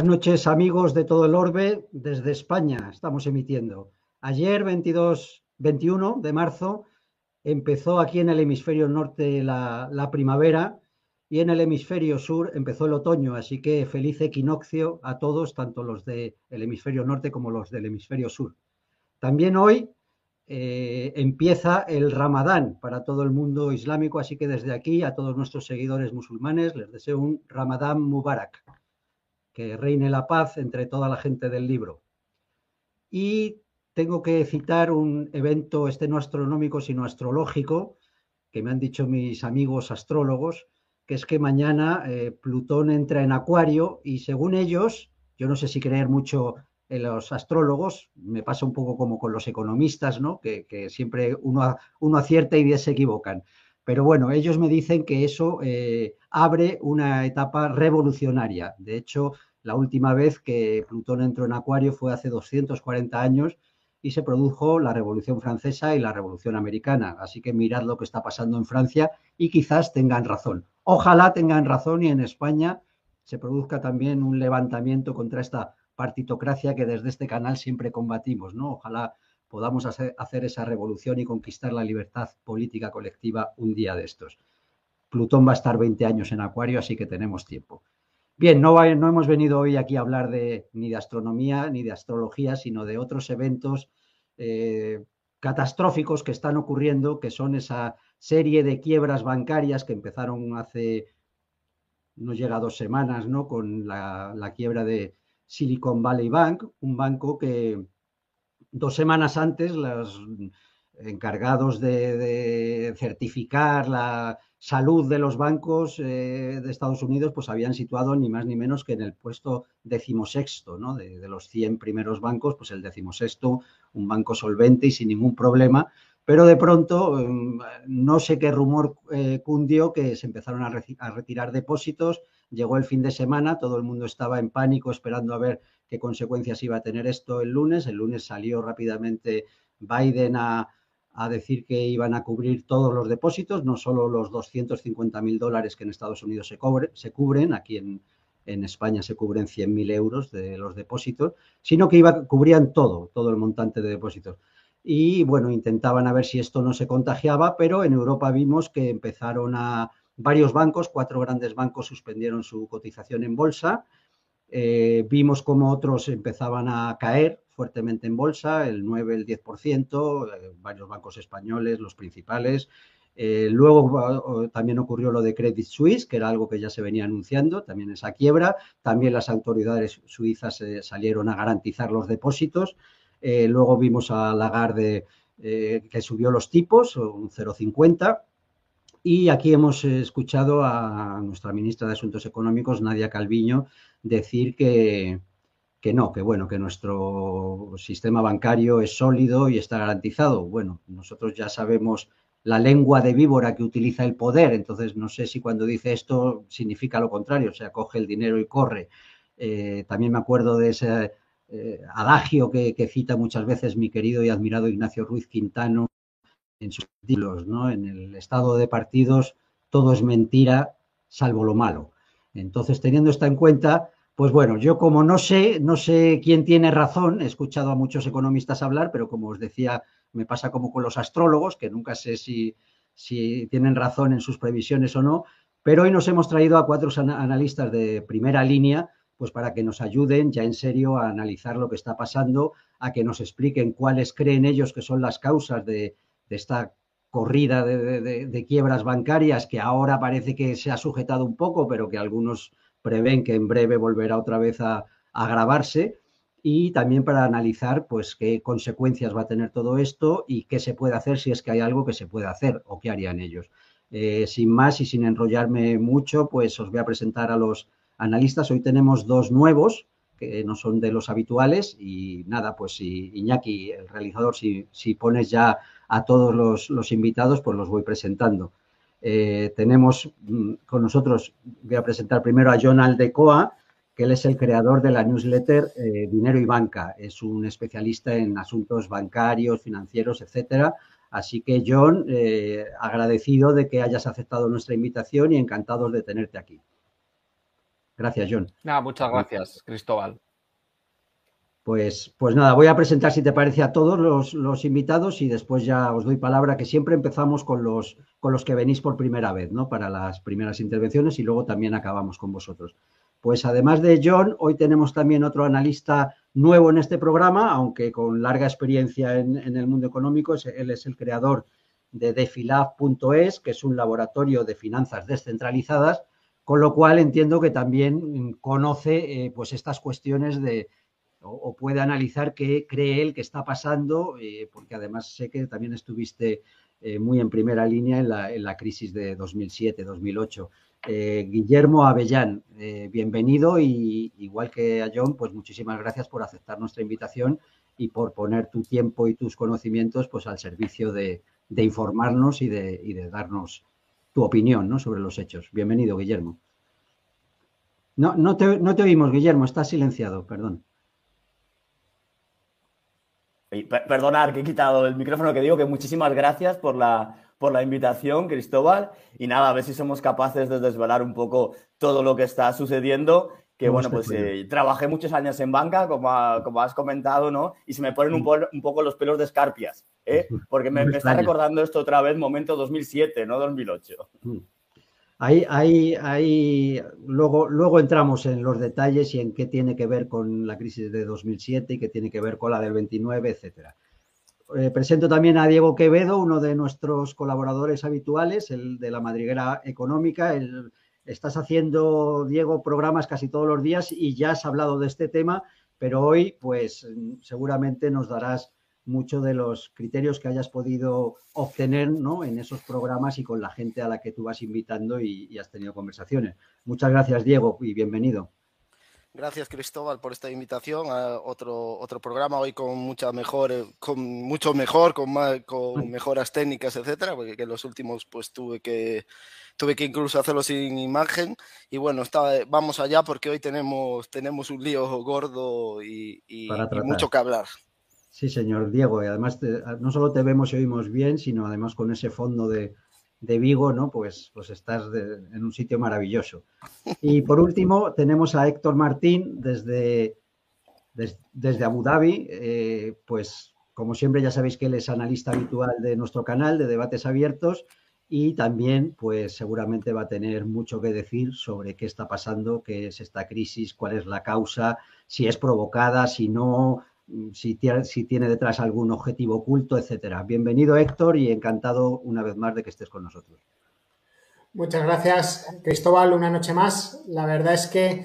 Buenas noches amigos de todo el orbe, desde España estamos emitiendo. Ayer 22, 21 de marzo empezó aquí en el hemisferio norte la, primavera y en el hemisferio sur empezó el otoño, así que feliz equinoccio a todos, tanto los del hemisferio norte como los del hemisferio sur. También hoy eh, empieza el Ramadán para todo el mundo islámico, así que desde aquí a todos nuestros seguidores musulmanes les deseo un Ramadán Mubarak que reine la paz entre toda la gente del libro. Y tengo que citar un evento, este no astronómico, sino astrológico, que me han dicho mis amigos astrólogos, que es que mañana eh, Plutón entra en Acuario y según ellos, yo no sé si creer mucho en los astrólogos, me pasa un poco como con los economistas, ¿no? que, siempre uno, uno acierta y 10 se equivocan. Pero bueno, ellos me dicen que eso eh, abre una etapa revolucionaria. De hecho, la última vez que Plutón entró en Acuario fue hace 240 años y se produjo la Revolución Francesa y la Revolución Americana. Así que mirad lo que está pasando en Francia y quizás tengan razón. Ojalá tengan razón y en España se produzca también un levantamiento contra esta partitocracia que desde este canal siempre combatimos, ¿no? Ojalá podamos hacer, esa revolución y conquistar la libertad política colectiva un día de estos. Plutón va a estar 20 años en Acuario, así que tenemos tiempo. Bien, no, hemos venido hoy aquí a hablar de, ni de astronomía ni de astrología, sino de otros eventos eh, catastróficos que están ocurriendo, que son esa serie de quiebras bancarias que empezaron hace, no llega a dos semanas, ¿no? Con la quiebra de Silicon Valley Bank, un banco que dos semanas antes los encargados de, certificar la salud de los bancos eh, de Estados Unidos, pues habían situado ni más ni menos que en el puesto decimosexto, ¿no? De, los 100 primeros bancos, pues el decimosexto, un banco solvente y sin ningún problema, pero de pronto em, no sé qué rumor eh, cundió que se empezaron a retirar depósitos, llegó el fin de semana, todo el mundo estaba en pánico esperando a ver qué consecuencias iba a tener esto el lunes. El lunes salió rápidamente Biden a, a decir que iban a cubrir todos los depósitos, no solo los 250 mil dólares que en Estados Unidos se, cobre, se cubren, aquí en, en, España se cubren 100 mil euros de los depósitos, sino que iba, cubrían todo, todo el montante de depósitos. Y bueno, intentaban a ver si esto no se contagiaba, pero en Europa vimos que empezaron a varios bancos, cuatro grandes bancos suspendieron su cotización en bolsa, eh, vimos como otros empezaban a caer fuertemente en bolsa, el 9, el 10%, eh, varios bancos españoles, los principales. Eh, luego también ocurrió lo de Credit Suisse, que era algo que ya se venía anunciando, también esa quiebra. También las autoridades suizas eh, salieron a garantizar los depósitos. Luego vimos a Lagarde que subió los tipos, un 0,50. Y aquí hemos escuchado a nuestra ministra de Asuntos Económicos, Nadia Calviño, decir que, que no, que bueno, que nuestro sistema bancario es sólido y está garantizado. Bueno, nosotros ya sabemos la lengua de víbora que utiliza el poder, entonces no sé si cuando dice esto significa lo contrario, o sea, coge el dinero y corre. Eh, también me acuerdo de ese eh, adagio que, cita muchas veces mi querido y admirado Ignacio Ruiz Quintano en sus títulos, ¿no? En el estado de partidos todo es mentira, salvo lo malo. Entonces, teniendo esto en cuenta, pues bueno, yo como no sé, no sé quién tiene razón, he escuchado a muchos economistas hablar, pero como os decía, me pasa como con los astrólogos, que nunca sé si, si tienen razón en sus previsiones o no, pero hoy nos hemos traído a cuatro analistas de primera línea, pues para que nos ayuden ya en serio a analizar lo que está pasando, a que nos expliquen cuáles creen ellos que son las causas de, de esta corrida de, de, quiebras bancarias que ahora parece que se ha sujetado un poco, pero que algunos prevén que en breve volverá otra vez a, a agravarse y también para analizar pues qué consecuencias va a tener todo esto y qué se puede hacer si es que hay algo que se puede hacer o qué harían ellos. Eh, sin más y sin enrollarme mucho, pues os voy a presentar a los analistas. Hoy tenemos dos nuevos que no son de los habituales y nada, pues si Iñaki, el realizador, si, pones ya a todos los, invitados, pues los voy presentando. Eh, tenemos mm, con nosotros, voy a presentar primero a John Aldecoa, que él es el creador de la newsletter eh, Dinero y Banca. Es un especialista en asuntos bancarios, financieros, etcétera. Así que, John, eh, agradecido de que hayas aceptado nuestra invitación y encantados de tenerte aquí. Gracias, John. Nada, muchas gracias, Cristóbal. Pues, pues nada, voy a presentar, si te parece, a todos los, invitados y después ya os doy palabra, que siempre empezamos con los, con los que venís por primera vez, ¿no? Para las primeras intervenciones y luego también acabamos con vosotros. Pues además de John, hoy tenemos también otro analista nuevo en este programa, aunque con larga experiencia en, el mundo económico. Él es el creador de defilab.es, que es un laboratorio de finanzas descentralizadas, con lo cual entiendo que también conoce eh, pues estas cuestiones de o, puede analizar qué cree él que está pasando, eh, porque además sé que también estuviste eh, muy en primera línea en la, en la crisis de 2007-2008. Eh, Guillermo Avellán, bienvenido y igual que a John, pues muchísimas gracias por aceptar nuestra invitación y por poner tu tiempo y tus conocimientos pues al servicio de, informarnos y de, darnos tu opinión sobre los hechos. Bienvenido, Guillermo. No, no, te, no te oímos, Guillermo, estás silenciado, perdón. Perdonar que he quitado el micrófono, que digo que muchísimas gracias por la, por la invitación, Cristóbal. Y nada, a ver si somos capaces de desvelar un poco todo lo que está sucediendo. Que bueno, pues eh, trabajé muchos años en banca, como, como, has comentado, ¿no? Y se me ponen un, un poco los pelos de escarpias, ¿eh? Porque me, está recordando esto otra vez, momento 2007, no 2008. Ahí, ahí, ahí, luego, luego entramos en los detalles y en qué tiene que ver con la crisis de 2007 y qué tiene que ver con la del 29, etcétera. Eh, presento también a Diego Quevedo, uno de nuestros colaboradores habituales, el de la madriguera económica. estás haciendo, Diego, programas casi todos los días y ya has hablado de este tema, pero hoy, pues seguramente nos darás muchos de los criterios que hayas podido obtener en esos programas y con la gente a la que tú vas invitando y has tenido conversaciones. Muchas gracias, Diego, y bienvenido. Gracias Cristóbal por esta invitación a otro, otro programa hoy con mucha mejor, eh, con mucho mejor, con, con mm. mejoras técnicas, etcétera, porque en los últimos pues tuve que tuve que incluso hacerlo sin imagen y bueno, está, vamos allá porque hoy tenemos, tenemos un lío gordo y, mucho que hablar. Sí, señor Diego, y además no solo te vemos y oímos bien, sino además con ese fondo de, de Vigo, ¿no? Pues, pues estás en un sitio maravilloso. Y por último, tenemos a Héctor Martín desde, desde Abu Dhabi. Eh, pues como siempre, ya sabéis que él es analista habitual de nuestro canal de debates abiertos y también, pues seguramente va a tener mucho que decir sobre qué está pasando, qué es esta crisis, cuál es la causa, si es provocada, si no, si tiene, detrás algún objetivo oculto, etcétera. Bienvenido, Héctor, y encantado una vez más de que estés con nosotros. Muchas gracias, Cristóbal, una noche más. La verdad es que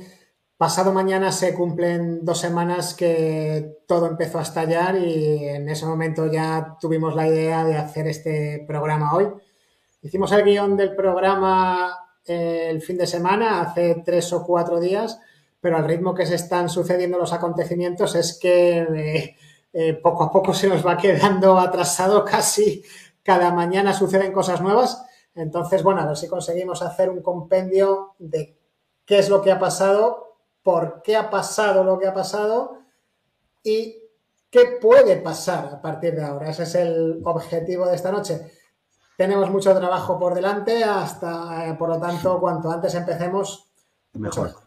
pasado mañana se cumplen dos semanas que todo empezó a estallar y en ese momento ya tuvimos la idea de hacer este programa hoy. Hicimos el guion del programa eh, el fin de semana, hace tres o cuatro días, pero al ritmo que se están sucediendo los acontecimientos es que eh, eh, poco a poco se nos va quedando atrasado casi cada mañana suceden cosas nuevas. Entonces, bueno, a ver si conseguimos hacer un compendio de qué es lo que ha pasado, por qué ha pasado lo que ha pasado y qué puede pasar a partir de ahora. Ese es el objetivo de esta noche. Tenemos mucho trabajo por delante, hasta, eh, por lo tanto, cuanto antes empecemos, mejor.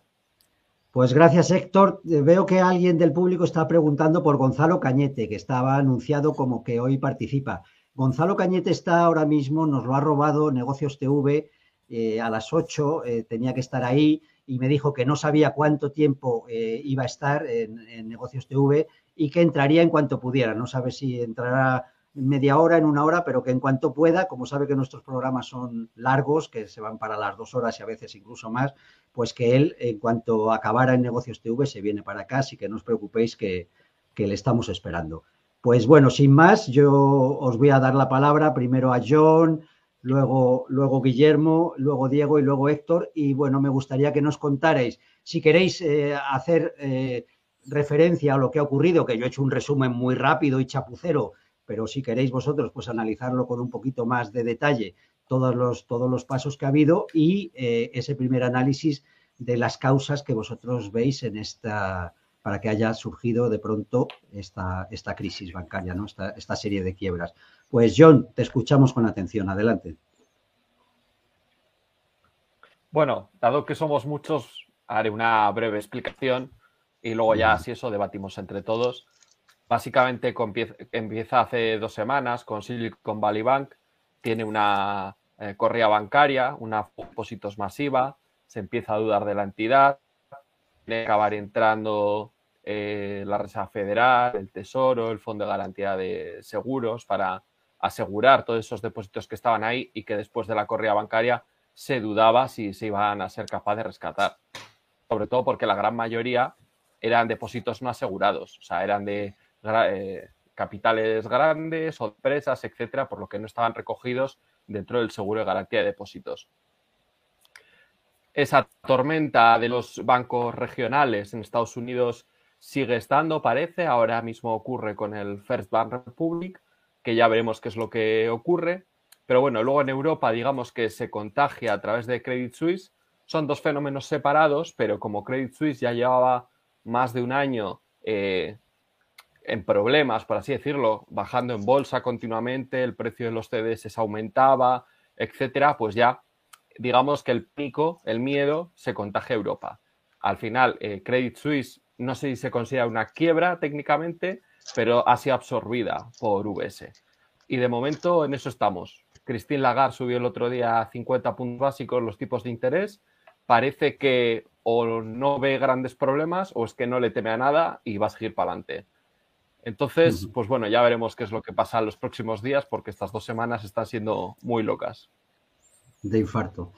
Pues gracias, Héctor. Eh, veo que alguien del público está preguntando por Gonzalo Cañete, que estaba anunciado como que hoy participa. Gonzalo Cañete está ahora mismo, nos lo ha robado Negocios TV eh, a las 8, eh, tenía que estar ahí y me dijo que no sabía cuánto tiempo iba a estar en, Negocios TV y que entraría en cuanto pudiera. No sabe si entrará media hora, en una hora, pero que en cuanto pueda, como sabe que nuestros programas son largos, que se van para las dos horas y a veces incluso más, pues que él, en cuanto acabara en Negocios TV, se viene para acá, así que no os preocupéis que, que le estamos esperando. Pues bueno, sin más, yo os voy a dar la palabra primero a John, luego, luego Guillermo, luego Diego y luego Héctor. Y bueno, me gustaría que nos contarais, si queréis eh, hacer eh, referencia a lo que ha ocurrido, que yo he hecho un resumen muy rápido y chapucero, pero si queréis vosotros, pues analizarlo con un poquito más de detalle, todos los, todos los pasos que ha habido y eh, ese primer análisis de las causas que vosotros veis en esta, para que haya surgido de pronto esta, esta crisis bancaria, ¿no? esta, esta serie de quiebras. Pues John, te escuchamos con atención. Adelante. Bueno, dado que somos muchos, haré una breve explicación y luego ya, si eso, debatimos entre todos. Básicamente empieza hace dos semanas con Silicon Valley Bank, tiene una eh, correa bancaria, una depósitos masiva, se empieza a dudar de la entidad, tiene que acabar entrando eh, la Reserva Federal, el Tesoro, el Fondo de Garantía de Seguros para asegurar todos esos depósitos que estaban ahí y que después de la correa bancaria se dudaba si se iban a ser capaces de rescatar. Sobre todo porque la gran mayoría eran depósitos no asegurados, o sea, eran de eh, capitales grandes o empresas, etcétera, por lo que no estaban recogidos dentro del seguro de garantía de depósitos. Esa tormenta de los bancos regionales en Estados Unidos sigue estando, parece. Ahora mismo ocurre con el First Bank Republic, que ya veremos qué es lo que ocurre. Pero bueno, luego en Europa, digamos que se contagia a través de Credit Suisse. Son dos fenómenos separados, pero como Credit Suisse ya llevaba más de un año eh, en problemas, por así decirlo, bajando en bolsa continuamente, el precio de los CDS aumentaba, etcétera, pues ya digamos que el pico, el miedo, se contagia a Europa. Al final, eh, Credit Suisse no sé si se considera una quiebra técnicamente, pero ha sido absorbida por VS. Y de momento en eso estamos. Christine Lagarde subió el otro día a 50 puntos básicos los tipos de interés. Parece que o no ve grandes problemas o es que no le teme a nada y va a seguir para adelante. Entonces, pues bueno, ya veremos qué es lo que pasa en los próximos días porque estas dos semanas están siendo muy locas. De infarto.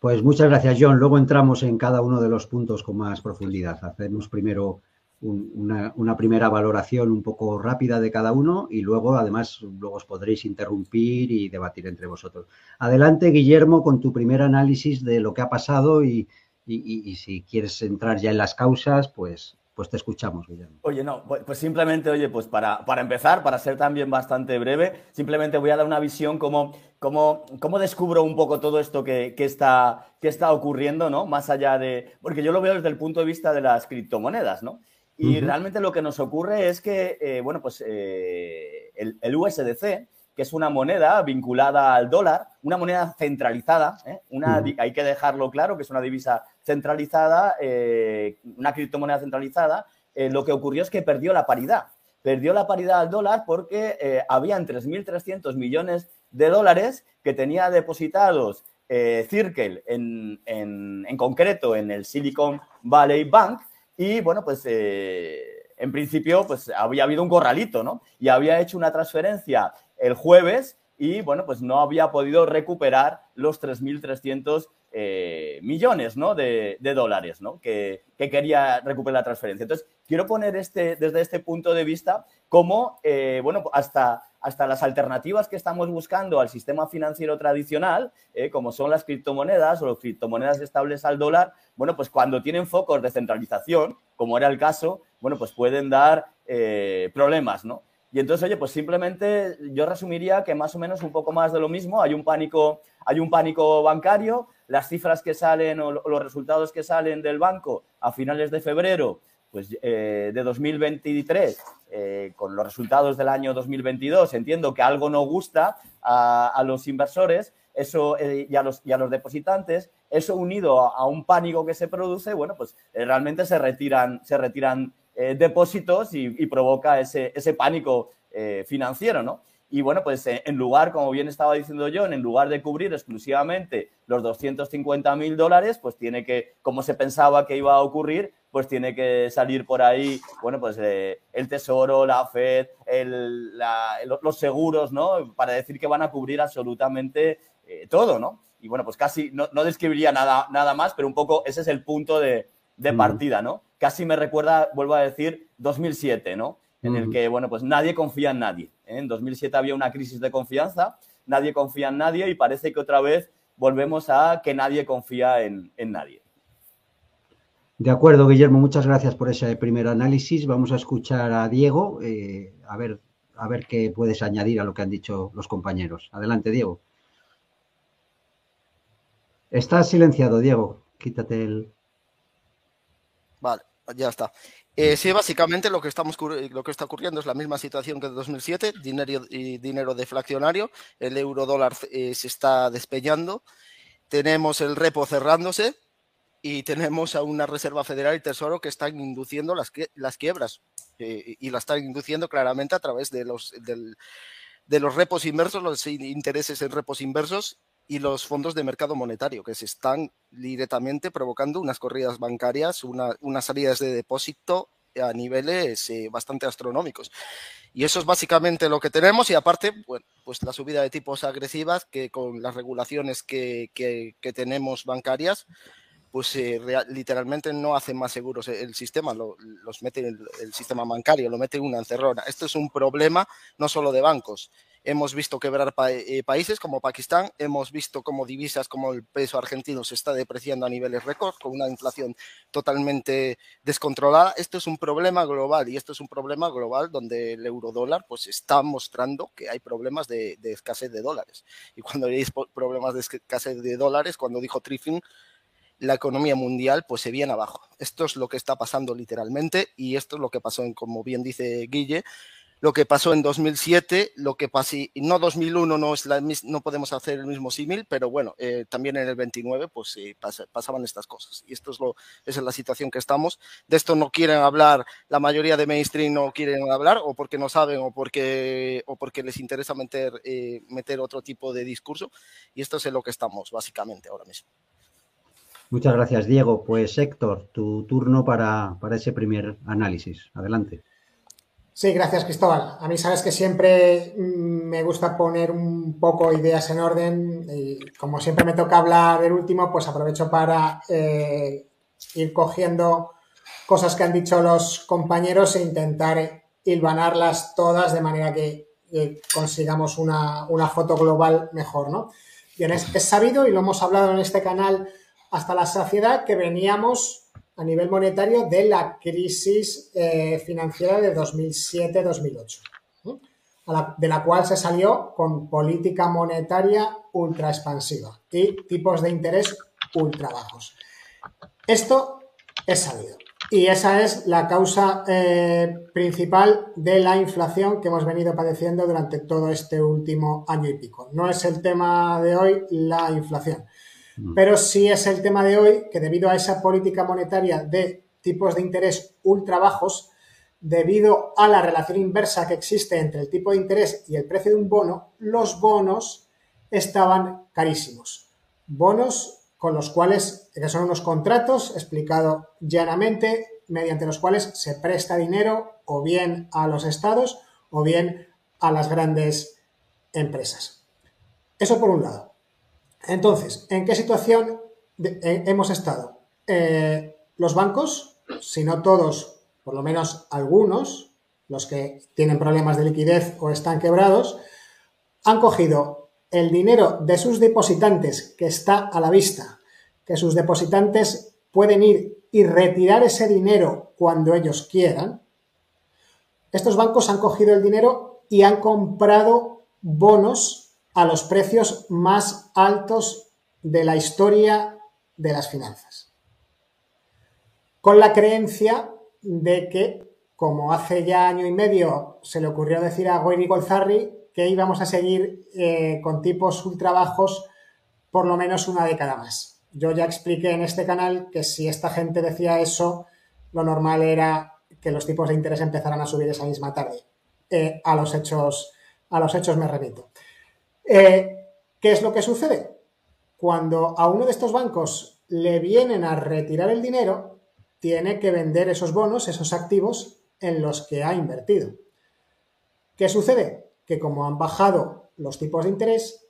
Pues muchas gracias, John. Luego entramos en cada uno de los puntos con más profundidad. Hacemos primero una, primera valoración un poco rápida de cada uno y luego, además, luego os podréis interrumpir y debatir entre vosotros. Adelante, Guillermo, con tu primer análisis de lo que ha pasado y, y si quieres entrar ya en las causas, pues pues te escuchamos, Guillermo. Oye, no, pues, pues simplemente, oye, pues para, para, empezar, para ser también bastante breve, simplemente voy a dar una visión como, como, como descubro un poco todo esto que, que, está, que está ocurriendo, ¿no? Más allá de, porque yo lo veo desde el punto de vista de las criptomonedas, ¿no? Y realmente lo que nos ocurre es que, eh, bueno, pues eh, el, el USDC, que es una moneda vinculada al dólar, una moneda centralizada, ¿eh? una, hay que dejarlo claro, que es una divisa centralizada, eh, una criptomoneda centralizada, eh, lo que ocurrió es que perdió la paridad. Perdió la paridad al dólar porque habían 3.300 millones de dólares que tenía depositados Circle en, en, concreto en el Silicon Valley Bank y bueno, pues en principio pues había habido un corralito, ¿no? Y había hecho una transferencia el jueves y, bueno, pues no había podido recuperar los 3.300 eh, millones ¿no? de, dólares ¿no? que, quería recuperar la transferencia. Entonces, quiero poner este, desde este punto de vista cómo, eh, bueno, hasta, hasta las alternativas que estamos buscando al sistema financiero tradicional, eh, como son las criptomonedas o las criptomonedas estables al dólar, bueno, pues cuando tienen focos de centralización, como era el caso, bueno, pues pueden dar problemas, ¿no? Y entonces, oye, pues simplemente yo resumiría que más o menos un poco más de lo mismo. Hay un pánico, hay un pánico bancario. Las cifras que salen o los resultados que salen del banco a finales de febrero pues, eh, de 2023 eh, con los resultados del año 2022, entiendo que algo no gusta a, los inversores eso, eh, y, a los, y, los, depositantes. Eso unido a, un pánico que se produce, bueno, pues realmente se retiran, se retiran eh, depósitos y, provoca ese, ese pánico eh, financiero, ¿no? Y bueno, pues eh, en lugar, como bien estaba diciendo yo, en lugar de cubrir exclusivamente los 250 mil dólares, pues tiene que, como se pensaba que iba a ocurrir, pues tiene que salir por ahí, bueno, pues eh, el Tesoro, la FED, los seguros, ¿no? Para decir que van a cubrir absolutamente eh, todo, ¿no? Y bueno, pues casi no, describiría nada, nada más, pero un poco ese es el punto de, partida, ¿no? Casi me recuerda, vuelvo a decir, 2007, ¿no? En el que, bueno, pues nadie confía en nadie. En 2007 había una crisis de confianza, nadie confía en nadie y parece que otra vez volvemos a que nadie confía en nadie. De acuerdo, Guillermo, muchas gracias por ese primer análisis. Vamos a escuchar a Diego, eh, a, ver, a ver qué puedes añadir a lo que han dicho los compañeros. Adelante, Diego. Estás silenciado, Diego. Quítate el. Vale, ya está. Eh, sí, básicamente lo que, estamos, está ocurriendo es la misma situación que en 2007, dinero, dinero deflacionario, el euro dólar eh, se está despeñando, tenemos el repo cerrándose, y tenemos a una Reserva Federal y Tesoro que están induciendo las, las quiebras eh, y la están induciendo claramente a través de los, de los repos inversos, los intereses en repos inversos y los fondos de mercado monetario que se están directamente provocando unas corridas bancarias, una, unas salidas de depósito a niveles eh, bastante astronómicos. Y eso es básicamente lo que tenemos y aparte, pues la subida de tipos agresivas que con las regulaciones que, que, tenemos bancarias, pues eh, literalmente no hacen más seguros el sistema, los mete el, sistema bancario, lo mete en una encerrona. Esto es un problema no solo de bancos. Hemos visto quebrar eh, países como Pakistán, hemos visto como divisas como el peso argentino se está depreciando a niveles récord, con una inflación totalmente descontrolada. Esto es un problema global y esto es un problema global donde el eurodólar pues está mostrando que hay problemas de, de escasez de dólares. Y cuando hay problemas de escasez de dólares, cuando dijo Triffin, la economía mundial pues se viene abajo. Esto es lo que está pasando literalmente y esto es lo que pasó en, como bien dice Guille, lo que pasó en 2007, lo que pasó, no 2001 no, es la, no podemos hacer el mismo símil, pero bueno, eh, también en el 29 pues sí, pasaban estas cosas. Y esto es lo, es la situación que estamos. De esto no quieren hablar, la mayoría de mainstream no quieren hablar, o porque no saben, o porque, o porque les interesa meter, eh, meter otro tipo de discurso. Y esto es en lo que estamos básicamente ahora mismo. Muchas gracias, Diego. Pues Héctor, tu turno para, ese primer análisis. Adelante. Sí, gracias, Cristóbal. A mí sabes que siempre mm, me gusta poner un poco ideas en orden y como siempre me toca hablar el último, pues aprovecho para eh, ir cogiendo cosas que han dicho los compañeros e intentar hilvanarlas todas de manera que consigamos una, foto global mejor, ¿no? Bien, es sabido y lo hemos hablado en este canal hasta la saciedad que veníamos a nivel monetario de la crisis eh, financiera de 2007-2008, de la cual se salió con política monetaria ultra expansiva y tipos de interés ultra bajos. Esto es sabido. Y esa es la causa eh, principal de la inflación que hemos venido padeciendo durante todo este último año y pico. No es el tema de hoy la inflación. Mm. Pero sí es el tema de hoy que debido a esa política monetaria de tipos de interés ultra bajos, debido a la relación inversa que existe entre el tipo de interés y el precio de un bono, los bonos estaban carísimos. Bonos con los cuales, que son unos contratos, explicado llanamente, mediante los cuales se presta dinero o bien a los estados o bien a las grandes empresas. Eso por un lado. Entonces, ¿en qué situación eh, hemos estado? Eh, los bancos, si no todos, por lo menos algunos, los que tienen problemas de liquidez o están quebrados, han cogido el dinero de sus depositantes que está a la vista, que sus depositantes pueden ir y retirar ese dinero cuando ellos quieran. Estos bancos han cogido el dinero y han comprado bonos a los precios más altos de la historia de las finanzas. Con la creencia de que, como hace ya año y medio se le ocurrió decir a Goyri Golzarri, que íbamos a seguir eh, con tipos ultra bajos por lo menos una década más. Yo ya expliqué en este canal que si esta gente decía eso, lo normal era que los tipos de interés empezaran a subir esa misma tarde. Eh, a, los hechos, a los hechos me repito. Eh, ¿Qué es lo que sucede? Cuando a uno de estos bancos le vienen a retirar el dinero, tiene que vender esos bonos, esos activos en los que ha invertido. ¿Qué sucede? Que como han bajado los tipos de interés,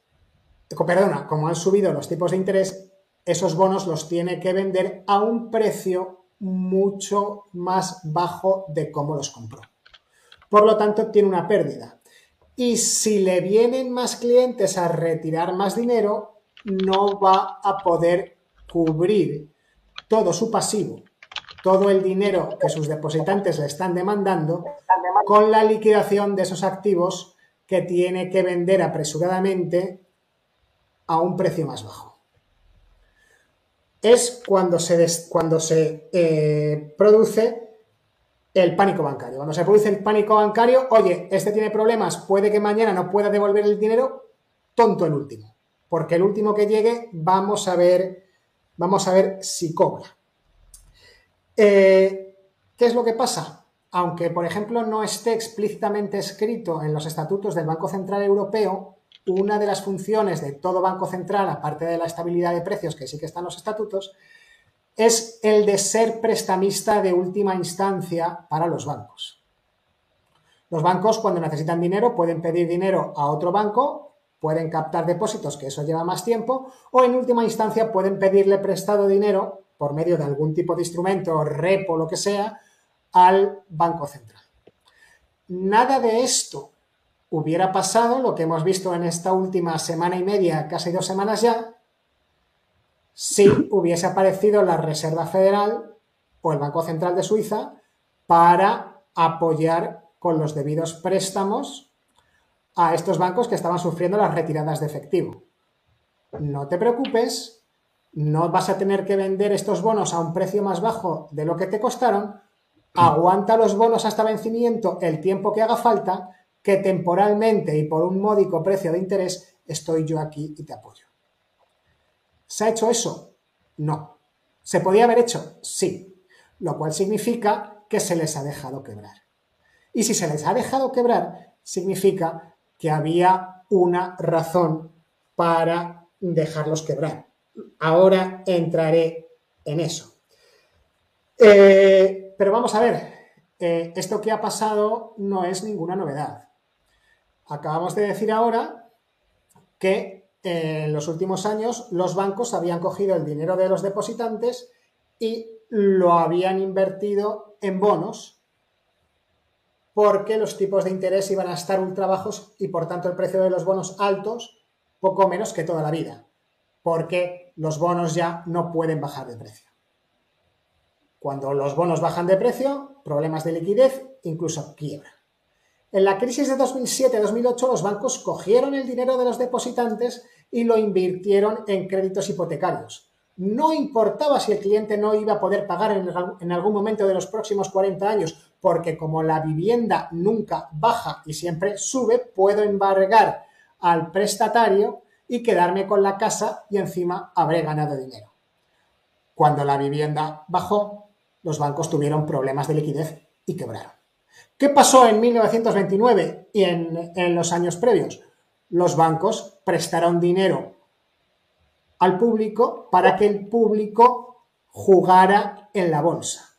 perdona, como han subido los tipos de interés, esos bonos los tiene que vender a un precio mucho más bajo de cómo los compró. Por lo tanto, tiene una pérdida. Y si le vienen más clientes a retirar más dinero, no va a poder cubrir todo su pasivo, todo el dinero que sus depositantes le están demandando, con la liquidación de esos activos que tiene que vender apresuradamente a un precio más bajo. Es cuando se, eh, produce el pánico bancario. Cuando se produce el pánico bancario, oye, este tiene problemas, puede que mañana no pueda devolver el dinero, tonto el último. Porque el último que llegue, vamos a ver, vamos a ver si cobra. Eh, ¿Qué es lo que pasa? Aunque, por ejemplo, no esté explícitamente escrito en los estatutos del Banco Central Europeo, una de las funciones de todo Banco Central, aparte de la estabilidad de precios, que sí que están los estatutos, es el de ser prestamista de última instancia para los bancos. Los bancos cuando necesitan dinero pueden pedir dinero a otro banco, pueden captar depósitos, que eso lleva más tiempo, o en última instancia pueden pedirle prestado dinero por medio de algún tipo de instrumento, repo, lo que sea, al Banco Central. Nada de esto hubiera pasado, lo que hemos visto en esta última semana y media, casi dos semanas ya, si hubiese aparecido la Reserva Federal o el Banco Central de Suiza para apoyar con los debidos préstamos a estos bancos que estaban sufriendo las retiradas de efectivo. No te preocupes, no vas a tener que vender estos bonos a un precio más bajo de lo que te costaron, aguanta los bonos hasta vencimiento el tiempo que haga falta, que temporalmente y por un módico precio de interés estoy yo aquí y te apoyo. ¿Se ha hecho eso? No. ¿Se podía haber hecho? Sí. Lo cual significa que se les ha dejado quebrar. Y si se les ha dejado quebrar, significa que había una razón para dejarlos quebrar. Ahora entraré en eso. Eh, pero vamos a ver, eh, esto que ha pasado no es ninguna novedad. Acabamos de decir ahora que en los últimos años los bancos habían cogido el dinero de los depositantes y lo habían invertido en bonos porque los tipos de interés iban a estar ultra bajos y por tanto el precio de los bonos altos poco menos que toda la vida, porque los bonos ya no pueden bajar de precio. Cuando los bonos bajan de precio, problemas de liquidez, incluso quiebra. En la crisis de 2007-2008 los bancos cogieron el dinero de los depositantes y lo invirtieron en créditos hipotecarios. No importaba si el cliente no iba a poder pagar en, algún momento de los próximos 40 años, porque como la vivienda nunca baja y siempre sube, puedo embargar al prestatario y quedarme con la casa y encima habré ganado dinero. Cuando la vivienda bajó, los bancos tuvieron problemas de liquidez y quebraron. ¿Qué pasó en 1929 y en, los años previos? Los bancos prestaron dinero al público para que el público jugara en la bolsa,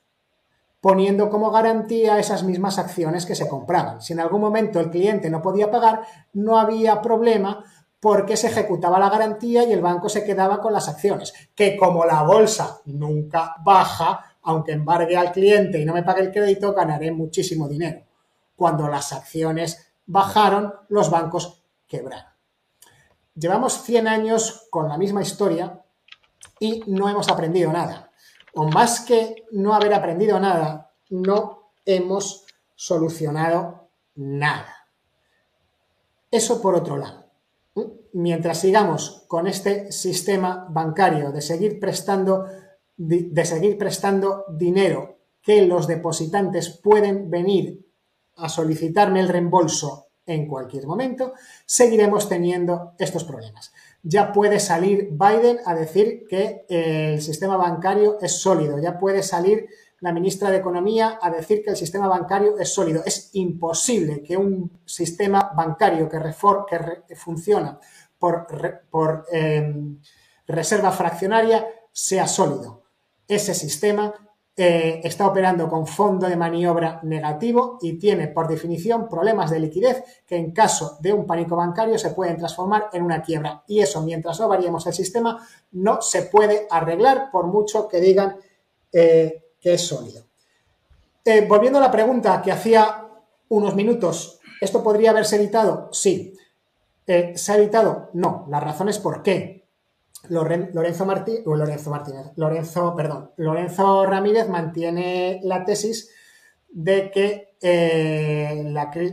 poniendo como garantía esas mismas acciones que se compraban. Si en algún momento el cliente no podía pagar, no había problema porque se ejecutaba la garantía y el banco se quedaba con las acciones, que como la bolsa nunca baja, aunque embargue al cliente y no me pague el crédito, ganaré muchísimo dinero. Cuando las acciones bajaron, los bancos Llevamos 100 años con la misma historia y no hemos aprendido nada. O más que no haber aprendido nada, no hemos solucionado nada. Eso por otro lado. Mientras sigamos con este sistema bancario de seguir prestando de seguir prestando dinero que los depositantes pueden venir a solicitarme el reembolso en cualquier momento, seguiremos teniendo estos problemas. Ya puede salir Biden a decir que el sistema bancario es sólido, ya puede salir la ministra de Economía a decir que el sistema bancario es sólido. Es imposible que un sistema bancario que, funciona por, por em, reserva fraccionaria sea sólido ese sistema eh, está operando con fondo de maniobra negativo y tiene por definición problemas de liquidez que en caso de un pánico bancario se pueden transformar en una quiebra. Y eso, mientras no variemos el sistema, no se puede arreglar por mucho que digan eh, que es sólido. Eh, volviendo a la pregunta que hacía unos minutos, ¿esto podría haberse evitado? Sí. ¿Se ha evitado? No. Las razones por qué. Lorenzo, Martí, Lorenzo Martínez, Lorenzo, perdón, Lorenzo Ramírez mantiene la tesis de que eh,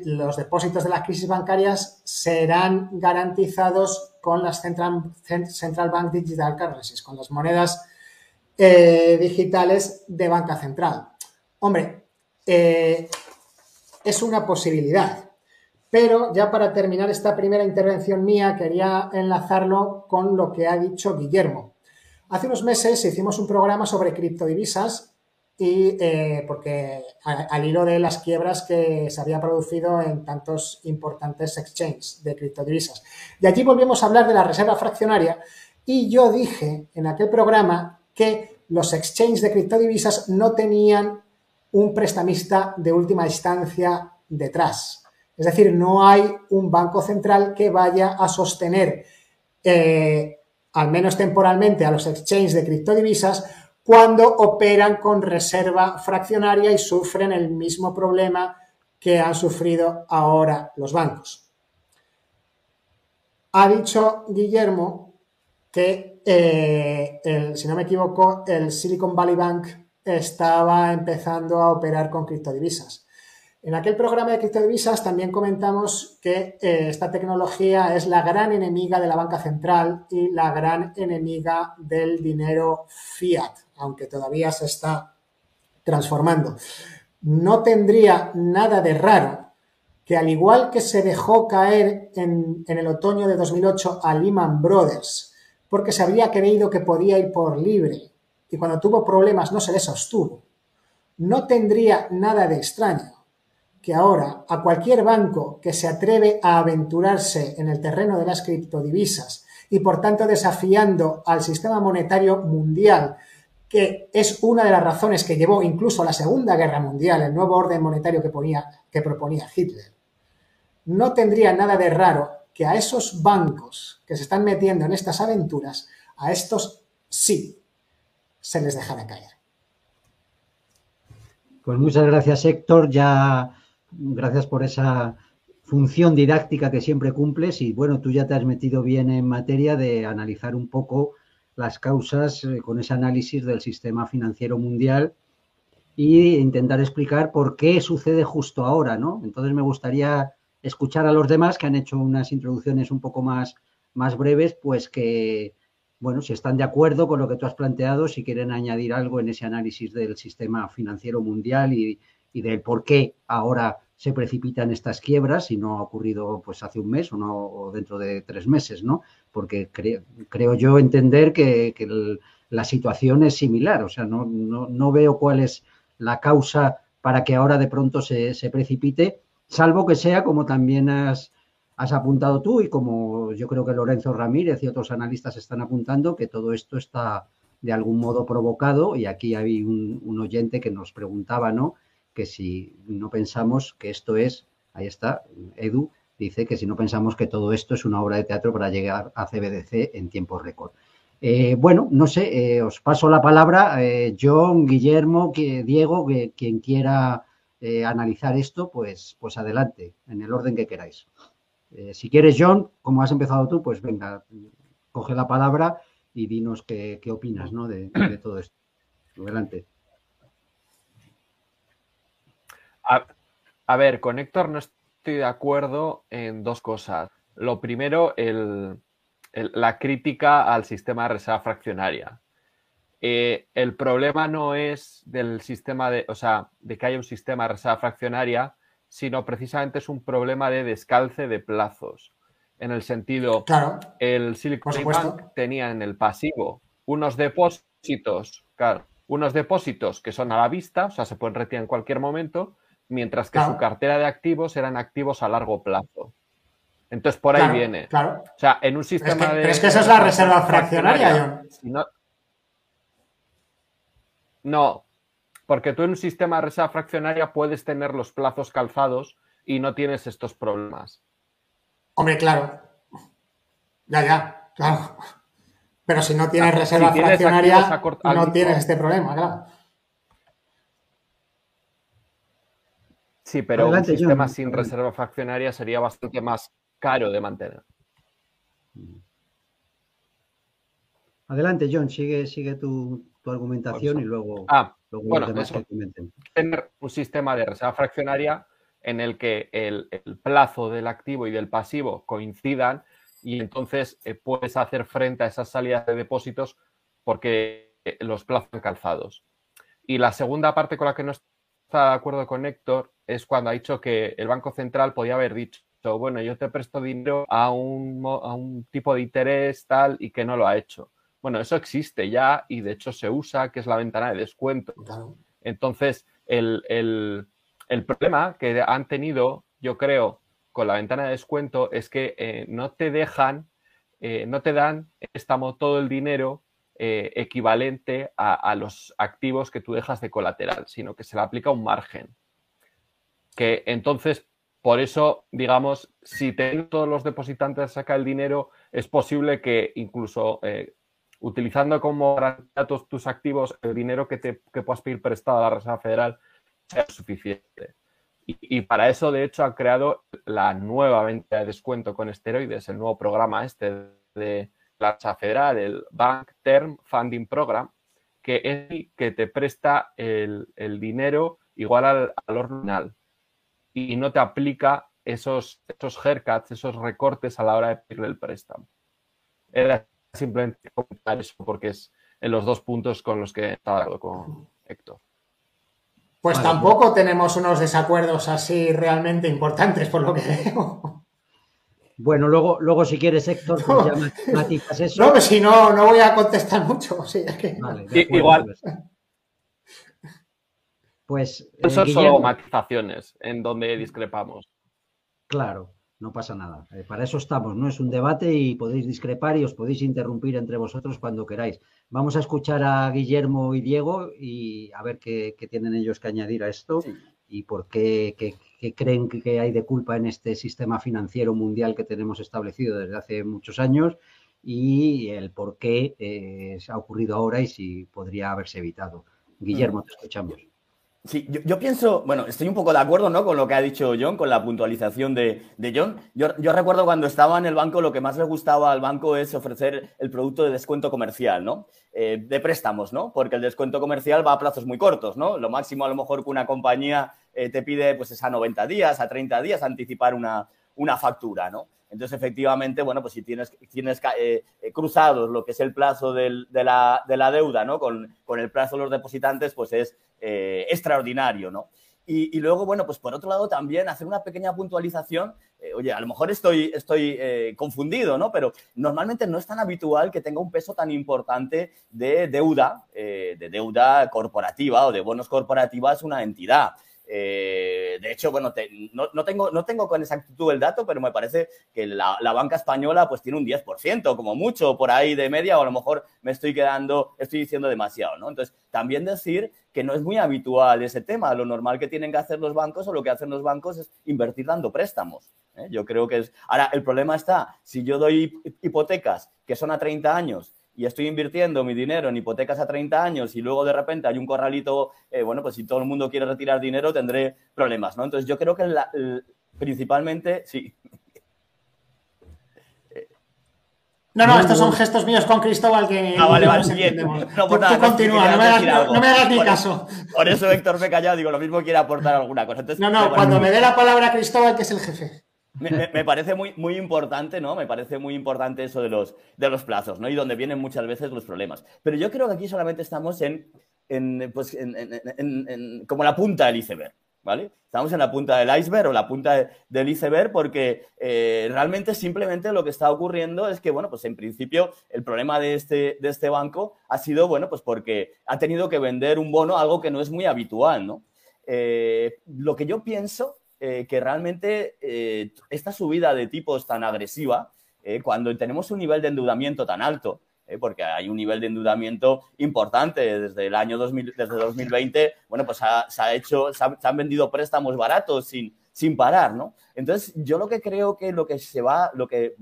los depósitos de las crisis bancarias serán garantizados con las Central, Central Bank Digital Currencies, con las monedas eh, digitales de banca central. Hombre, eh, es una posibilidad. Pero ya para terminar esta primera intervención mía, quería enlazarlo con lo que ha dicho Guillermo. Hace unos meses hicimos un programa sobre criptodivisas y eh, porque al hilo de las quiebras que se había producido en tantos importantes exchanges de criptodivisas. Y allí volvimos a hablar de la reserva fraccionaria y yo dije en aquel programa que los exchanges de criptodivisas no tenían un prestamista de última instancia detrás. Es decir, no hay un banco central que vaya a sostener, eh, al menos temporalmente, a los exchanges de criptodivisas cuando operan con reserva fraccionaria y sufren el mismo problema que han sufrido ahora los bancos. Ha dicho Guillermo que, eh, si no me equivoco, el Silicon Valley Bank estaba empezando a operar con criptodivisas. En aquel programa de criptodivisas también comentamos que eh, esta tecnología es la gran enemiga de la banca central y la gran enemiga del dinero fiat, aunque todavía se está transformando. No tendría nada de raro que al igual que se dejó caer en, en el otoño de 2008 a Lehman Brothers, porque se había creído que podía ir por libre y cuando tuvo problemas no se le sostuvo, no tendría nada de extraño que ahora a cualquier banco que se atreve a aventurarse en el terreno de las criptodivisas y por tanto desafiando al sistema monetario mundial, que es una de las razones que llevó incluso a la Segunda Guerra Mundial, el nuevo orden monetario que, ponía, que proponía Hitler, no tendría nada de raro que a esos bancos que se están metiendo en estas aventuras, a estos sí se les dejara caer. Pues muchas gracias, Héctor. Ya gracias por esa función didáctica que siempre cumples y bueno, tú ya te has metido bien en materia de analizar un poco las causas eh, con ese análisis del sistema financiero mundial e intentar explicar por qué sucede justo ahora, ¿no? Entonces me gustaría escuchar a los demás que han hecho unas introducciones un poco más, más breves, pues que, bueno, si están de acuerdo con lo que tú has planteado, si quieren añadir algo en ese análisis del sistema financiero mundial y, y del por qué ahora se precipitan estas quiebras y no ha ocurrido pues hace un mes o, no, dentro de tres meses, ¿no? Porque creo yo entender que, la situación es similar, o sea, no, no, veo cuál es la causa para que ahora de pronto se, precipite, salvo que sea como también has, has apuntado tú y como yo creo que Lorenzo Ramírez y otros analistas están apuntando, que todo esto está de algún modo provocado y aquí hay un, un oyente que nos preguntaba, ¿no? Que si no pensamos que esto es, ahí está, Edu dice que si no pensamos que todo esto es una obra de teatro para llegar a CBDC en tiempo récord. Eh, bueno, no sé, eh, os paso la palabra, eh, John, Guillermo, que, Diego, que, quien quiera analizar esto, pues, pues adelante, en el orden que queráis. si quieres, John, como has empezado tú, pues venga, coge la palabra y dinos qué, opinas ¿no? de todo esto. Adelante. A, ver, con Héctor no estoy de acuerdo en dos cosas. Lo primero, la crítica al sistema de reserva fraccionaria. Eh, el problema no es del sistema de, o sea, de que haya un sistema de reserva fraccionaria, sino precisamente es un problema de descalce de plazos. En el sentido, claro, el Silicon Bank tenía en el pasivo unos depósitos, claro, unos depósitos que son a la vista, o sea, se pueden retirar en cualquier momento, mientras que su cartera de activos eran activos a largo plazo. Entonces, por ahí viene. Claro. O sea, en un sistema de. Pero es que esa es la reserva fraccionaria, no, Porque tú en un sistema de reserva fraccionaria puedes tener los plazos calzados y no tienes estos problemas. Hombre, claro. Ya, ya, claro. Pero si no tienes reserva fraccionaria, no tienes este problema, claro. Sí, pero un sistema sin reserva fraccionaria sería bastante más caro de mantener. Adelante, John, sigue, sigue tu, argumentación y luego, ah, bueno, Tener un sistema de reserva fraccionaria en el que el, plazo del activo y del pasivo coincidan y entonces eh, puedes hacer frente a esas salidas de depósitos porque eh, los plazos calzados. Y la segunda parte con la que no de acuerdo con Héctor es cuando ha dicho que el Banco Central podía haber dicho, bueno, yo te presto dinero a un, a un tipo de interés tal y que no lo ha hecho. Bueno, eso existe ya y de hecho se usa, que es la ventana de descuento. Entonces, el, problema que han tenido, yo creo, con la ventana de descuento es que eh, no te dejan, eh, no te dan estamos, todo el dinero eh, equivalente a, los activos que tú dejas de colateral, sino que se le aplica un margen. Que entonces, por eso, digamos, si todos los depositantes saca el dinero, es posible que incluso utilizando como garantía tus activos, el dinero que, te, que puedas pedir prestado a la Reserva Federal sea suficiente. Y, para eso, de hecho, han creado la nueva venta de descuento con esteroides, el nuevo programa este de la Reserva Federal, el Bank Term Funding Program, que es el que te presta el, dinero igual al valor nominal y no te aplica esos, esos haircuts, esos recortes a la hora de pedirle el préstamo. Era simplemente comentar eso porque es en los dos puntos con los que estaba de con Héctor. Pues tampoco tenemos unos desacuerdos así realmente importantes, por lo que veo. Bueno, luego, luego si quieres, Héctor, pues ya matizas eso. No, pues si no, no voy a contestar mucho. Igual. Pues. Son eh, solo matizaciones en donde discrepamos. Claro no pasa nada. Eh, para eso estamos, ¿no? Es un debate y podéis discrepar y os podéis interrumpir entre vosotros cuando queráis. Vamos a escuchar a Guillermo y Diego y a ver qué, tienen ellos que añadir a esto y por qué, creen que hay de culpa en este sistema financiero mundial que tenemos establecido desde hace muchos años y el por qué eh, ha ocurrido ahora y si podría haberse evitado. Guillermo, te escuchamos. Sí, yo, pienso, bueno, estoy un poco de acuerdo ¿no? con lo que ha dicho John, con la puntualización de, John. Yo, recuerdo cuando estaba en el banco, lo que más le gustaba al banco es ofrecer el producto de descuento comercial, ¿no? Eh, de préstamos, ¿no? Porque el descuento comercial va a plazos muy cortos, ¿no? Lo máximo a lo mejor que una compañía eh, te pide pues es a 90 días, a 30 días, anticipar una, una factura, ¿no? Entonces, efectivamente, bueno, pues si tienes, tienes eh, eh, cruzados lo que es el plazo de, la, deuda, ¿no? Con, el plazo de los depositantes, pues es eh, extraordinario, ¿no? Y, luego, bueno, pues por otro lado también hacer una pequeña puntualización. oye, a lo mejor estoy, estoy confundido, ¿no? Pero normalmente no es tan habitual que tenga un peso tan importante de deuda, de deuda corporativa o de bonos corporativas una entidad. Eh, de hecho, bueno, no, tengo, no tengo con exactitud el dato, pero me parece que la, banca española pues tiene un 10%, como mucho, por ahí de media, o a lo mejor me estoy quedando, estoy diciendo demasiado, ¿no? Entonces, también decir que no es muy habitual ese tema. Lo normal que tienen que hacer los bancos o lo que hacen los bancos es invertir dando préstamos. ¿eh? Yo creo que es... Ahora, el problema está, si yo doy hipotecas que son a 30 años y estoy invirtiendo mi dinero en hipotecas a 30 años y luego de repente hay un corralito, eh, bueno, pues si todo el mundo quiere retirar dinero tendré problemas, ¿no? Entonces yo creo que principalmente, sí. No, no, estos son gestos míos con Cristóbal que... Ah, vale, vale, bien. No, pues nada, continúa, no, me hagas, no, me hagas, ni caso. Por eso Héctor me callado, digo, lo mismo quiere aportar alguna cosa. no, no, cuando me dé la palabra Cristóbal, que es el jefe. Me, parece muy, muy importante, ¿no? Me parece muy importante eso de los, de los plazos, ¿no? Y donde vienen muchas veces los problemas. Pero yo creo que aquí solamente estamos en, en, pues, en, como la punta del iceberg, ¿vale? Estamos en la punta del iceberg o la punta del iceberg porque eh, realmente simplemente lo que está ocurriendo es que, bueno, pues en principio el problema de este, de este banco ha sido, bueno, pues porque ha tenido que vender un bono, algo que no es muy habitual, ¿no? Eh, lo que yo pienso eh, que realmente eh, esta subida de tipos tan agresiva, eh, cuando tenemos un nivel de endeudamiento tan alto, porque hay un nivel de endeudamiento importante desde el año 2000, desde 2020, bueno, pues se ha hecho, se, han vendido préstamos baratos sin, sin parar, ¿no? Entonces, yo lo que creo que lo que se va, lo que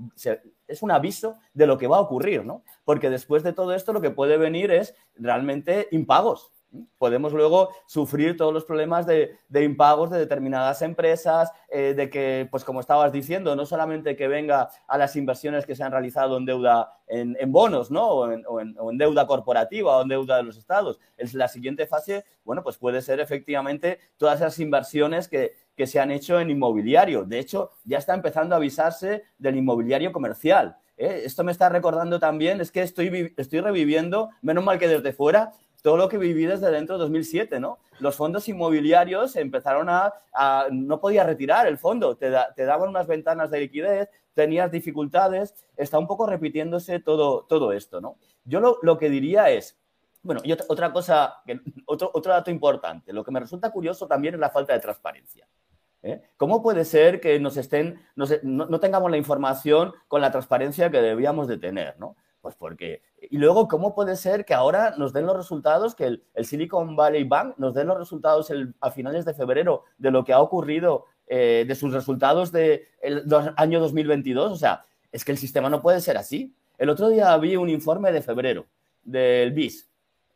es un aviso de lo que va a ocurrir, ¿no? Porque después de todo esto lo que puede venir es realmente impagos, podemos luego sufrir todos los problemas de, impagos de determinadas empresas, eh, de que, pues como estabas diciendo, no solamente que venga a las inversiones que se han realizado en deuda en, bonos, ¿no? O en, deuda corporativa o en deuda de los estados. Es la siguiente fase, bueno, pues puede ser efectivamente todas esas inversiones que, se han hecho en inmobiliario. De hecho, ya está empezando a avisarse del inmobiliario comercial. ¿eh? Esto me está recordando también, es que estoy, estoy reviviendo, menos mal que desde fuera, todo lo que viví desde dentro de 2007, ¿no? Los fondos inmobiliarios empezaron a, no podía retirar el fondo, te, daban unas ventanas de liquidez, tenías dificultades, está un poco repitiéndose todo, todo esto, ¿no? Yo lo, que diría es, bueno, y otra cosa, otro, otro dato importante, lo que me resulta curioso también es la falta de transparencia. ¿eh? ¿Cómo puede ser que nos estén, no, no, tengamos la información con la transparencia que debíamos de tener, ¿no? Pues porque. Y luego, ¿cómo puede ser que ahora nos den los resultados, que el, Silicon Valley Bank nos den los resultados a finales de febrero de lo que ha ocurrido, eh, de sus resultados del de año 2022? O sea, es que el sistema no puede ser así. El otro día vi un informe de febrero del BIS,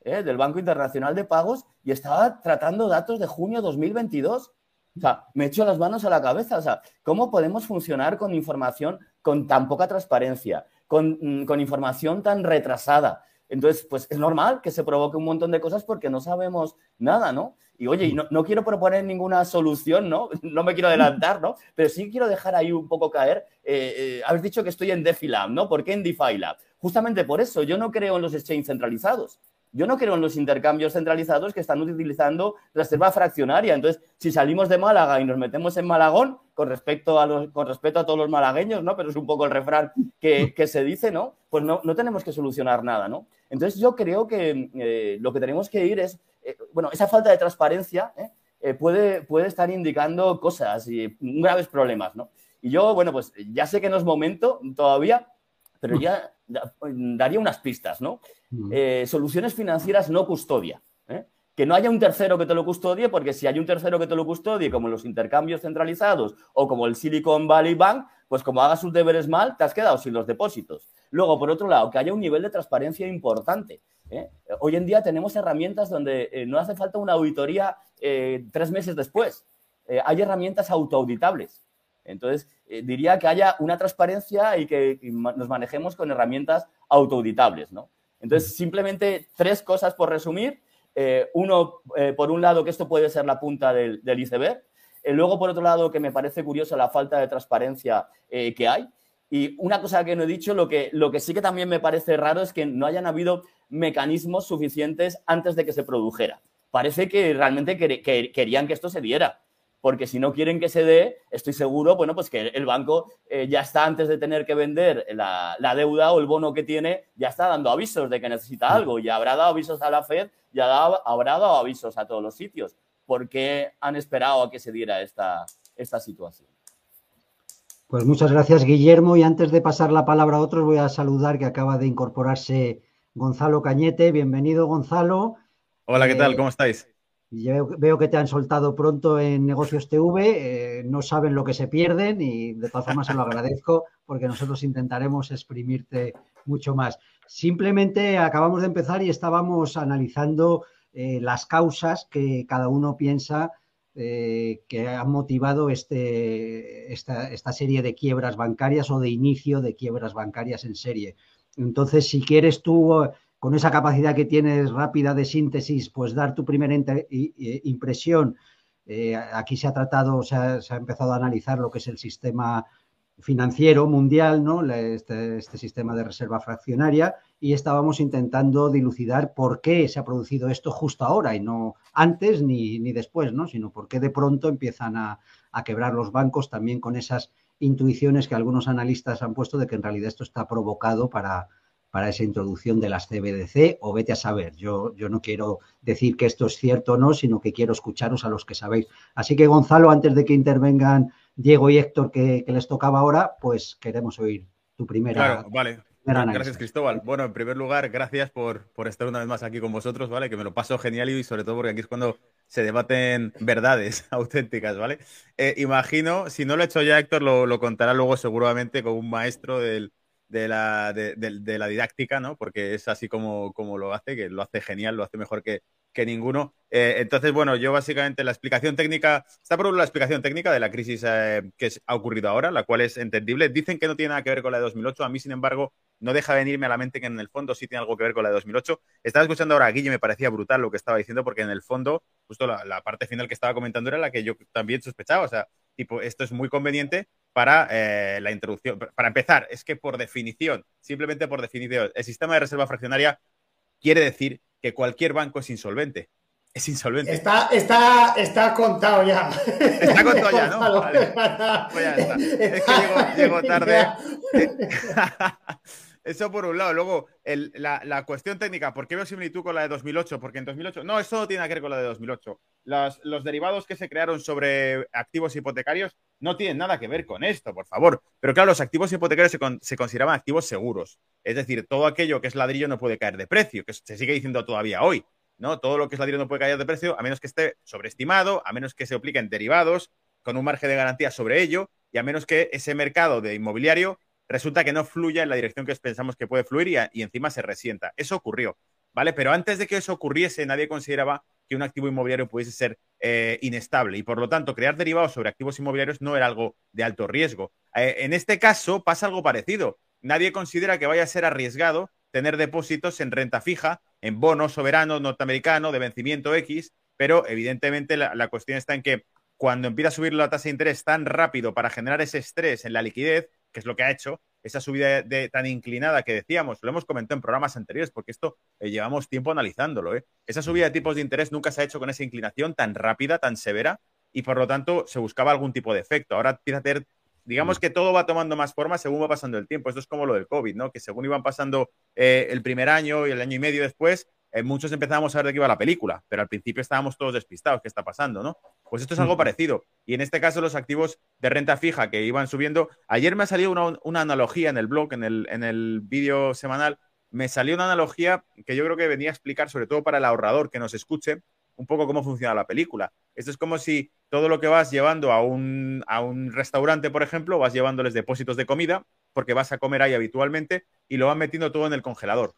eh, del Banco Internacional de Pagos, y estaba tratando datos de junio 2022. O sea, me echo las manos a la cabeza. O sea, ¿cómo podemos funcionar con información con tan poca transparencia? Mm, con, información tan retrasada. Entonces, pues es normal que se provoque un montón de cosas porque no sabemos nada, ¿no? Y oye, no, no, quiero proponer ninguna solución, ¿no? No me quiero adelantar, ¿no? Pero sí quiero dejar ahí un poco caer. Eh, eh, dicho que estoy en DeFi ¿no? ¿Por qué en DeFi Lab? Justamente por eso, yo no creo en los exchanges centralizados. Yo no creo en los intercambios centralizados que están utilizando reserva fraccionaria. Entonces, si salimos de Málaga y nos metemos en Malagón, con respecto a, con respecto a todos los malagueños, ¿no? Pero es un poco el refrán que, se dice, ¿no? Pues no, no, tenemos que solucionar nada, ¿no? Entonces, yo creo que eh, lo que tenemos que ir es, eh, bueno, esa falta de transparencia ¿eh? puede, puede estar indicando cosas y graves problemas, ¿no? Y yo, bueno, pues ya sé que no es momento todavía, pero ya daría unas pistas, ¿no? Eh, soluciones financieras no custodia. ¿eh? Que no haya un tercero que te lo custodie, porque si hay un tercero que te lo custodie, como los intercambios centralizados o como el Silicon Valley Bank, pues como hagas sus deberes mal, te has quedado sin los depósitos. Luego, por otro lado, que haya un nivel de transparencia importante. ¿eh? Hoy en día tenemos herramientas donde no hace falta una auditoría tres meses después. hay herramientas autoauditables. Entonces, diría que haya una transparencia y que nos manejemos con herramientas autoauditables, ¿no? Entonces, simplemente tres cosas por resumir. Eh, uno, eh, por un lado, que esto puede ser la punta del, iceberg. luego, por otro lado, que me parece curioso la falta de transparencia que hay. Y una cosa que no he dicho, lo que, lo que sí que también me parece raro es que no hayan habido mecanismos suficientes antes de que se produjera. Parece que realmente querían que esto se diera porque si no quieren que se dé, estoy seguro, bueno, pues que el banco eh, ya está antes de tener que vender la, deuda o el bono que tiene, ya está dando avisos de que necesita algo, ya habrá dado avisos a la Fed, ya habrá dado avisos a todos los sitios. ¿Por qué han esperado a que se diera esta, esta situación? Pues muchas gracias, Guillermo. Y antes de pasar la palabra a otros, voy a saludar que acaba de incorporarse Gonzalo Cañete. Bienvenido, Gonzalo. Hola, ¿qué tal? Eh, ¿Cómo estáis? Veo, que te han soltado pronto en Negocios TV, eh, no saben lo que se pierden y de todas formas se lo agradezco porque nosotros intentaremos exprimirte mucho más. Simplemente acabamos de empezar y estábamos analizando eh, las causas que cada uno piensa eh, que han motivado este, esta, esta serie de quiebras bancarias o de inicio de quiebras bancarias en serie. Entonces, si quieres tú con esa capacidad que tienes rápida de síntesis, pues dar tu primera impresión. Eh, aquí se ha tratado, se ha, empezado a analizar lo que es el sistema financiero mundial, ¿no? Este, este, sistema de reserva fraccionaria, y estábamos intentando dilucidar por qué se ha producido esto justo ahora y no antes ni, después, ¿no? Sino por qué de pronto empiezan a, a quebrar los bancos también con esas intuiciones que algunos analistas han puesto de que en realidad esto está provocado para, para esa introducción de las CBDC o vete a saber. Yo, yo no quiero decir que esto es cierto o no, sino que quiero escucharos a los que sabéis. Así que Gonzalo, antes de que intervengan Diego y Héctor, que, les tocaba ahora, pues queremos oír tu primera. Claro, vale. Gracias, Cristóbal. Bueno, en primer lugar, gracias por, por, estar una vez más aquí con vosotros, ¿vale? Que me lo paso genial y sobre todo porque aquí es cuando se debaten verdades auténticas, ¿vale? Eh, imagino, si no lo he hecho ya, Héctor, lo, lo contará luego seguramente con un maestro del, de, la, de, la didáctica, ¿no? Porque es así como, como lo hace, que lo hace genial, lo hace mejor que, que ninguno. Eh, entonces, bueno, yo básicamente la explicación técnica, está por la explicación técnica de la crisis eh, que ha ocurrido ahora, la cual es entendible. Dicen que no tiene nada que ver con la de 2008, a mí, sin embargo, no deja venirme a la mente que en el fondo sí tiene algo que ver con la de 2008. Estaba escuchando ahora a Guille, me parecía brutal lo que estaba diciendo, porque en el fondo, justo la, parte final que estaba comentando era la que yo también sospechaba, o sea, tipo, esto es muy conveniente para eh, la introducción. Para empezar, es que por definición, simplemente por definición, el sistema de reserva fraccionaria quiere decir que cualquier banco es insolvente. Es insolvente. Está, está, está contado ya. Está contado ya, ¿no? Pues ya está. Es que llego, tarde. Eso por un lado. Luego, la, cuestión técnica, ¿por qué veo similitud con la de 2008? Porque en 2008, no, eso no tiene que ver con la de 2008. los derivados que se crearon sobre activos hipotecarios no tienen nada que ver con esto, por favor. Pero claro, los activos hipotecarios se, se consideraban activos seguros. Es decir, todo aquello que es ladrillo no puede caer de precio, que se sigue diciendo todavía hoy. ¿no? Todo lo que es ladrillo no puede caer de precio a menos que esté sobreestimado, a menos que se apliquen derivados con un margen de garantía sobre ello y a menos que ese mercado de inmobiliario resulta que no fluya en la dirección que pensamos que puede fluir y, encima se resienta. Eso ocurrió, ¿vale? Pero antes de que eso ocurriese, nadie consideraba que un activo inmobiliario pudiese ser eh, inestable y por lo tanto crear derivados sobre activos inmobiliarios no era algo de alto riesgo. Eh, en este caso pasa algo parecido nadie considera que vaya a ser arriesgado tener depósitos en renta fija, en bonos soberanos norteamericano de vencimiento X, pero evidentemente la, cuestión está en que cuando empieza a subir la tasa de interés tan rápido para generar ese estrés en la liquidez, que es lo que ha hecho, esa subida de, tan inclinada que decíamos, lo hemos comentado en programas anteriores, porque esto eh, llevamos tiempo analizándolo. ¿eh? Esa subida de tipos de interés nunca se ha hecho con esa inclinación tan rápida, tan severa, y por lo tanto se buscaba algún tipo de efecto. Ahora empieza a tener digamos mm. que todo va tomando más forma según va pasando el tiempo. Esto es como lo del COVID, ¿no? Que según iban pasando eh, el primer año y el año y medio después, eh, muchos empezábamos a ver de qué iba la película, pero al principio estábamos todos despistados, ¿qué está pasando, no? Pues esto es algo parecido. Y en este caso, los activos de renta fija que iban subiendo. Ayer me ha salido una, analogía en el blog, en el, en el vídeo semanal, me salió una analogía que yo creo que venía a explicar, sobre todo para el ahorrador que nos escuche, un poco cómo funciona la película. Esto es como si todo lo que vas llevando a un, a un restaurante, por ejemplo, vas llevándoles depósitos de comida, porque vas a comer ahí habitualmente, y lo van metiendo todo en el congelador.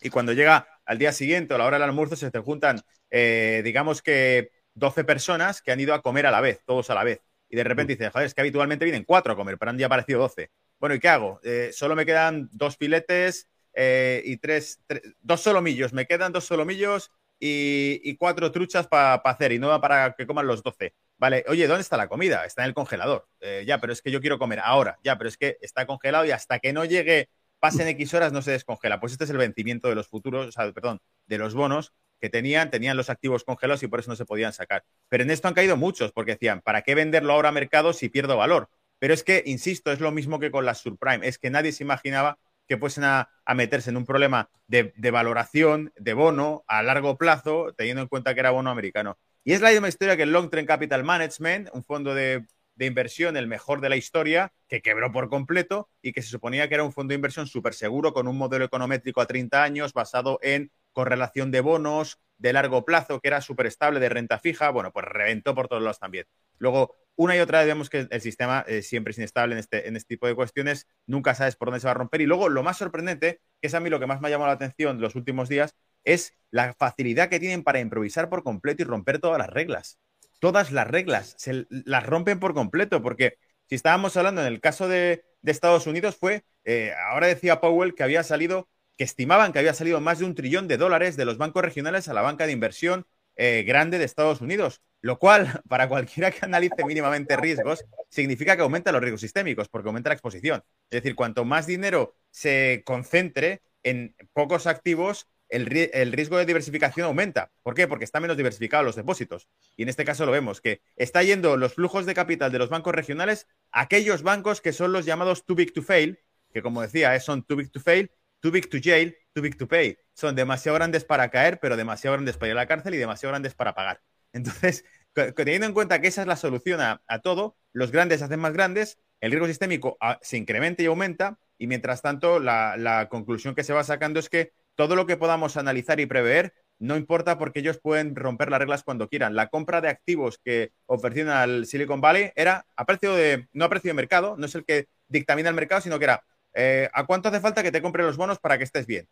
Y cuando llega al día siguiente o a la hora del almuerzo, se te juntan, eh, digamos que 12 personas que han ido a comer a la vez, todos a la vez. Y de repente dices, joder, es que habitualmente vienen cuatro a comer, pero han ya aparecido 12. Bueno, ¿y qué hago? Eh, solo me quedan dos filetes eh, y tres, dos solomillos. Me quedan dos solomillos y, cuatro truchas para hacer y no para que coman los doce. Vale, oye, ¿dónde está la comida? Está en el congelador. Ya, pero es que yo quiero comer ahora. Ya, pero es que está congelado y hasta que no llegue, pasen X horas, no se descongela. Pues este es el vencimiento de los futuros, o sea, perdón, de los bonos que tenían, tenían los activos congelados y por eso no se podían sacar. Pero en esto han caído muchos, porque decían, ¿para qué venderlo ahora a mercado si pierdo valor? Pero es que, insisto, es lo mismo que con las subprime, es que nadie se imaginaba que fuesen a, meterse en un problema de, valoración de bono a largo plazo, teniendo en cuenta que era bono americano. Y es la misma historia que el Long Term Capital Management, un fondo de, inversión, el mejor de la historia, que quebró por completo y que se suponía que era un fondo de inversión súper seguro con un modelo econométrico a 30 años basado en correlación de bonos de largo plazo, que era súper estable de renta fija. Bueno, pues reventó por todos lados también. Luego, una y otra vez vemos que el sistema eh, siempre es inestable en este, en este tipo de cuestiones, nunca sabes por dónde se va a romper. Y luego, lo más sorprendente, que es a mí lo que más me ha llamado la atención los últimos días, es la facilidad que tienen para improvisar por completo y romper todas las reglas. Todas las reglas se las rompen por completo, porque si estábamos hablando en el caso de, Estados Unidos, fue, eh, ahora decía Powell que había salido, que estimaban que había salido más de un trillón de dólares de los bancos regionales a la banca de inversión eh, grande de Estados Unidos, lo cual, para cualquiera que analice mínimamente riesgos, significa que aumenta los riesgos sistémicos, porque aumenta la exposición. Es decir, cuanto más dinero se concentre en pocos activos, el, riesgo de diversificación aumenta. ¿Por qué? Porque están menos diversificados los depósitos. Y en este caso lo vemos, que está yendo los flujos de capital de los bancos regionales a aquellos bancos que son los llamados too big to fail, que como decía, son too big to fail, too big to jail, too big to pay. Son demasiado grandes para caer, pero demasiado grandes para ir a la cárcel y demasiado grandes para pagar. Entonces, teniendo en cuenta que esa es la solución a, todo, los grandes se hacen más grandes, el riesgo sistémico ah, se incrementa y aumenta, Y mientras tanto, la, la conclusión que se va sacando es que todo lo que podamos analizar y prever no importa porque ellos pueden romper las reglas cuando quieran. La compra de activos que ofrecían al Silicon Valley era a precio de, no a precio de mercado, no es el que dictamina el mercado, sino que era eh, ¿a cuánto hace falta que te compre los bonos para que estés bien?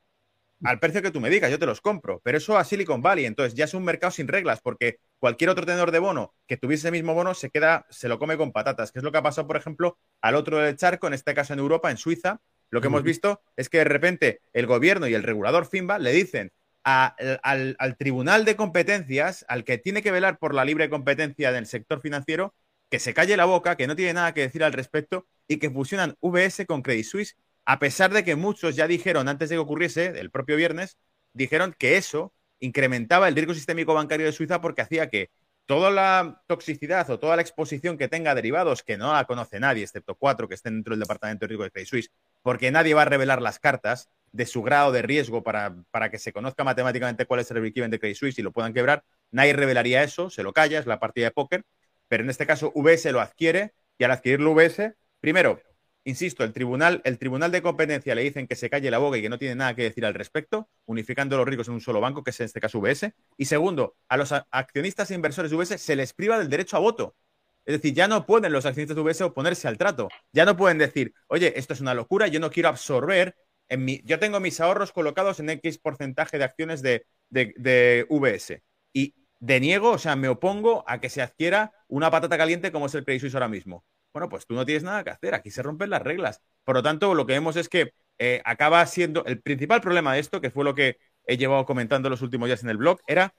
Al precio que tú me digas, yo te los compro. Pero eso a Silicon Valley, entonces ya es un mercado sin reglas, porque cualquier otro tenedor de bono que tuviese el mismo bono se queda, se lo come con patatas, que es lo que ha pasado, por ejemplo, al otro del charco, en este caso en Europa, en Suiza, lo que hemos visto es que de repente el gobierno y el regulador FINBA le dicen al, Tribunal de Competencias, al que tiene que velar por la libre competencia del sector financiero, que se calle la boca, que no tiene nada que decir al respecto y que fusionan VS con Credit Suisse, a pesar de que muchos ya dijeron antes de que ocurriese, el propio viernes, dijeron que eso incrementaba el riesgo sistémico bancario de Suiza porque hacía que toda la toxicidad o toda la exposición que tenga derivados, que no la conoce nadie, excepto cuatro que estén dentro del departamento de riesgo de Credit Suisse, porque nadie va a revelar las cartas de su grado de riesgo para, para que se conozca matemáticamente cuál es el break de Credit Suisse y lo puedan quebrar, nadie revelaría eso, se lo calla, es la partida de póker, pero en este caso VS lo adquiere y al adquirirlo VS, primero, Insisto, el tribunal, el tribunal de competencia le dicen que se calle la boca y que no tiene nada que decir al respecto, unificando los ricos en un solo banco, que es en este caso VS. Y segundo, a los accionistas e inversores de VS se les priva del derecho a voto. Es decir, ya no pueden los accionistas de VS oponerse al trato. Ya no pueden decir, oye, esto es una locura, yo no quiero absorber. En mi, yo tengo mis ahorros colocados en X porcentaje de acciones de, de, de VS. Y deniego, o sea, me opongo a que se adquiera una patata caliente como es el Credit Suisse ahora mismo bueno, pues tú no tienes nada que hacer, aquí se rompen las reglas. Por lo tanto, lo que vemos es que eh, acaba siendo el principal problema de esto, que fue lo que he llevado comentando los últimos días en el blog, era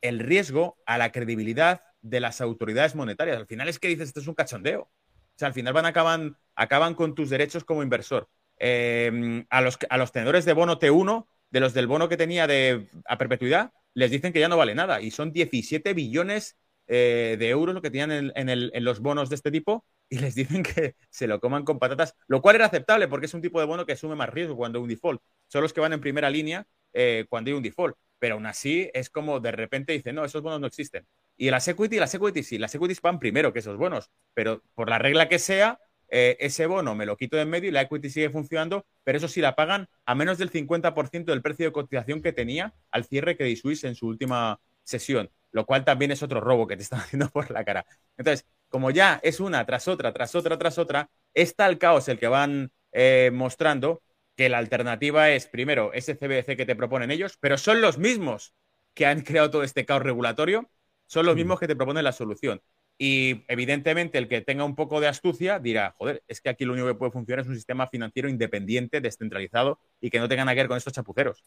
el riesgo a la credibilidad de las autoridades monetarias. Al final es que dices, esto es un cachondeo. O sea, al final van acaban, acaban con tus derechos como inversor. Em, a, los, a los tenedores de bono T1, de los del bono que tenía de, a perpetuidad, les dicen que ya no vale nada. Y son 17 billones eh, de euros lo que tenían en, los bonos de este tipo y les dicen que se lo coman con patatas, lo cual era aceptable porque es un tipo de bono que asume más riesgo cuando hay un default. Son los que van en primera línea eh, cuando hay un default. Pero aún así es como de repente dicen, no, esos bonos no existen. Y las equity, las equity sí, las equities van primero que esos bonos, pero por la regla que sea, eh, ese bono me lo quito de en medio y la equity sigue funcionando, pero eso sí la pagan a menos del 50% del precio de cotización que tenía al cierre que de Suisse en su última sesión, lo cual también es otro robo que te están haciendo por la cara. Entonces, como ya es una tras otra, tras otra, tras otra, es tal caos el que van eh, mostrando que la alternativa es, primero, ese CBDC que te proponen ellos, pero son los mismos que han creado todo este caos regulatorio, son los mismos que te proponen la solución. Y evidentemente el que tenga un poco de astucia dirá, joder, es que aquí lo único que puede funcionar es un sistema financiero independiente, descentralizado y que no tenga nada que ver con estos chapuceros.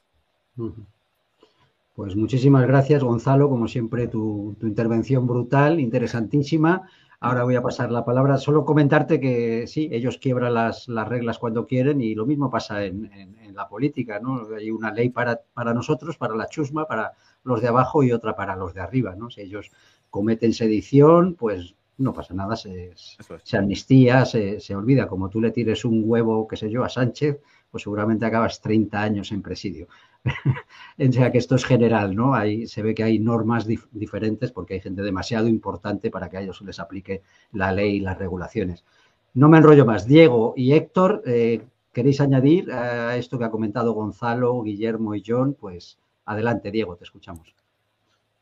Pues muchísimas gracias, Gonzalo. Como siempre, tu, intervención brutal, interesantísima. Ahora voy a pasar la palabra. Solo comentarte que sí, ellos quiebran las, reglas cuando quieren y lo mismo pasa en, la política, ¿no? Hay una ley para, para, nosotros, para la chusma, para los de abajo y otra para los de arriba, ¿no? Si ellos cometen sedición, pues no pasa nada, se, se amnistía, se, se, olvida. Como tú le tires un huevo, qué sé yo, a Sánchez, pues seguramente acabas 30 años en presidio. o sea que esto es general, ¿no? Ahí se ve que hay normas diferentes porque hay gente demasiado importante para que a ellos les aplique la ley y las regulaciones. No me enrollo más. Diego y Héctor, eh, ¿queréis añadir a esto que ha comentado Gonzalo, Guillermo y John? Pues adelante, Diego, te escuchamos.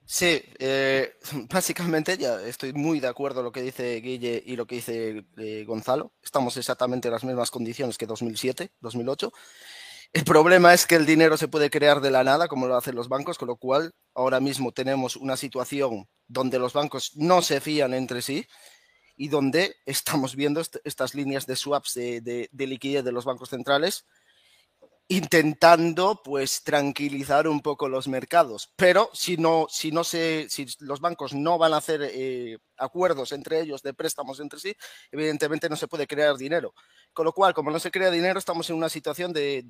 Sí, eh, básicamente ya estoy muy de acuerdo con lo que dice Guille y lo que dice eh, Gonzalo. Estamos exactamente en las mismas condiciones que 2007, 2008. El problema es que el dinero se puede crear de la nada, como lo hacen los bancos, con lo cual ahora mismo tenemos una situación donde los bancos no se fían entre sí y donde estamos viendo estas líneas de swaps de liquidez de los bancos centrales intentando pues tranquilizar un poco los mercados. Pero si no, si no se, si los bancos no van a hacer eh, acuerdos entre ellos de préstamos entre sí, evidentemente no se puede crear dinero. Con lo cual, como no se crea dinero, estamos en una situación de,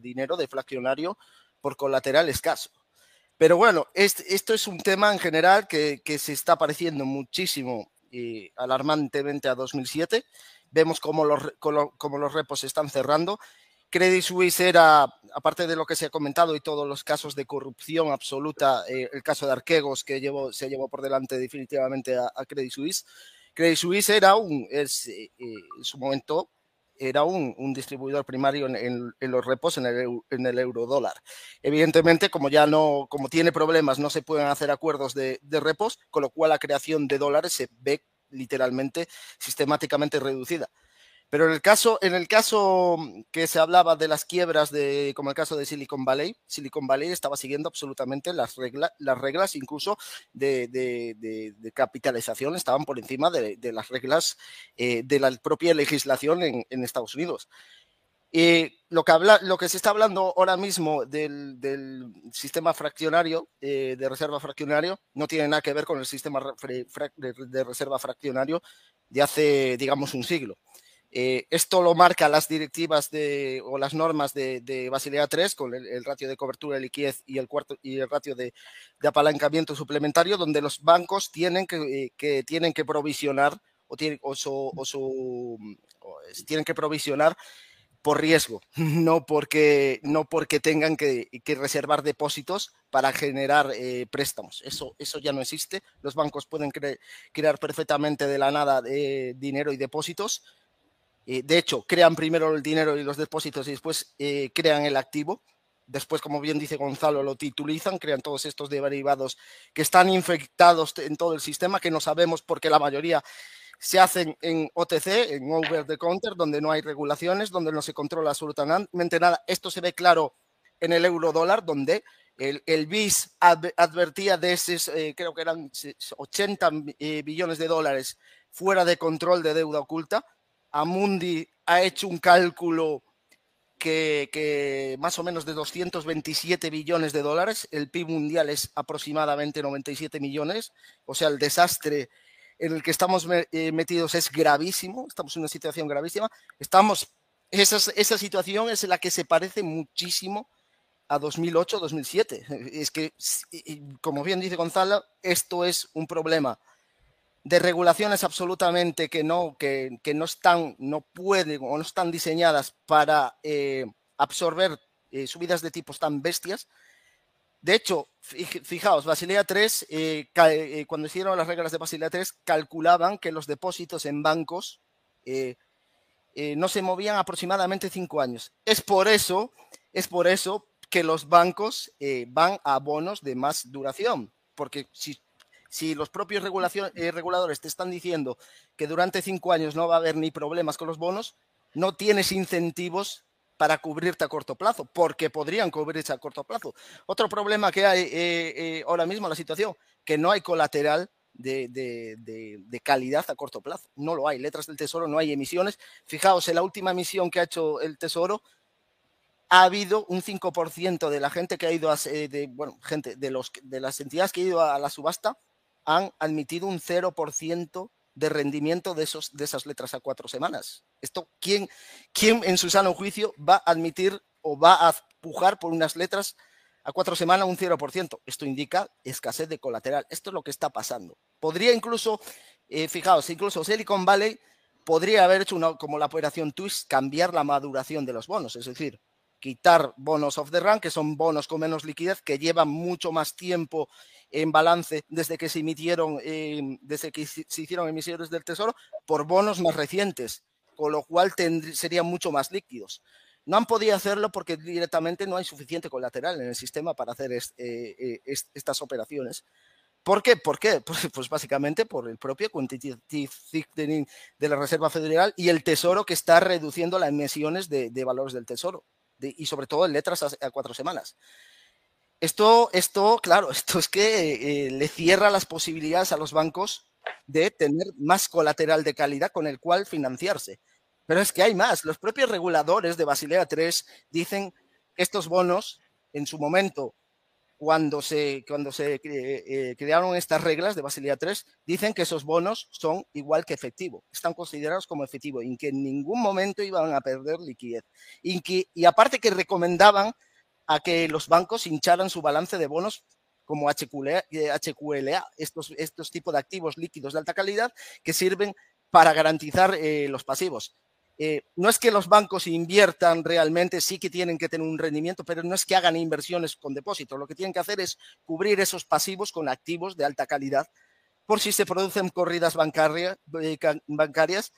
dinero deflacionario por colateral escaso. Pero bueno, esto es un tema en general que, se está pareciendo muchísimo eh, alarmantemente a 2007. Vemos cómo los, cómo los repos se están cerrando Credit Suisse era, aparte de lo que se ha comentado y todos los casos de corrupción absoluta, eh, el caso de Arquegos que se llevó por delante definitivamente a, Credit Suisse, Credit Suisse era un, es, eh, en su momento era un, distribuidor primario en, los repos en el, en euro dólar. Evidentemente, como ya no, como tiene problemas, no se pueden hacer acuerdos de repos, con lo cual la creación de dólares se ve literalmente sistemáticamente reducida. Pero en el caso, en el caso que se hablaba de las quiebras, de, como el caso de Silicon Valley, Silicon Valley estaba siguiendo absolutamente las, reglas, las reglas incluso de, capitalización, estaban por encima de, las reglas eh, de la propia legislación en, Estados Unidos. Y lo que, habla, lo que se está hablando ahora mismo del, sistema fraccionario, eh, de reserva fraccionario, no tiene nada que ver con el sistema de reserva fraccionario de hace, digamos, un siglo. Eh, esto lo marca las directivas de, o las normas de, de Basilea 3 con el, ratio de cobertura de liquidez y el, cuarto, y el ratio de, apalancamiento suplementario, donde los bancos tienen que, eh, tienen que provisionar o, tienen, tienen que provisionar por riesgo, no porque, no porque tengan que, reservar depósitos para generar eh, préstamos. Eso, eso ya no existe. Los bancos pueden crear perfectamente de la nada dinero y depósitos eh, de hecho, crean primero el dinero y los depósitos y después eh, crean el activo. Después, como bien dice Gonzalo, lo titulizan, crean todos estos derivados que están infectados en todo el sistema, que no sabemos porque la mayoría se hacen en OTC, en Over the Counter, donde no hay regulaciones, donde no se controla absolutamente nada. Esto se ve claro en el euro dólar, donde el, BIS advertía de esos, eh, creo que eran 80 billones de dólares fuera de control de deuda oculta Amundi ha hecho un cálculo que, más o menos de 227 billones de dólares, el PIB mundial es aproximadamente 97 millones, o sea, el desastre en el que estamos eh, metidos es gravísimo, estamos en una situación gravísima, estamos, esa, esa situación es la que se parece muchísimo a 2008-2007. Es que, como bien dice Gonzalo, esto es un problema de regulaciones absolutamente que no, que, no están, no pueden o no están diseñadas para eh, absorber eh, subidas de tipos tan bestias. De hecho, fijaos, Basilea 3, eh, cuando hicieron las reglas de Basilea 3, calculaban que los depósitos en bancos no se movían aproximadamente cinco años. Es por eso, es por eso que los bancos van a bonos de más duración, porque si si los propios eh, reguladores te están diciendo que durante cinco años no va a haber ni problemas con los bonos, no tienes incentivos para cubrirte a corto plazo, porque podrían cubrirse a corto plazo. Otro problema que hay eh, eh, ahora mismo en la situación, que no hay colateral de, calidad a corto plazo. No lo hay. Letras del Tesoro, no hay emisiones. Fijaos, en la última emisión que ha hecho el Tesoro, ha habido un 5% de la gente que ha ido a, de, bueno, gente de, los, de las entidades que ha ido a la subasta han admitido un 0% de rendimiento de, esos, de esas letras a cuatro semanas. Esto, ¿quién, ¿quién en su sano juicio va a admitir o va a pujar por unas letras a cuatro semanas un 0%? Esto indica escasez de colateral. Esto es lo que está pasando. Podría incluso, eh, fijaos, incluso Silicon Valley podría haber hecho una, como la operación Twist, cambiar la maduración de los bonos. Es decir, quitar bonos off the run, que son bonos con menos liquidez, que llevan mucho más tiempo en balance desde que se emitieron, em, desde que se hicieron emisiones del Tesoro, por bonos más recientes, con lo cual serían mucho más líquidos. No han podido hacerlo porque directamente no hay suficiente colateral en el sistema para hacer eh, eh, estas operaciones. ¿Por qué? ¿Por qué? Pues, pues, básicamente por el propio quantitative tightening de la Reserva Federal y el Tesoro que está reduciendo las emisiones de valores del Tesoro y sobre todo en letras a, cuatro semanas. Esto, esto, claro, esto es que eh, le cierra las posibilidades a los bancos de tener más colateral de calidad con el cual financiarse. Pero es que hay más. Los propios reguladores de Basilea 3 dicen que estos bonos, en su momento, cuando se, cuando se eh, crearon estas reglas de Basilea 3, dicen que esos bonos son igual que efectivo, están considerados como efectivo y que en ningún momento iban a perder liquidez. Y, que, y aparte que recomendaban a que los bancos hincharan su balance de bonos como HQLA, HQLA estos, estos tipos de activos líquidos de alta calidad que sirven para garantizar eh, los pasivos. Eh, no es que los bancos inviertan realmente, sí que tienen que tener un rendimiento, pero no es que hagan inversiones con depósitos. Lo que tienen que hacer es cubrir esos pasivos con activos de alta calidad por si se producen corridas eh, bancarias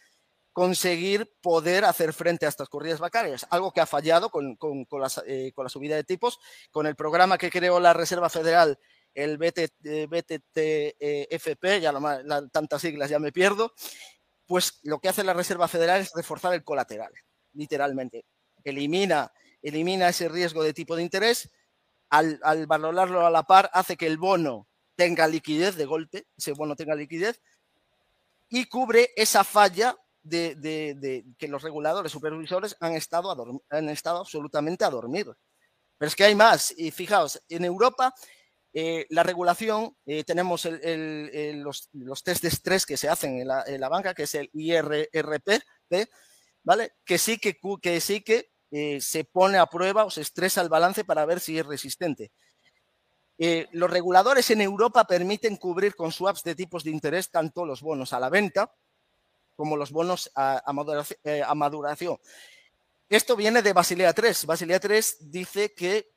conseguir poder hacer frente a estas corridas bancarias, algo que ha fallado con, con, con, eh, con, la subida de tipos, con el programa que creó la Reserva Federal, el BTTFP, eh, ya la, la, tantas siglas ya me pierdo, pues lo que hace la Reserva Federal es reforzar el colateral, literalmente. Elimina, elimina ese riesgo de tipo de interés, al, al valorarlo a la par hace que el bono tenga liquidez de golpe, ese bono tenga liquidez, y cubre esa falla de, que los reguladores supervisores han estado, han estado absolutamente a dormir. Pero es que hay más. Y fijaos, en Europa eh, la regulación, eh, tenemos el, los, los, test de estrés que se hacen en la, en la, banca, que es el IRRP, ¿vale? Que sí que, que, sí que eh, se pone a prueba o se estresa el balance para ver si es resistente. Eh, los reguladores en Europa permiten cubrir con swaps de tipos de interés tanto los bonos a la venta como los bonos a, a, maduración, eh, a maduración. Esto viene de Basilea 3. Basilea 3 dice que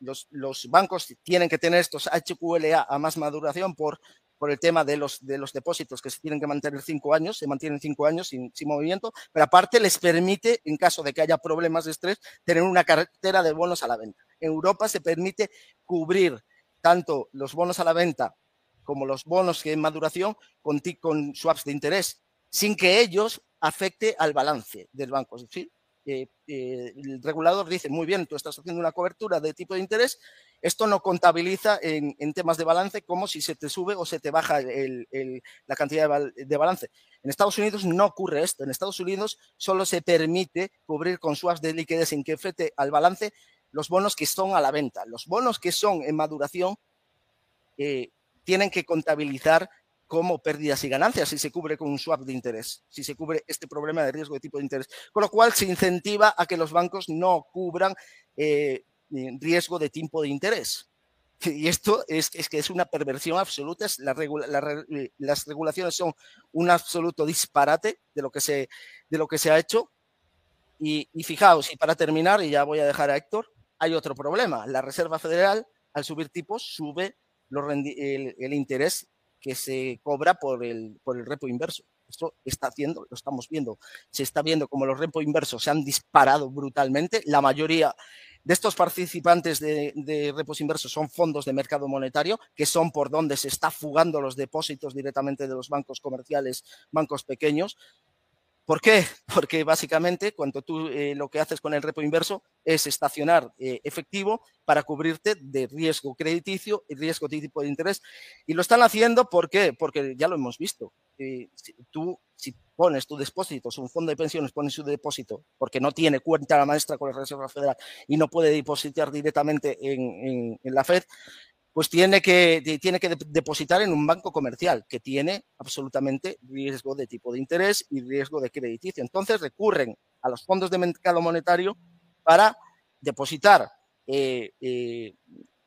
los, bancos tienen que tener estos HQLA a más maduración por, por el tema de los, de los depósitos que se tienen que mantener cinco años, se mantienen cinco años sin, sin, movimiento, pero aparte les permite, en caso de que haya problemas de estrés, tener una cartera de bonos a la venta. En Europa se permite cubrir tanto los bonos a la venta como los bonos que en maduración con, con swaps de interés, sin que ellos afecte al balance del banco. Es decir, eh, eh, el regulador dice, muy bien, tú estás haciendo una cobertura de tipo de interés, esto no contabiliza en, en temas de balance como si se te sube o se te baja la cantidad de, balance. En Estados Unidos no ocurre esto. En Estados Unidos solo se permite cubrir con swaps de liquidez sin que afecte al balance los bonos que son a la venta. Los bonos que son en maduración eh, tienen que contabilizar como pérdidas y ganancias si se cubre con un swap de interés, si se cubre este problema de riesgo de tipo de interés. Con lo cual se incentiva a que los bancos no cubran eh, riesgo de tipo de interés. Y esto es, es que es una perversión absoluta. Es la regula, la, las regulaciones son un absoluto disparate de lo que se, de lo que se ha hecho. Y, y fijaos, y para terminar, y ya voy a dejar a Héctor, hay otro problema. La Reserva Federal, al subir tipos, sube el, el, interés que se cobra por el, por el repo inverso. Esto está haciendo, lo estamos viendo, se está viendo como los repo inversos se han disparado brutalmente. La mayoría de estos participantes de, de, repos inversos son fondos de mercado monetario, que son por donde se está fugando los depósitos directamente de los bancos comerciales, bancos pequeños. ¿Por qué? Porque básicamente cuando tú eh, lo que haces con el repo inverso es estacionar eh, efectivo para cubrirte de riesgo crediticio y riesgo de tipo de interés. Y lo están haciendo ¿por qué? Porque ya lo hemos visto. Eh, tú, si pones tu depósito, un fondo de pensiones pone su depósito porque no tiene cuenta la maestra con la Reserva Federal y no puede depositar directamente en, en, en la Fed, pues tiene que, tiene que depositar en un banco comercial que tiene absolutamente riesgo de tipo de interés y riesgo de crediticio. Entonces recurren a los fondos de mercado monetario para depositar eh, eh,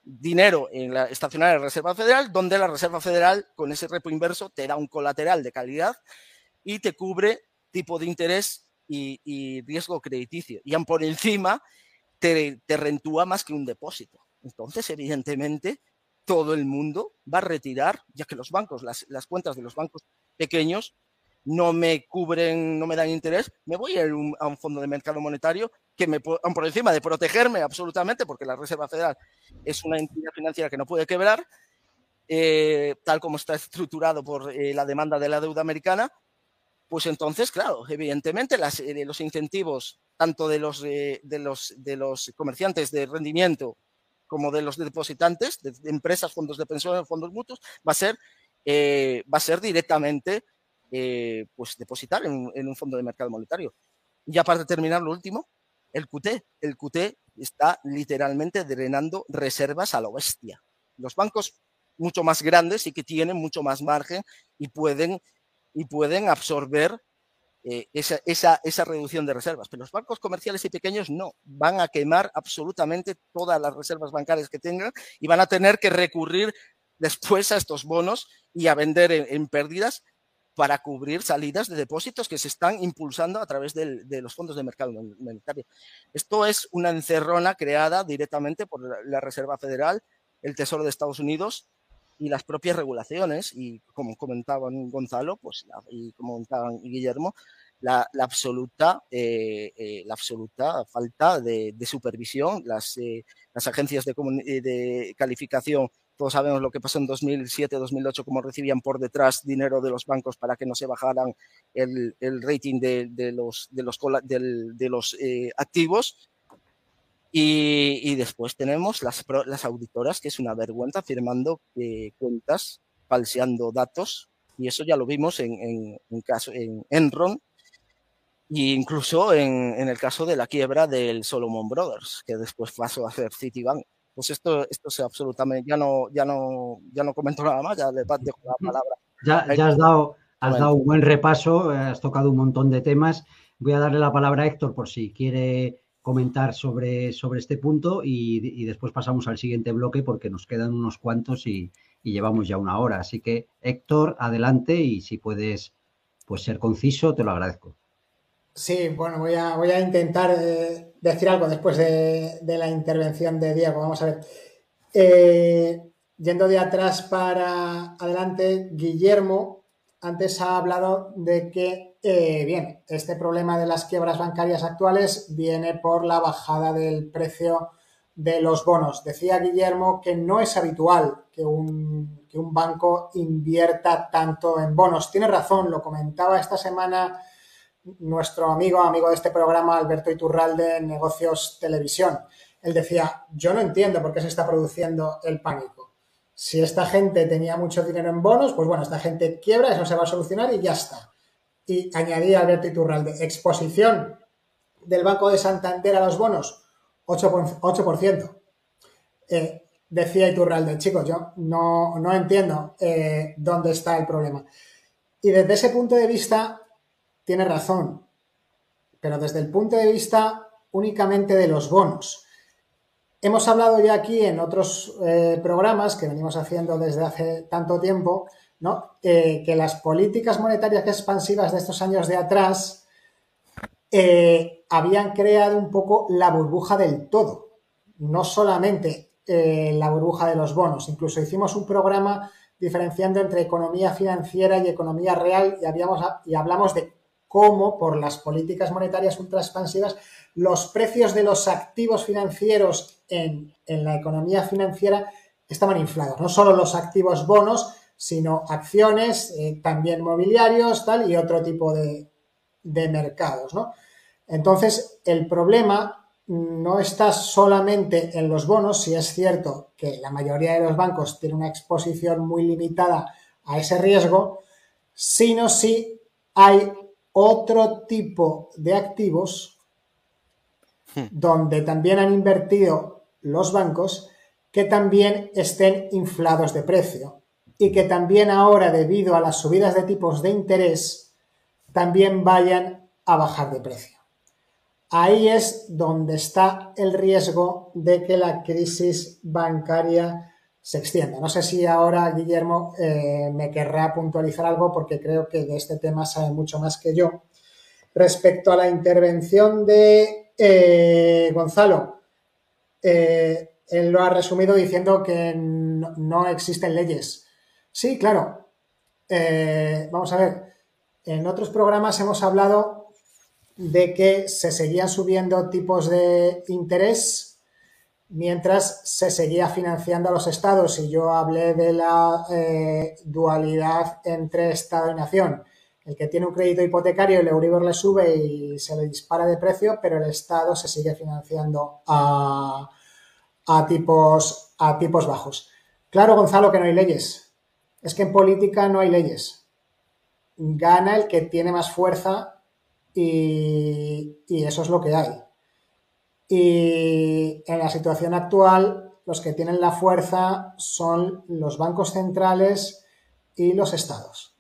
dinero en la estacionaria Reserva Federal, donde la Reserva Federal, con ese repo inverso, te da un colateral de calidad y te cubre tipo de interés y, riesgo crediticio. Y por encima te rentúa más que un depósito. Entonces, evidentemente, todo el mundo va a retirar, ya que los bancos, las, cuentas de los bancos pequeños no me cubren, no me dan interés, me voy a ir un, a un fondo de mercado monetario que me por encima de protegerme absolutamente, porque la Reserva Federal es una entidad financiera que no puede quebrar, eh, tal como está estructurado por eh, la demanda de la deuda americana, pues entonces, claro, evidentemente eh, los incentivos tanto de los comerciantes de rendimiento como de los depositantes, de, empresas, fondos de pensiones, fondos mutuos, va a ser, eh, va a ser directamente eh, pues depositar en, en, un fondo de mercado monetario. Y ya para terminar lo último, el QT. El QT está literalmente drenando reservas a la bestia. Los bancos mucho más grandes y que tienen mucho más margen y pueden, y pueden absorber eh, esa, esa, esa, reducción de reservas. Pero los bancos comerciales y pequeños no, van a quemar absolutamente todas las reservas bancarias que tengan y van a tener que recurrir después a estos bonos y a vender en, en pérdidas para cubrir salidas de depósitos que se están impulsando a través del, de los fondos de mercado monetario. Esto es una encerrona creada directamente por la Reserva Federal, el Tesoro de Estados Unidos y las propias regulaciones, y como comentaban Gonzalo, pues, y como comentaban Guillermo, la, absoluta, eh, eh, la absoluta falta de, supervisión. Las, eh, las agencias de, calificación, todos sabemos lo que pasó en 2007-2008, cómo recibían por detrás dinero de los bancos para que no se bajaran el, el rating de los, de los activos. Y, y, después tenemos las, las auditoras, que es una vergüenza, firmando cuentas, falseando datos, y eso ya lo vimos en, en, en caso en Enron, y incluso en, en, el caso de la quiebra del Solomon Brothers, que después pasó a ser Citibank. Pues esto, esto es absolutamente, ya no, ya no, ya no comento nada más, ya le dejo la palabra. Ya, ya has dado, has dado un buen repaso, has tocado un montón de temas. Voy a darle la palabra a Héctor por si quiere comentar sobre, sobre este punto y, después pasamos al siguiente bloque porque nos quedan unos cuantos y, llevamos ya una hora. Así que, Héctor, adelante y si puedes pues ser conciso, te lo agradezco. Sí, bueno, voy a, voy a intentar eh, decir algo después de, la intervención de Diego. Vamos a ver. Eh, yendo de atrás para adelante, Guillermo antes ha hablado de que, eh, bien, este problema de las quiebras bancarias actuales viene por la bajada del precio de los bonos. Decía Guillermo que no es habitual que un, banco invierta tanto en bonos. Tiene razón, lo comentaba esta semana nuestro amigo, amigo de este programa, Alberto Iturralde, en Negocios Televisión. Él decía, yo no entiendo por qué se está produciendo el pánico. Si esta gente tenía mucho dinero en bonos, pues bueno, esta gente quiebra, eso se va a solucionar y ya está. Y añadía Alberto Iturralde, exposición del Banco de Santander a los bonos, 8%. Eh, decía Iturralde, chicos, yo no, no entiendo eh, dónde está el problema. Y desde ese punto de vista, tiene razón, pero desde el punto de vista únicamente de los bonos. Hemos hablado ya aquí en otros eh, programas que venimos haciendo desde hace tanto tiempo, ¿no? Eh, que las políticas monetarias expansivas de estos años de atrás eh, habían creado un poco la burbuja del todo, no solamente la burbuja de los bonos. Incluso hicimos un programa diferenciando entre economía financiera y economía real y hablamos de cómo por las políticas monetarias ultraexpansivas los precios de los activos financieros en, la economía financiera estaban inflados. No solo los activos bonos, sino acciones, eh, también mobiliarios, tal, y otro tipo de, de mercados, ¿no? Entonces, el problema no está solamente en los bonos, si es cierto que la mayoría de los bancos tienen una exposición muy limitada a ese riesgo, sino si hay otro tipo de activos hmm. donde también han invertido los bancos que también estén inflados de precio y que también ahora debido a las subidas de tipos de interés también vayan a bajar de precio. Ahí es donde está el riesgo de que la crisis bancaria se extienda. No sé si ahora Guillermo eh, me querrá puntualizar algo porque creo que de este tema sabe mucho más que yo. Respecto a la intervención de eh, Gonzalo, eh, él lo ha resumido diciendo que no, existen leyes. Sí, claro. vamos a ver, en otros programas hemos hablado de que se seguían subiendo tipos de interés mientras se seguía financiando a los estados y yo hablé de la eh, dualidad entre Estado y nación. El que tiene un crédito hipotecario, el Euribor le sube y se le dispara de precio, pero el Estado se sigue financiando a, tipos, a tipos bajos. Claro, Gonzalo, que no hay leyes. Es que en política no hay leyes. Gana el que tiene más fuerza y eso es lo que hay. Y en la situación actual, los que tienen la fuerza son los bancos centrales y los estados.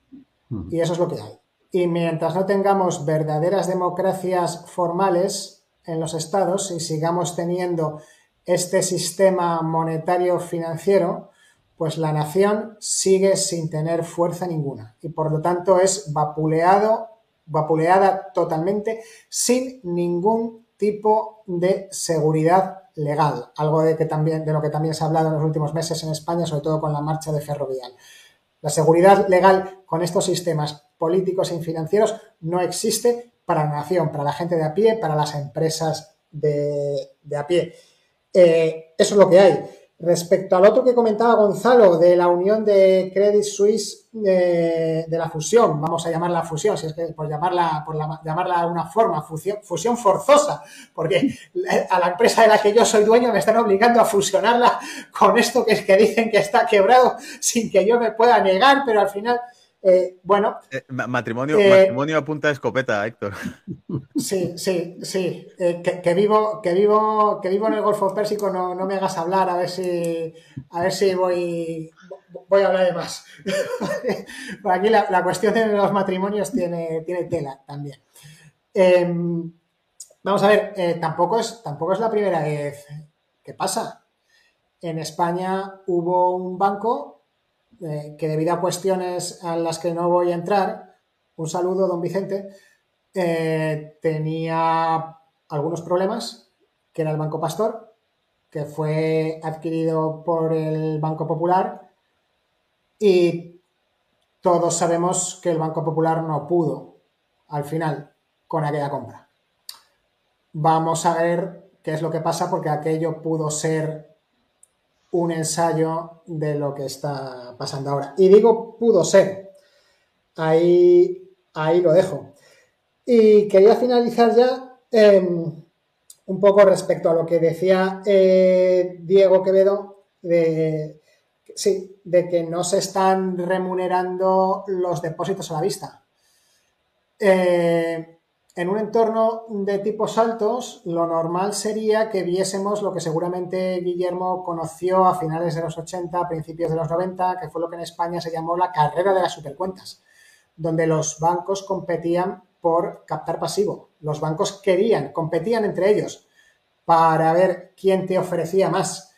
Hmm. Y eso es lo que hay. Y mientras no tengamos verdaderas democracias formales en los estados y sigamos teniendo este sistema monetario financiero, pues la nación sigue sin tener fuerza ninguna y por lo tanto es vapuleado, vapuleada totalmente sin ningún tipo de seguridad legal, algo de, que también, de lo que también se ha hablado en los últimos meses en España, sobre todo con la marcha de Ferrovial. La seguridad legal con estos sistemas políticos y financieros no existe para la nación, para la gente de a pie, para las empresas de, a pie. Eh, eso es lo que hay. Respecto al otro que comentaba Gonzalo, de la unión de Credit Suisse de, la fusión, vamos a llamarla fusión, si es que por llamarla, por llamarla de una forma, fusión, fusión forzosa, porque a la empresa de la que yo soy dueño me están obligando a fusionarla con esto que es que dicen que está quebrado sin que yo me pueda negar, pero al final eh, bueno. Eh, matrimonio, eh, matrimonio a punta de escopeta, Héctor. Sí, sí, sí. Que, vivo, que vivo, que vivo en el Golfo Pérsico, no, me hagas hablar, a ver si, a ver si voy, voy a hablar de más. Por aquí la, cuestión de los matrimonios tiene, tiene tela también. Em, vamos a ver, tampoco, es, tampoco es la primera vez que pasa. En España hubo un banco eh, que debido a cuestiones a las que no voy a entrar, un saludo, don Vicente, eh, tenía algunos problemas, que era el Banco Pastor, que fue adquirido por el Banco Popular y todos sabemos que el Banco Popular no pudo al final con aquella compra. Vamos a ver qué es lo que pasa porque aquello pudo ser un ensayo de lo que está pasando ahora. Y digo, pudo ser. Ahí, ahí lo dejo. Y quería finalizar ya em, un poco respecto a lo que decía eh, Diego Quevedo, de, sí, de que no se están remunerando los depósitos a la vista. Eh, en un entorno de tipos altos, lo normal sería que viésemos lo que seguramente Guillermo conoció a finales de los 80, principios de los 90, que fue lo que en España se llamó la carrera de las supercuentas, donde los bancos competían por captar pasivo. Los bancos querían, competían entre ellos para ver quién te ofrecía más.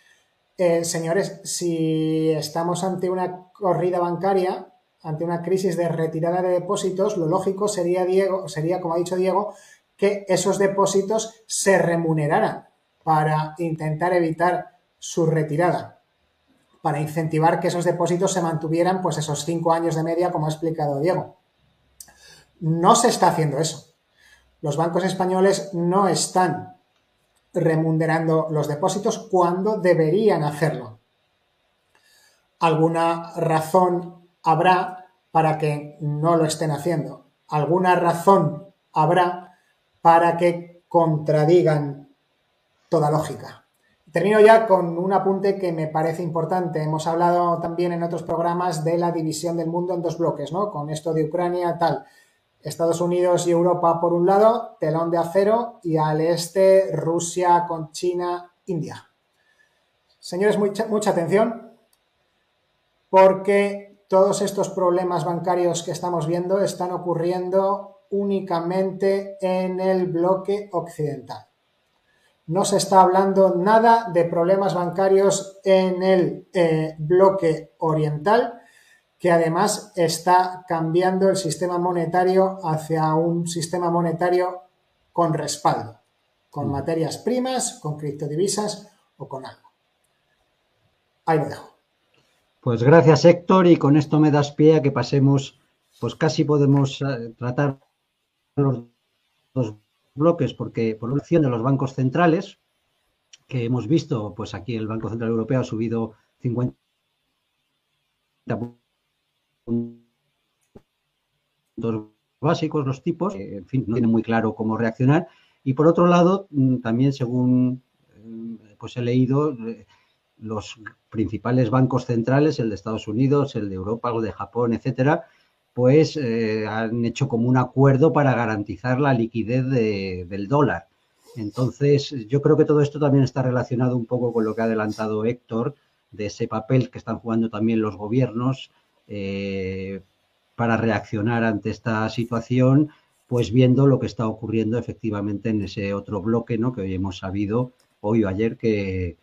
Eh, señores, si estamos ante una corrida bancaria, ante una crisis de retirada de depósitos, lo lógico sería, Diego, sería, como ha dicho Diego, que esos depósitos se remuneraran para intentar evitar su retirada, para incentivar que esos depósitos se mantuvieran pues esos cinco años de media, como ha explicado Diego. No se está haciendo eso. Los bancos españoles no están remunerando los depósitos cuando deberían hacerlo. Alguna razón habrá para que no lo estén haciendo. Alguna razón habrá para que contradigan toda lógica. Termino ya con un apunte que me parece importante. Hemos hablado también en otros programas de la división del mundo en dos bloques, ¿no? Con esto de Ucrania, tal. Estados Unidos y Europa por un lado, telón de acero, y al este Rusia con China, India. Señores, mucha, mucha atención, porque todos estos problemas bancarios que estamos viendo están ocurriendo únicamente en el bloque occidental. No se está hablando nada de problemas bancarios en el eh, bloque oriental, que además está cambiando el sistema monetario hacia un sistema monetario con respaldo, con mm. materias primas, con criptodivisas o con algo. Ahí lo dejo. Pues gracias Héctor y con esto me das pie a que pasemos, pues casi podemos eh, tratar los dos bloques porque por una acción de los bancos centrales que hemos visto, pues aquí el Banco Central Europeo ha subido 50 puntos básicos los tipos, en fin, no tiene muy claro cómo reaccionar. Y por otro lado, mm, también según eh, pues he leído, eh, los principales bancos centrales, el de Estados Unidos, el de Europa, el de Japón, etcétera, pues eh, han hecho como un acuerdo para garantizar la liquidez del dólar. Entonces, yo creo que todo esto también está relacionado un poco con lo que ha adelantado Héctor, de ese papel que están jugando también los gobiernos eh, para reaccionar ante esta situación, pues viendo lo que está ocurriendo efectivamente en ese otro bloque, ¿no? Que hoy hemos sabido, hoy o ayer, que,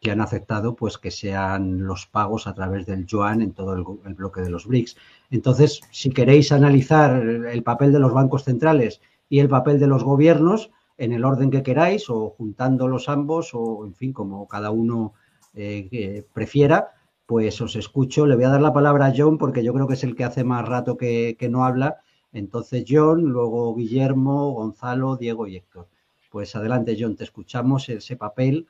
que han aceptado pues que sean los pagos a través del yuan en todo el, bloque de los BRICS. Entonces, si queréis analizar el papel de los bancos centrales y el papel de los gobiernos, en el orden que queráis o juntándolos ambos o, en fin, como cada uno eh, prefiera, pues os escucho. Le voy a dar la palabra a John porque yo creo que es el que hace más rato que, no habla. Entonces John, luego Guillermo, Gonzalo, Diego y Héctor. Pues adelante John, te escuchamos ese papel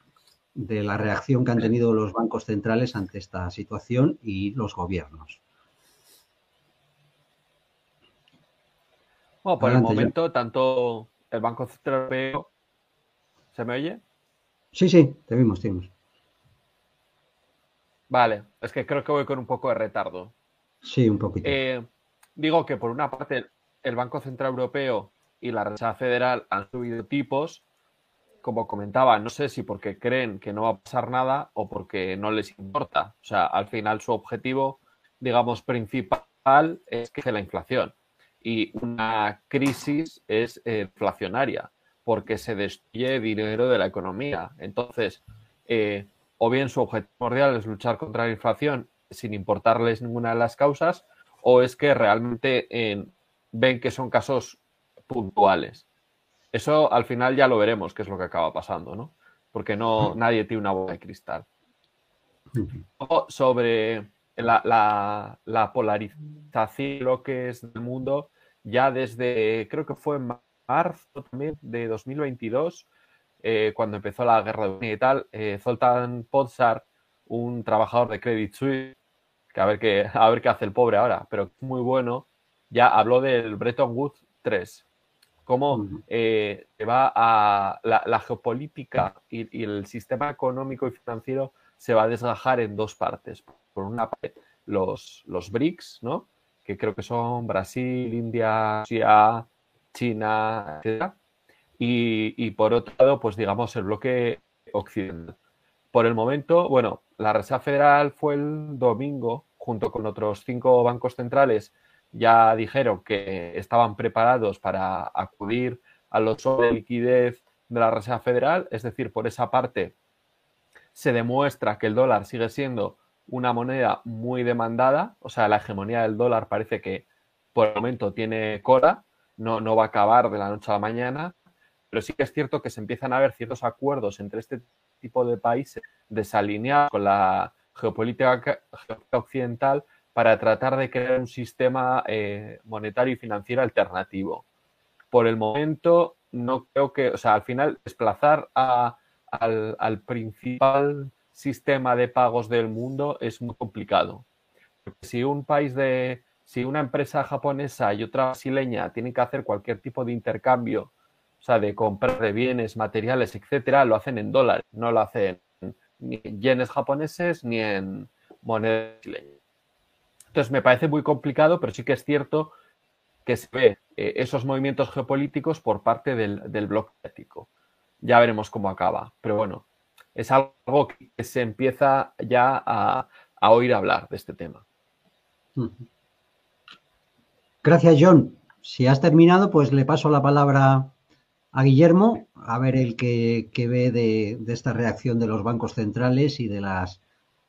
de la reacción que han tenido los bancos centrales ante esta situación y los gobiernos. Bueno, por el momento, tanto el Banco Central Europeo. ¿Se me oye? Sí, sí, te vimos, te vimos. Vale, es que creo que voy con un poco de retardo. Sí, un poquito. Eh, digo que por una parte el Banco Central Europeo y la Reserva Federal han subido tipos, como comentaba, no sé si porque creen que no va a pasar nada o porque no les importa. O sea, al final su objetivo, digamos, principal es que la inflación. Y una crisis es inflacionaria porque se destruye dinero de la economía. Entonces, eh, o bien su objetivo primordial es luchar contra la inflación sin importarles ninguna de las causas, o es que realmente eh, ven que son casos puntuales. Eso al final ya lo veremos, qué es lo que acaba pasando, ¿no? Porque no, nadie tiene una bola de cristal. sobre la, la, polarización lo que es del mundo, ya desde, creo que fue en marzo también de 2022, eh, cuando empezó la guerra de Ucrania y tal, eh, Zoltan un trabajador de Credit Suisse, que a ver qué, a ver qué hace el pobre ahora, pero muy bueno, ya habló del Bretton Woods 3, cómo eh, va a la, geopolítica y, el sistema económico y financiero se va a desgajar en dos partes. Por una parte, los, los BRICS, ¿no? que creo que son Brasil, India, Rusia, China, etc. Y, por otro lado, pues digamos el bloque occidental. Por el momento, bueno, la Reserva Federal fue el domingo, junto con otros cinco bancos centrales, ya dijeron que estaban preparados para acudir a los de liquidez de la Reserva Federal, es decir, por esa parte se demuestra que el dólar sigue siendo una moneda muy demandada, o sea, la hegemonía del dólar parece que por el momento tiene cola, no, no va a acabar de la noche a la mañana, pero sí que es cierto que se empiezan a ver ciertos acuerdos entre este tipo de países desalineados con la geopolítica, occidental para tratar de crear un sistema eh, monetario y financiero alternativo. Por el momento, no creo que, o sea, al final desplazar al, al principal sistema de pagos del mundo es muy complicado. Porque si un país de, si una empresa japonesa y otra brasileña tienen que hacer cualquier tipo de intercambio, o sea, de comprar de bienes, materiales, etcétera, lo hacen en dólares, no lo hacen ni en yenes japoneses ni en moneda brasileña. Entonces me parece muy complicado, pero sí que es cierto que se ve eh, esos movimientos geopolíticos por parte del, bloque ético. Ya veremos cómo acaba. Pero bueno, es algo que se empieza ya a, oír hablar de este tema. Gracias, John. Si has terminado, pues le paso la palabra a Guillermo, a ver el que, ve de, esta reacción de los bancos centrales y de las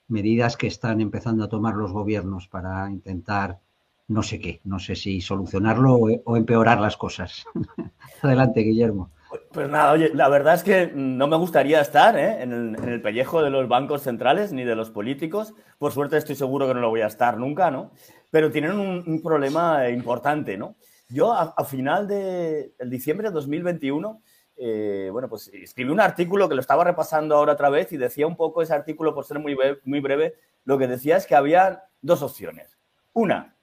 medidas que están empezando a tomar los gobiernos para intentar no sé qué, no sé si solucionarlo o empeorar las cosas. Adelante, Guillermo. Pues nada, oye, la verdad es que no me gustaría estar ¿eh? en, el, pellejo de los bancos centrales ni de los políticos. Por suerte estoy seguro que no lo voy a estar nunca, ¿no? Pero tienen un, problema importante, ¿no? Yo a, final de diciembre de 2021, eh, bueno, pues escribí un artículo que lo estaba repasando ahora otra vez y decía un poco ese artículo, por ser muy breve, muy breve lo que decía es que había dos opciones. Una,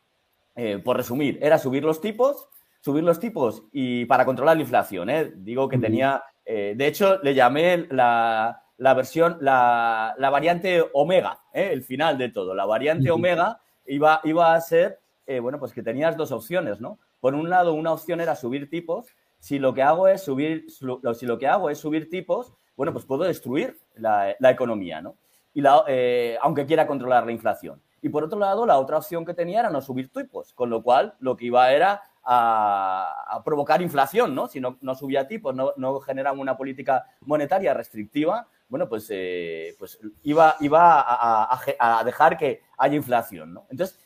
eh, por resumir, era subir los tipos subir los tipos y para controlar la inflación. ¿eh? Digo que tenía, eh, de hecho, le llamé la, versión, la, variante omega, ¿eh? el final de todo. La variante omega iba, iba a ser, bueno, pues que tenías dos opciones, ¿no? Por un lado, una opción era subir tipos. Si lo que hago es subir, si lo que hago es subir tipos, bueno, pues puedo destruir la, economía, ¿no? Y la, aunque quiera controlar la inflación. Y por otro lado, la otra opción que tenía era no subir tipos, con lo cual lo que iba era a, provocar inflación, ¿no? Si no, subía tipos, no, no generaba una política monetaria restrictiva, bueno, pues, eh, pues iba, iba a, dejar que haya inflación, ¿no? Entonces,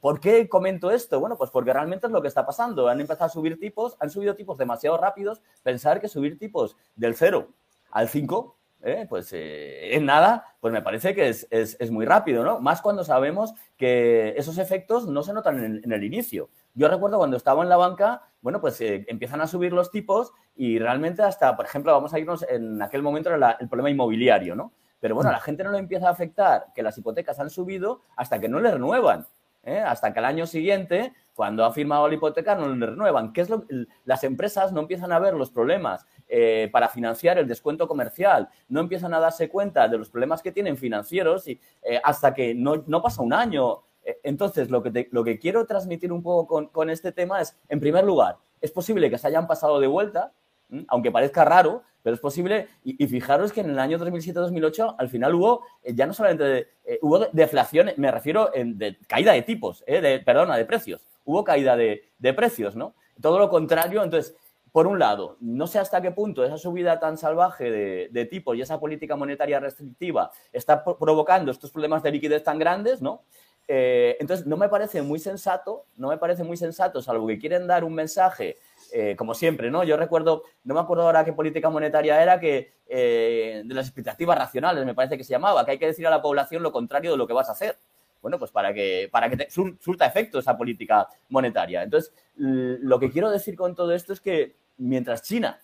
¿Por qué comento esto? Bueno, pues porque realmente es lo que está pasando. Han empezado a subir tipos, han subido tipos demasiado rápidos. Pensar que subir tipos del 0 al 5 ¿eh? pues eh, en nada, pues me parece que es, muy rápido, ¿no? Más cuando sabemos que esos efectos no se notan en, el inicio. Yo recuerdo cuando estaba en la banca, bueno, pues eh, empiezan a subir los tipos y realmente hasta, por ejemplo, vamos a irnos, en aquel momento era el problema inmobiliario, ¿no? Pero bueno, a la gente no le empieza a afectar que las hipotecas han subido hasta que no le renuevan. Hasta que el año siguiente, cuando ha firmado la hipoteca, no le renuevan. ¿Qué es lo, las empresas no empiezan a ver los problemas eh, para financiar el descuento comercial, no empiezan a darse cuenta de los problemas que tienen financieros y, eh, hasta que no, pasa un año. Eh, entonces, lo que, lo que quiero transmitir un poco con, este tema es, en primer lugar, es posible que se hayan pasado de vuelta, aunque parezca raro, pero es posible. Y, fijaros que en el año 2007-2008 al final hubo, ya no solamente hubo deflación, me refiero en de caída de tipos, de, perdona, de precios. Hubo caída de, de precios, ¿no? Todo lo contrario, entonces por un lado, no sé hasta qué punto esa subida tan salvaje de, tipos y esa política monetaria restrictiva está provocando estos problemas de liquidez tan grandes, ¿no? Eh, entonces, no me parece muy sensato, no me parece muy sensato, salvo que quieren dar un mensaje, eh, como siempre, ¿no? Yo recuerdo, no me acuerdo ahora qué política monetaria era, que eh, de las expectativas racionales, me parece que se llamaba, que hay que decir a la población lo contrario de lo que vas a hacer. Bueno, pues para que, para que surta efecto esa política monetaria. Entonces, lo que quiero decir con todo esto es que mientras China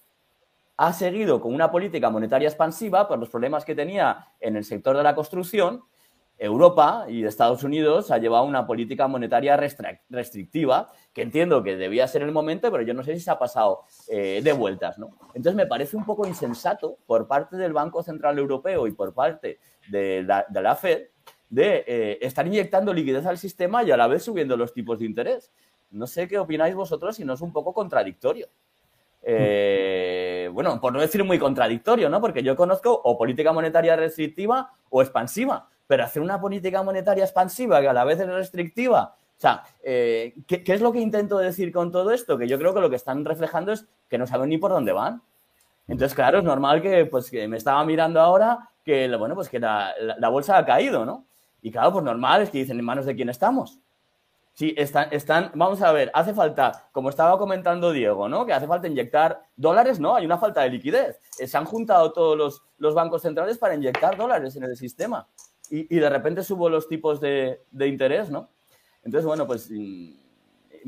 ha seguido con una política monetaria expansiva por los problemas que tenía en el sector de la construcción, Europa y Estados Unidos ha llevado una política monetaria restrictiva, que entiendo que debía ser el momento, pero yo no sé si se ha pasado eh, de vueltas. ¿no? Entonces me parece un poco insensato por parte del Banco Central Europeo y por parte de la, Fed de eh, estar inyectando liquidez al sistema y a la vez subiendo los tipos de interés. No sé qué opináis vosotros si no es un poco contradictorio. Eh, bueno, por no decir muy contradictorio, ¿no? Porque yo conozco o política monetaria restrictiva o expansiva, pero hacer una política monetaria expansiva que a la vez es restrictiva, o sea, eh, ¿qué, es lo que intento decir con todo esto? Que yo creo que lo que están reflejando es que no saben ni por dónde van. Entonces, claro, es normal que, pues, que me estaba mirando ahora que, bueno, pues que la, bolsa ha caído, ¿no? Y claro, pues normal es que dicen, ¿en manos de quién estamos? Sí, están, están, vamos a ver, hace falta, como estaba comentando Diego, ¿no? Que hace falta inyectar dólares, ¿no? Hay una falta de liquidez. Eh, se han juntado todos los, los bancos centrales para inyectar dólares en el sistema. Y, y de repente subo los tipos de, de interés, ¿no? Entonces, bueno, pues mm,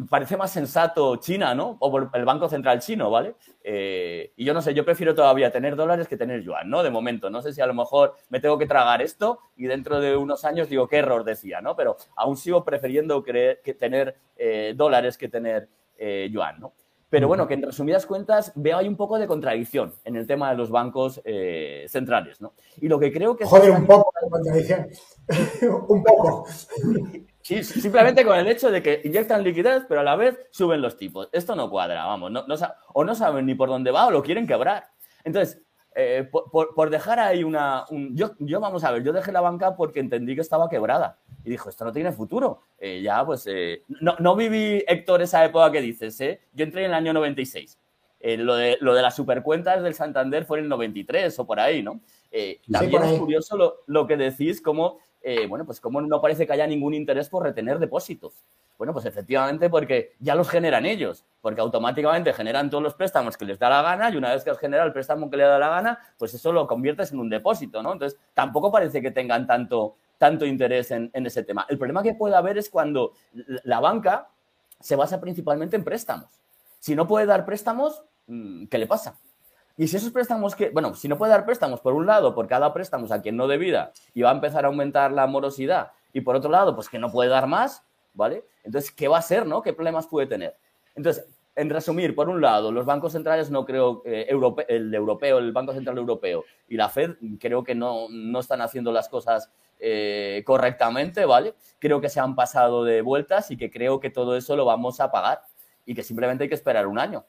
parece más sensato China, ¿no? O el Banco Central chino, ¿vale? Eh, y yo no sé, yo prefiero todavía tener dólares que tener yuan, ¿no? De momento, no sé si a lo mejor me tengo que tragar esto y dentro de unos años digo qué error decía, ¿no? Pero aún sigo prefiriendo creer, que tener eh, dólares que tener eh, yuan, ¿no? Pero bueno, que en resumidas cuentas veo ahí un poco de contradicción en el tema de los bancos centrales, ¿no? Y lo que creo que... Joder, un poco de contradicción. un poco. Sí, simplemente con el hecho de que inyectan liquidez, pero a la vez suben los tipos. Esto no cuadra, vamos. No, o no saben ni por dónde va o lo quieren quebrar. Entonces, eh, por, dejar ahí una... yo, yo, vamos a ver, yo dejé la banca porque entendí que estaba quebrada. Y dijo, esto no tiene futuro. Eh, ya, pues... Eh, no, no, viví, Héctor, esa época que dices, ¿eh? Yo entré en el año 96. lo, de, lo de las supercuentas del Santander fue en el 93 o por ahí, ¿no? también es curioso lo, lo que decís, como eh, bueno, pues como no parece que haya ningún interés por retener depósitos. Bueno, pues efectivamente porque ya los generan ellos, porque automáticamente generan todos los préstamos que les da la gana y una vez que has generado el préstamo que le da la gana, pues eso lo conviertes en un depósito, ¿no? Entonces, tampoco parece que tengan tanto, tanto interés en, ese tema. El problema que puede haber es cuando la banca se basa principalmente en préstamos. Si no puede dar préstamos, mm, ¿qué le pasa? Y si esos préstamos que, bueno, si no puede dar préstamos por un lado, por cada préstamo a quien no debida y va a empezar a aumentar la morosidad, y por otro lado, pues que no puede dar más, ¿vale? Entonces, ¿qué va a ser, no? ¿Qué problemas puede tener? Entonces, en resumir, por un lado, los bancos centrales no creo, eh, el europeo, el Banco Central Europeo y la Fed creo que no, no están haciendo las cosas eh, correctamente, ¿vale? Creo que se han pasado de vueltas y que creo que todo eso lo vamos a pagar y que simplemente hay que esperar un año.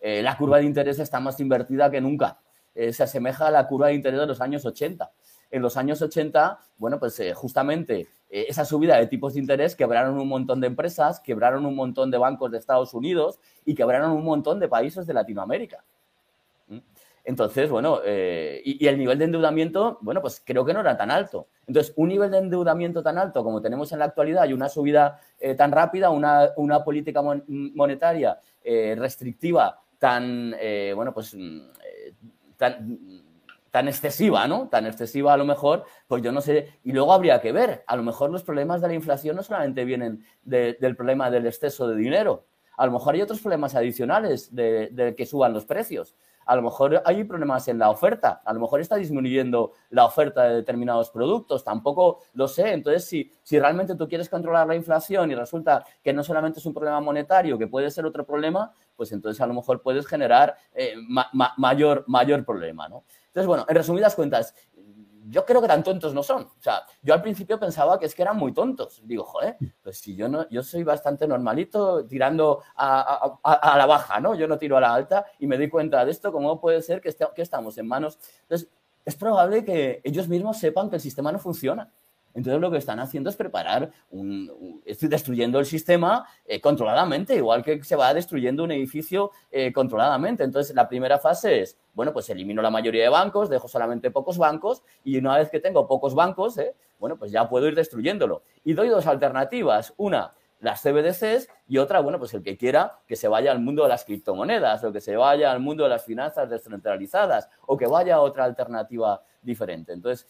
Eh, la curva de interés está más invertida que nunca. Se asemeja a la curva de interés de los años 80. En los años 80, bueno, pues justamente esa subida de tipos de interés quebraron un montón de empresas, quebraron un montón de bancos de Estados Unidos y quebraron un montón de países de Latinoamérica. Entonces, bueno, eh, y, el nivel de endeudamiento, bueno, pues creo que no era tan alto. Entonces, un nivel de endeudamiento tan alto como tenemos en la actualidad y una subida eh, tan rápida, una, política monetaria eh, restrictiva tan, bueno, pues mm, tan, tan excesiva, ¿no? Tan excesiva a lo mejor, pues yo no sé. Y luego habría que ver, a lo mejor los problemas de la inflación no solamente vienen del problema del exceso de dinero, a lo mejor hay otros problemas adicionales de que suban los precios a lo mejor hay problemas en la oferta, a lo mejor está disminuyendo la oferta de determinados productos, tampoco lo sé. Entonces, si, realmente tú quieres controlar la inflación y resulta que no solamente es un problema monetario, que puede ser otro problema, pues entonces a lo mejor puedes generar eh, mayor, mayor problema, ¿no? Entonces, bueno, en resumidas cuentas, yo creo que tan tontos no son. O sea, yo al principio pensaba que es que eran muy tontos. Digo, joder, pues si yo no, yo soy bastante normalito, tirando a, la baja, ¿no? Yo no tiro a la alta y me doy cuenta de esto, ¿cómo puede ser que, que estamos en manos? Entonces, es probable que ellos mismos sepan que el sistema no funciona. Entonces lo que están haciendo es preparar, un, estoy destruyendo el sistema eh, controladamente, igual que se va destruyendo un edificio eh, controladamente. Entonces la primera fase es, bueno, pues elimino la mayoría de bancos, dejo solamente pocos bancos y una vez que tengo pocos bancos, eh, bueno, pues ya puedo ir destruyéndolo. Y doy dos alternativas. Una, las CBDCs y otra, bueno, pues el que quiera que se vaya al mundo de las criptomonedas o que se vaya al mundo de las finanzas descentralizadas o que vaya a otra alternativa diferente. Entonces,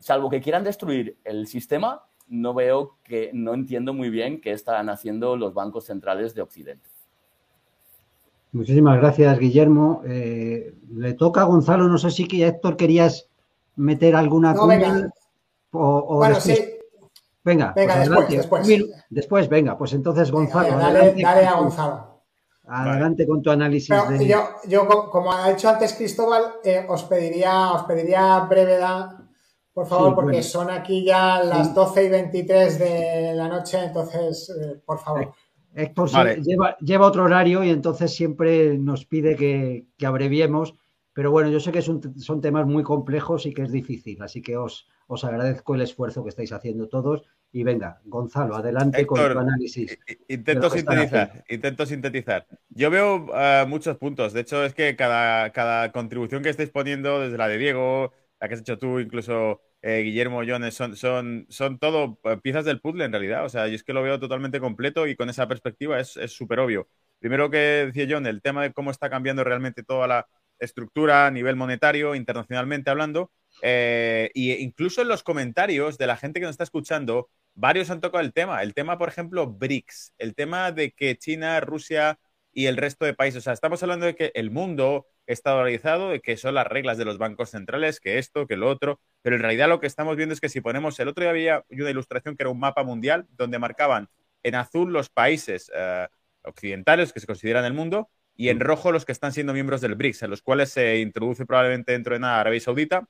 salvo que quieran destruir el sistema, no veo que, no entiendo muy bien qué están haciendo los bancos centrales de Occidente. Muchísimas gracias, Guillermo. Eh, le toca a Gonzalo, no sé si que Héctor querías meter alguna no, venga. O, bueno, sí. Venga, venga pues después, después. después. venga, pues entonces Gonzalo. dale, a Gonzalo. Adelante con tu análisis. yo, yo, como ha dicho antes Cristóbal, eh, os, pediría, os pediría brevedad por favor, porque son aquí ya las 12 y 23 de la noche, entonces, eh, por favor. Héctor lleva, otro horario y entonces siempre nos pide que, abreviemos, pero bueno, yo sé que son temas muy complejos y que es difícil, así que os, os agradezco el esfuerzo que estáis haciendo todos. Y venga, Gonzalo, adelante con tu análisis. Intento sintetizar, intento sintetizar. Yo veo eh, muchos puntos. De hecho, es que cada, cada contribución que estáis poniendo, desde la de Diego, la que has hecho tú, incluso eh, Guillermo Jones, son, son, son todo eh, piezas del puzzle en realidad. O sea, yo es que lo veo totalmente completo y con esa perspectiva es súper obvio. Primero que decía John, el tema de cómo está cambiando realmente toda la estructura a nivel monetario, internacionalmente hablando, e incluso en los comentarios de la gente que nos está escuchando, varios han tocado el tema. El tema, por ejemplo, BRICS, el tema de que China, Rusia y el resto de países, o sea, estamos hablando de que el mundo está dolarizado, de que son las reglas de los bancos centrales, que esto, que lo otro, pero en realidad lo que estamos viendo es que si ponemos, el otro día había una ilustración que era un mapa mundial donde marcaban en azul los países eh, occidentales que se consideran el mundo y en rojo los que están siendo miembros del BRICS, en los cuales se introduce probablemente dentro de nada Arabia Saudita,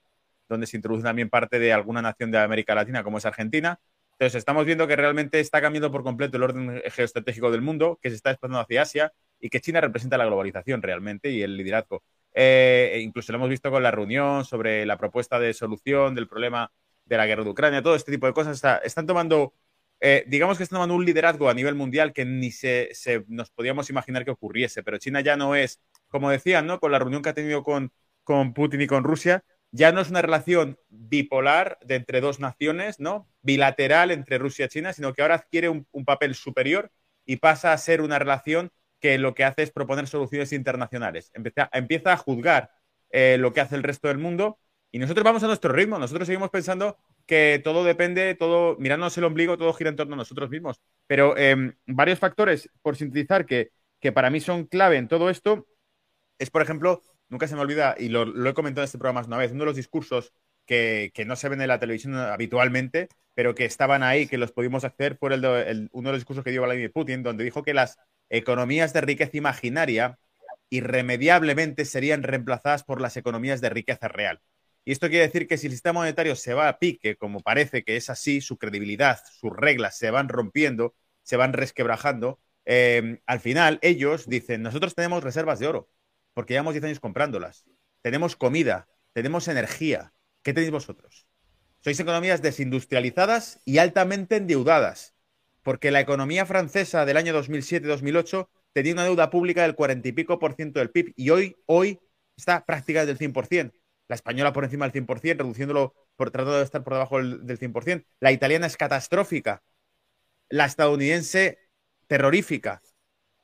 donde se introduce también parte de alguna nación de América Latina como es Argentina. Entonces estamos viendo que realmente está cambiando por completo el orden geoestratégico del mundo, que se está desplazando hacia Asia y que China representa la globalización realmente y el liderazgo. Eh, e incluso lo hemos visto con la reunión sobre la propuesta de solución del problema de la guerra de Ucrania, todo este tipo de cosas. están tomando, eh, digamos que están tomando un liderazgo a nivel mundial que ni se, nos podíamos imaginar que ocurriese, pero China ya no es, como decían, ¿no? con la reunión que ha tenido con, con Putin y con Rusia, ya no es una relación bipolar de entre dos naciones, ¿no? Bilateral entre Rusia y China, sino que ahora adquiere un, un papel superior y pasa a ser una relación que lo que hace es proponer soluciones internacionales. Empieza, a juzgar eh, lo que hace el resto del mundo y nosotros vamos a nuestro ritmo. Nosotros seguimos pensando que todo depende, todo, mirándonos el ombligo, todo gira en torno a nosotros mismos. Pero em, varios factores, por sintetizar, que, que, para mí son clave en todo esto, es, por ejemplo, nunca se me olvida, y lo, he comentado en este programa más una vez, uno de los discursos que, no se ven en la televisión habitualmente, pero que estaban ahí, que los pudimos hacer, fue el, uno de los discursos que dio Vladimir Putin, donde dijo que las economías de riqueza imaginaria irremediablemente serían reemplazadas por las economías de riqueza real. Y esto quiere decir que si el sistema monetario se va a pique, como parece que es así, su credibilidad, sus reglas se van rompiendo, se van resquebrajando, eh, al final ellos dicen, nosotros tenemos reservas de oro, porque llevamos 10 años comprándolas. Tenemos comida, tenemos energía. ¿Qué tenéis vosotros? Sois economías desindustrializadas y altamente endeudadas porque la economía francesa del año 2007-2008 tenía una deuda pública del cuarenta y pico por ciento del PIB y hoy, hoy está prácticamente del 100%. La española por encima del 100%, reduciéndolo, por, tratando de estar por debajo del, del 100%. La italiana es catastrófica. La estadounidense, terrorífica.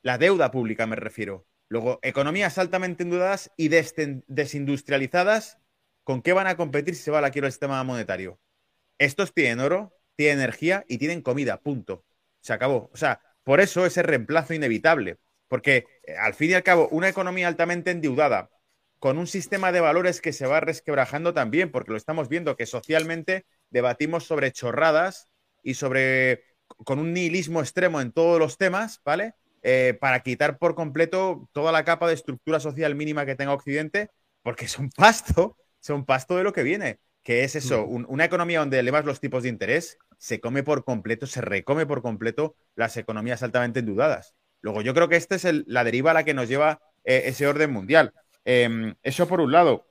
La deuda pública, me refiero. Luego, economías altamente endeudadas y desindustrializadas, ¿con qué van a competir si se va a la el sistema monetario? Estos tienen oro, tienen energía y tienen comida, punto. Se acabó. O sea, por eso ese reemplazo inevitable. Porque eh, al fin y al cabo, una economía altamente endeudada, con un sistema de valores que se va resquebrajando también, porque lo estamos viendo que socialmente debatimos sobre chorradas y sobre con un nihilismo extremo en todos los temas, ¿vale? Eh, para quitar por completo toda la capa de estructura social mínima que tenga Occidente, porque son pasto, son pasto de lo que viene, que es eso, una economía donde elevas los tipos de interés, se come por completo, se recome por completo las economías altamente endeudadas. Luego, yo creo que esta es la deriva a la que nos lleva eh, ese orden mundial. Em, eso por un lado.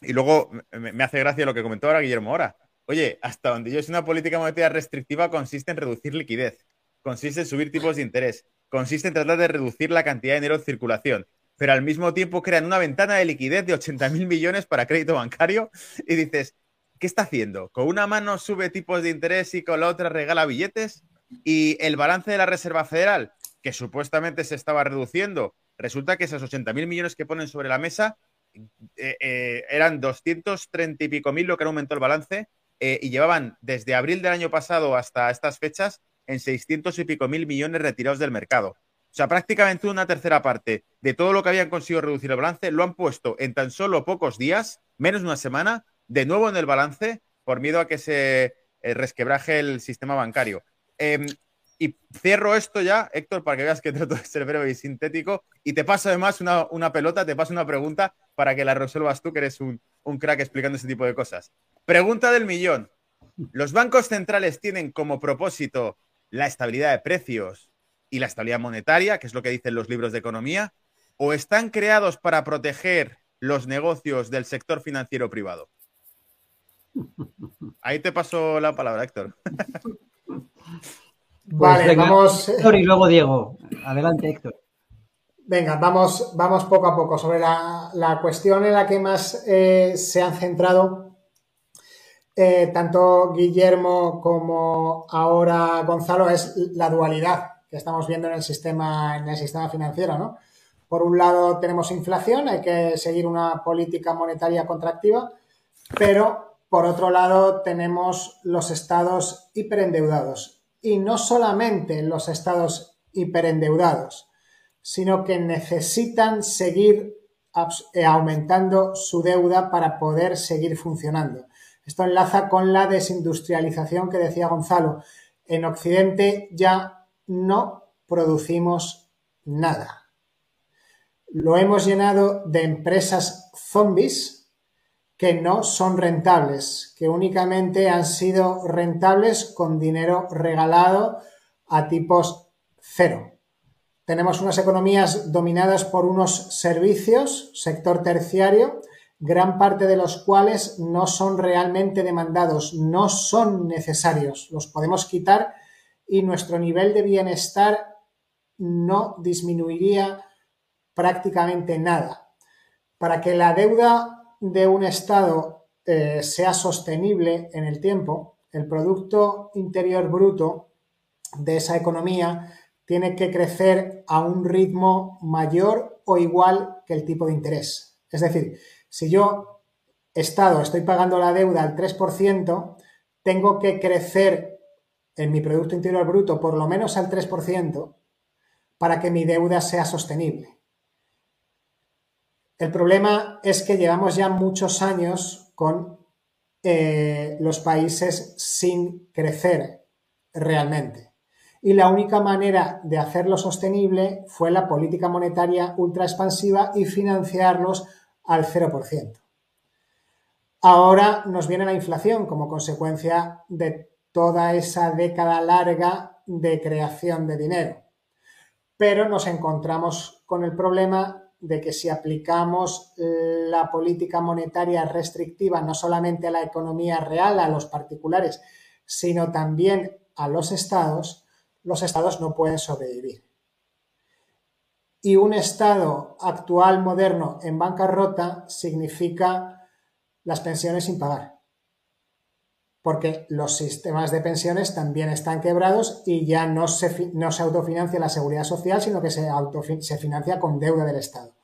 Y luego me, hace gracia lo que comentó ahora Guillermo ahora. Oye, hasta donde yo es una política monetaria restrictiva consiste en reducir liquidez, consiste en subir tipos de interés, consiste en tratar de reducir la cantidad de dinero en circulación, pero al mismo tiempo crean una ventana de liquidez de 80.000 millones para crédito bancario y dices, ¿qué está haciendo? ¿Con una mano sube tipos de interés y con la otra regala billetes? Y el balance de la Reserva Federal, que supuestamente se estaba reduciendo, resulta que esos 80.000 millones que ponen sobre la mesa eh, eh, eran 230 y pico mil lo que aumentó el balance eh, y llevaban desde abril del año pasado hasta estas fechas en 600 y pico mil millones retirados del mercado. O sea, prácticamente una tercera parte de todo lo que habían conseguido reducir el balance lo han puesto en tan solo pocos días, menos de una semana, de nuevo en el balance por miedo a que se resquebraje el sistema bancario. Em, y cierro esto ya, Héctor, para que veas que trato de ser breve y sintético. Y te paso además una, pelota, te paso una pregunta para que la resuelvas tú, que eres un, un crack explicando ese tipo de cosas. Pregunta del millón. ¿Los bancos centrales tienen como propósito la estabilidad de precios y la estabilidad monetaria, que es lo que dicen los libros de economía, o están creados para proteger los negocios del sector financiero privado? Ahí te paso la palabra, Héctor. Pues vale, vamos. Héctor y luego Diego. Adelante, Héctor. Venga, vamos, vamos poco a poco sobre la, cuestión en la que más eh, se han centrado eh, tanto Guillermo como ahora Gonzalo es la dualidad que estamos viendo en el sistema, en el sistema financiero, ¿no? Por un lado tenemos inflación, hay que seguir una política monetaria contractiva, pero por otro lado tenemos los estados hiperendeudados y no solamente los estados hiperendeudados, sino que necesitan seguir eh, aumentando su deuda para poder seguir funcionando. Esto enlaza con la desindustrialización que decía Gonzalo. En Occidente ya no producimos nada. Lo hemos llenado de empresas zombies que no son rentables, que únicamente han sido rentables con dinero regalado a tipos cero. Tenemos unas economías dominadas por unos servicios, sector terciario, gran parte de los cuales no son realmente demandados, no son necesarios, los podemos quitar y nuestro nivel de bienestar no disminuiría prácticamente nada. Para que la deuda de un Estado eh, sea sostenible en el tiempo, el Producto Interior Bruto de esa economía tiene que crecer a un ritmo mayor o igual que el tipo de interés. Es decir, si yo, Estado, estoy pagando la deuda al 3%, tengo que crecer en mi Producto Interior Bruto por lo menos al 3% para que mi deuda sea sostenible. El problema es que llevamos ya muchos años con eh, los países sin crecer realmente. Y la única manera de hacerlo sostenible fue la política monetaria ultra expansiva y financiarlos al 0%. Ahora nos viene la inflación como consecuencia de toda esa década larga de creación de dinero. Pero nos encontramos con el problema de que si aplicamos la política monetaria restrictiva no solamente a la economía real, a los particulares, sino también a los estados, los estados no pueden sobrevivir. Y un Estado actual, moderno, en bancarrota, significa las pensiones sin pagar. Porque los sistemas de pensiones también están quebrados y ya no se, no se autofinancia la seguridad social, sino que se, se financia con deuda del Estado.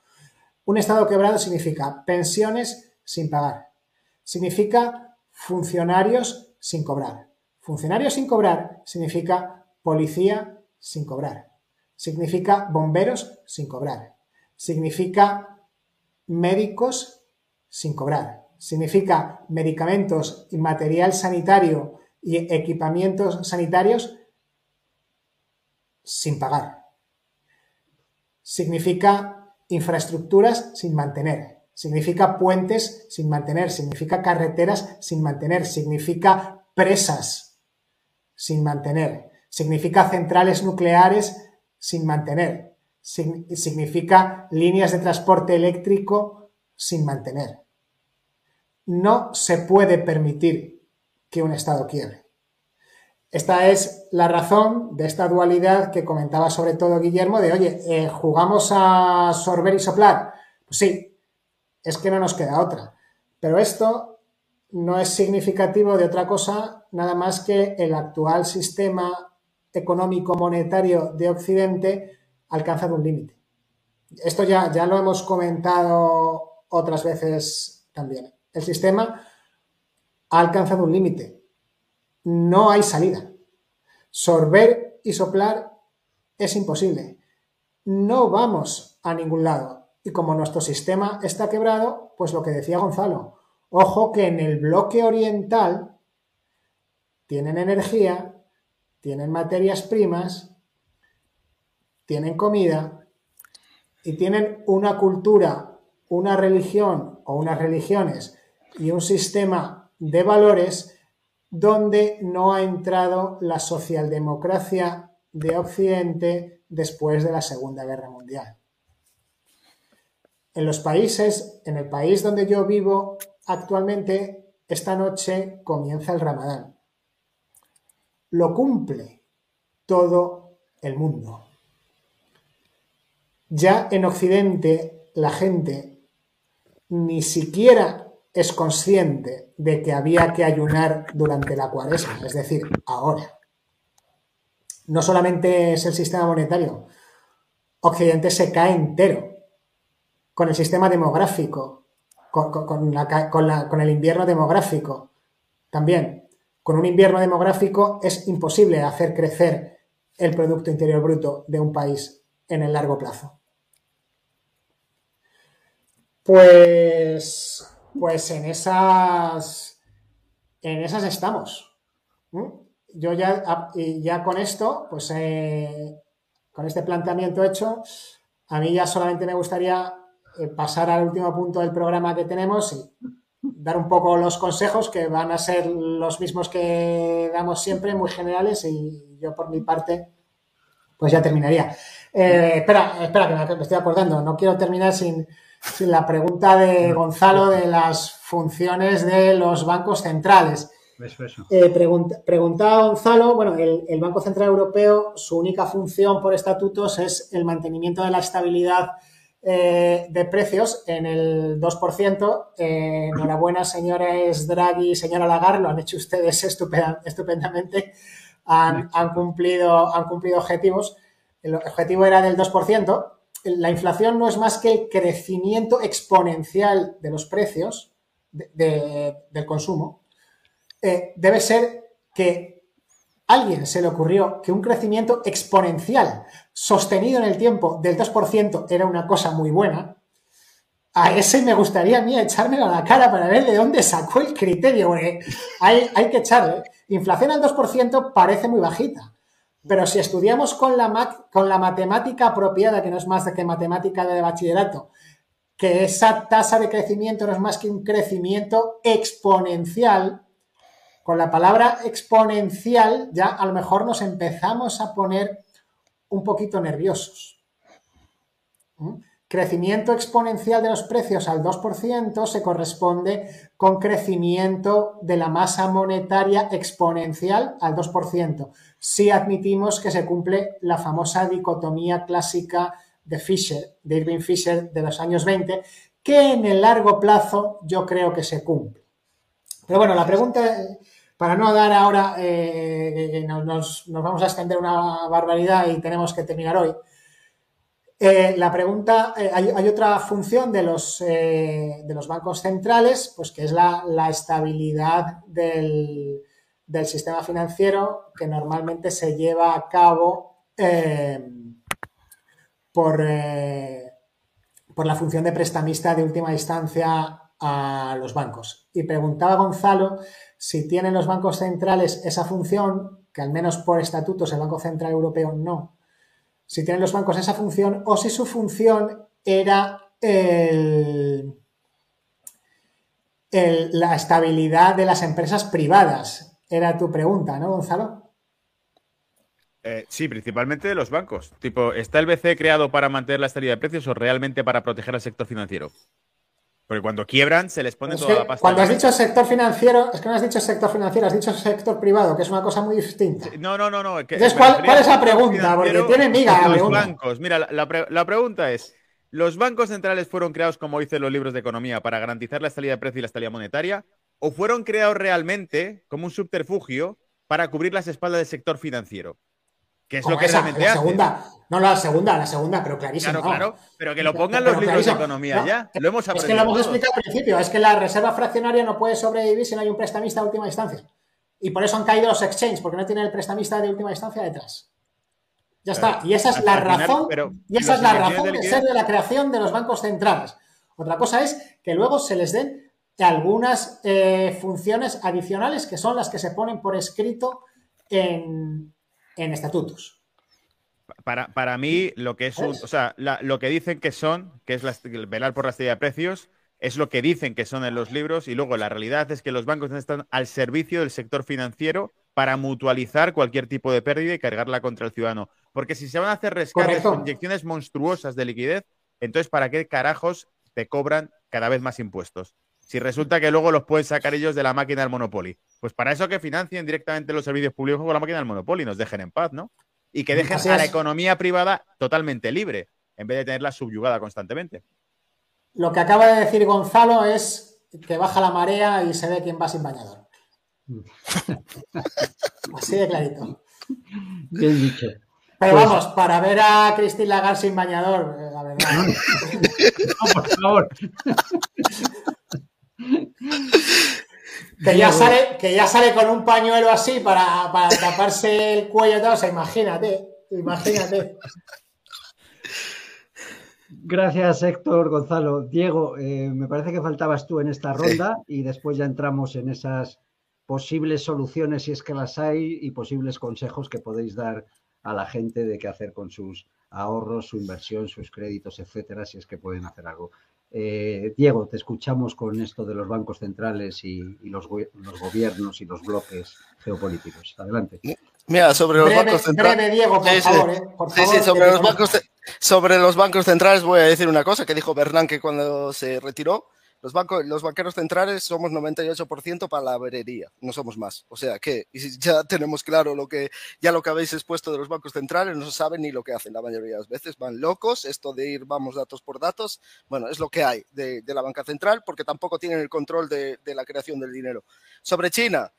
Un Estado quebrado significa pensiones sin pagar. Significa funcionarios sin cobrar. Funcionarios sin cobrar significa policía sin cobrar. Significa bomberos sin cobrar. Significa médicos sin cobrar. Significa medicamentos y material sanitario y equipamientos sanitarios sin pagar. Significa infraestructuras sin mantener. Significa puentes sin mantener. Significa carreteras sin mantener. Significa presas sin mantener. Significa centrales nucleares sin mantener. significa líneas de transporte eléctrico sin mantener. No se puede permitir que un Estado quiebre. Esta es la razón de esta dualidad que comentaba sobre todo Guillermo de, oye, eh, ¿jugamos a sorber y soplar? Pues sí, es que no nos queda otra. Pero esto no es significativo de otra cosa nada más que el actual sistema económico monetario de Occidente ha alcanzado un límite. Esto ya, ya lo hemos comentado otras veces también. El sistema ha alcanzado un límite. No hay salida. Sorber y soplar es imposible. No vamos a ningún lado. Y como nuestro sistema está quebrado, pues lo que decía Gonzalo, ojo que en el bloque oriental tienen energía, tienen materias primas, tienen comida y tienen una cultura, una religión o unas religiones y un sistema de valores donde no ha entrado la socialdemocracia de Occidente después de la Segunda Guerra Mundial. En los países, en el país donde yo vivo actualmente, esta noche comienza el Ramadán lo cumple todo el mundo. Ya en Occidente la gente ni siquiera es consciente de que había que ayunar durante la cuaresma, es decir, ahora. No solamente es el sistema monetario, Occidente se cae entero con el sistema demográfico, con, el invierno demográfico. También con un invierno demográfico es imposible hacer crecer el Producto Interior Bruto de un país en el largo plazo. Pues, pues en esas, en esas estamos. Yo ya, ya con esto, pues eh, con este planteamiento hecho, a mí ya solamente me gustaría eh, pasar al último punto del programa que tenemos y dar un poco los consejos que van a ser los mismos que damos siempre, muy generales, y yo por mi parte, pues ya terminaría. Eh, espera, espera, que me estoy acordando, no quiero terminar sin, la pregunta de Gonzalo de las funciones de los bancos centrales. Eh, preguntaba Gonzalo, bueno, el, Banco Central Europeo, su única función por estatutos es el mantenimiento de la estabilidad eh, de precios en el 2%. Eh, enhorabuena, señores Draghi y señora Lagarde, lo han hecho ustedes estupendamente. Han, cumplido, han cumplido objetivos. El objetivo era del 2%. La inflación no es más que el crecimiento exponencial de los precios del consumo. Eh, debe ser que alguien se le ocurrió que un crecimiento exponencial sostenido en el tiempo del 2% era una cosa muy buena, a ese me gustaría a mí echármelo a la cara para ver de dónde sacó el criterio, porque hay, hay que echarle. Inflación al 2% parece muy bajita, pero si estudiamos con la, matemática apropiada, que no es más que matemática de bachillerato, que esa tasa de crecimiento no es más que un crecimiento exponencial, con la palabra exponencial ya a lo mejor nos empezamos a poner un poquito nerviosos. ¿Mm? Crecimiento exponencial de los precios al 2% se corresponde con crecimiento de la masa monetaria exponencial al 2%, si admitimos que se cumple la famosa dicotomía clásica de Fisher, de Irving Fisher de los años 20, que en el largo plazo yo creo que se cumple. Pero bueno, la pregunta, para no dar ahora, eh, nos, vamos a extender una barbaridad y tenemos que terminar hoy. Eh, la pregunta, eh, hay, otra función de los, de los bancos centrales, pues que es la, estabilidad del, del, sistema financiero que normalmente se lleva a cabo por, por la función de prestamista de última instancia a los bancos. Y preguntaba Gonzalo si tienen los bancos centrales esa función, que al menos por estatutos el Banco Central Europeo no, si tienen los bancos esa función o si su función era el, la estabilidad de las empresas privadas. Era tu pregunta, ¿no, Gonzalo? Eh, sí, principalmente de los bancos. Tipo, ¿está el BCE creado para mantener la estabilidad de precios o realmente para proteger al sector financiero? Porque cuando quiebran se les pone toda la pasta. Cuando has dicho sector financiero, es que no has dicho sector financiero, has dicho sector privado, que es una cosa muy distinta. No, no, no, no. Entonces, ¿cuál, es la pregunta? Porque tiene miga Los bancos. Mira, la, pregunta es: ¿los bancos centrales fueron creados, como dicen los libros de economía, para garantizar la estabilidad de precio y la estabilidad monetaria? ¿O fueron creados realmente como un subterfugio para cubrir las espaldas del sector financiero? Que es lo que realmente la segunda, no la segunda, la segunda, pero clarísimo. Claro, claro, pero que lo pongan los libros de economía ya. Lo hemos aprendido. Es que lo hemos explicado al principio, es que la reserva fraccionaria no puede sobrevivir si no hay un prestamista de última instancia. Y por eso han caído los exchanges, porque no tienen el prestamista de última instancia detrás. Ya está. Y esa es la razón, y esa es la razón de, ser de la creación de los bancos centrales. Otra cosa es que luego se les den algunas eh, funciones adicionales que son las que se ponen por escrito en, en estatutos. Para, para mí, lo que es un, o sea, lo que dicen que son, que es velar por la estabilidad de precios, es lo que dicen que son en los libros, y luego la realidad es que los bancos están al servicio del sector financiero para mutualizar cualquier tipo de pérdida y cargarla contra el ciudadano. Porque si se van a hacer rescates con inyecciones monstruosas de liquidez, entonces ¿para qué carajos te cobran cada vez más impuestos? Si resulta que luego los pueden sacar ellos de la máquina del Monopoly. Pues para eso que financien directamente los servicios públicos con la máquina del Monopoly y nos dejen en paz, ¿no? Y que dejen a la economía privada totalmente libre, en vez de tenerla subyugada constantemente. Lo que acaba de decir Gonzalo es que baja la marea y se ve quién va sin bañador. Así de clarito. Bien dicho. Pero pues vamos, para ver a Cristina Lagarde sin bañador, eh, la verdad. no, por favor. Que ya, sale, que ya sale con un pañuelo así para, taparse el cuello y todo. O sea, imagínate, imagínate. Gracias, Héctor, Gonzalo. Diego, eh, me parece que faltabas tú en esta ronda y después ya entramos en esas posibles soluciones, si es que las hay, y posibles consejos que podéis dar a la gente de qué hacer con sus ahorros, su inversión, sus créditos, etcétera, si es que pueden hacer algo. Eh, Diego, te escuchamos con esto de los bancos centrales y, los, gobiernos y los bloques geopolíticos. Adelante. Mira, sobre los bancos centrales. Diego, por favor, eh, sobre, los bancos, sobre los bancos centrales voy a decir una cosa que dijo Bernanke cuando se retiró los, bancos, los banqueros centrales somos 98% palabrería, no somos más. O sea que ya tenemos claro lo que, ya lo que habéis expuesto de los bancos centrales, no saben ni lo que hacen la mayoría de las veces. Van locos, esto de ir vamos datos por datos, bueno, es lo que hay de, la banca central porque tampoco tienen el control de la creación del dinero. Sobre China,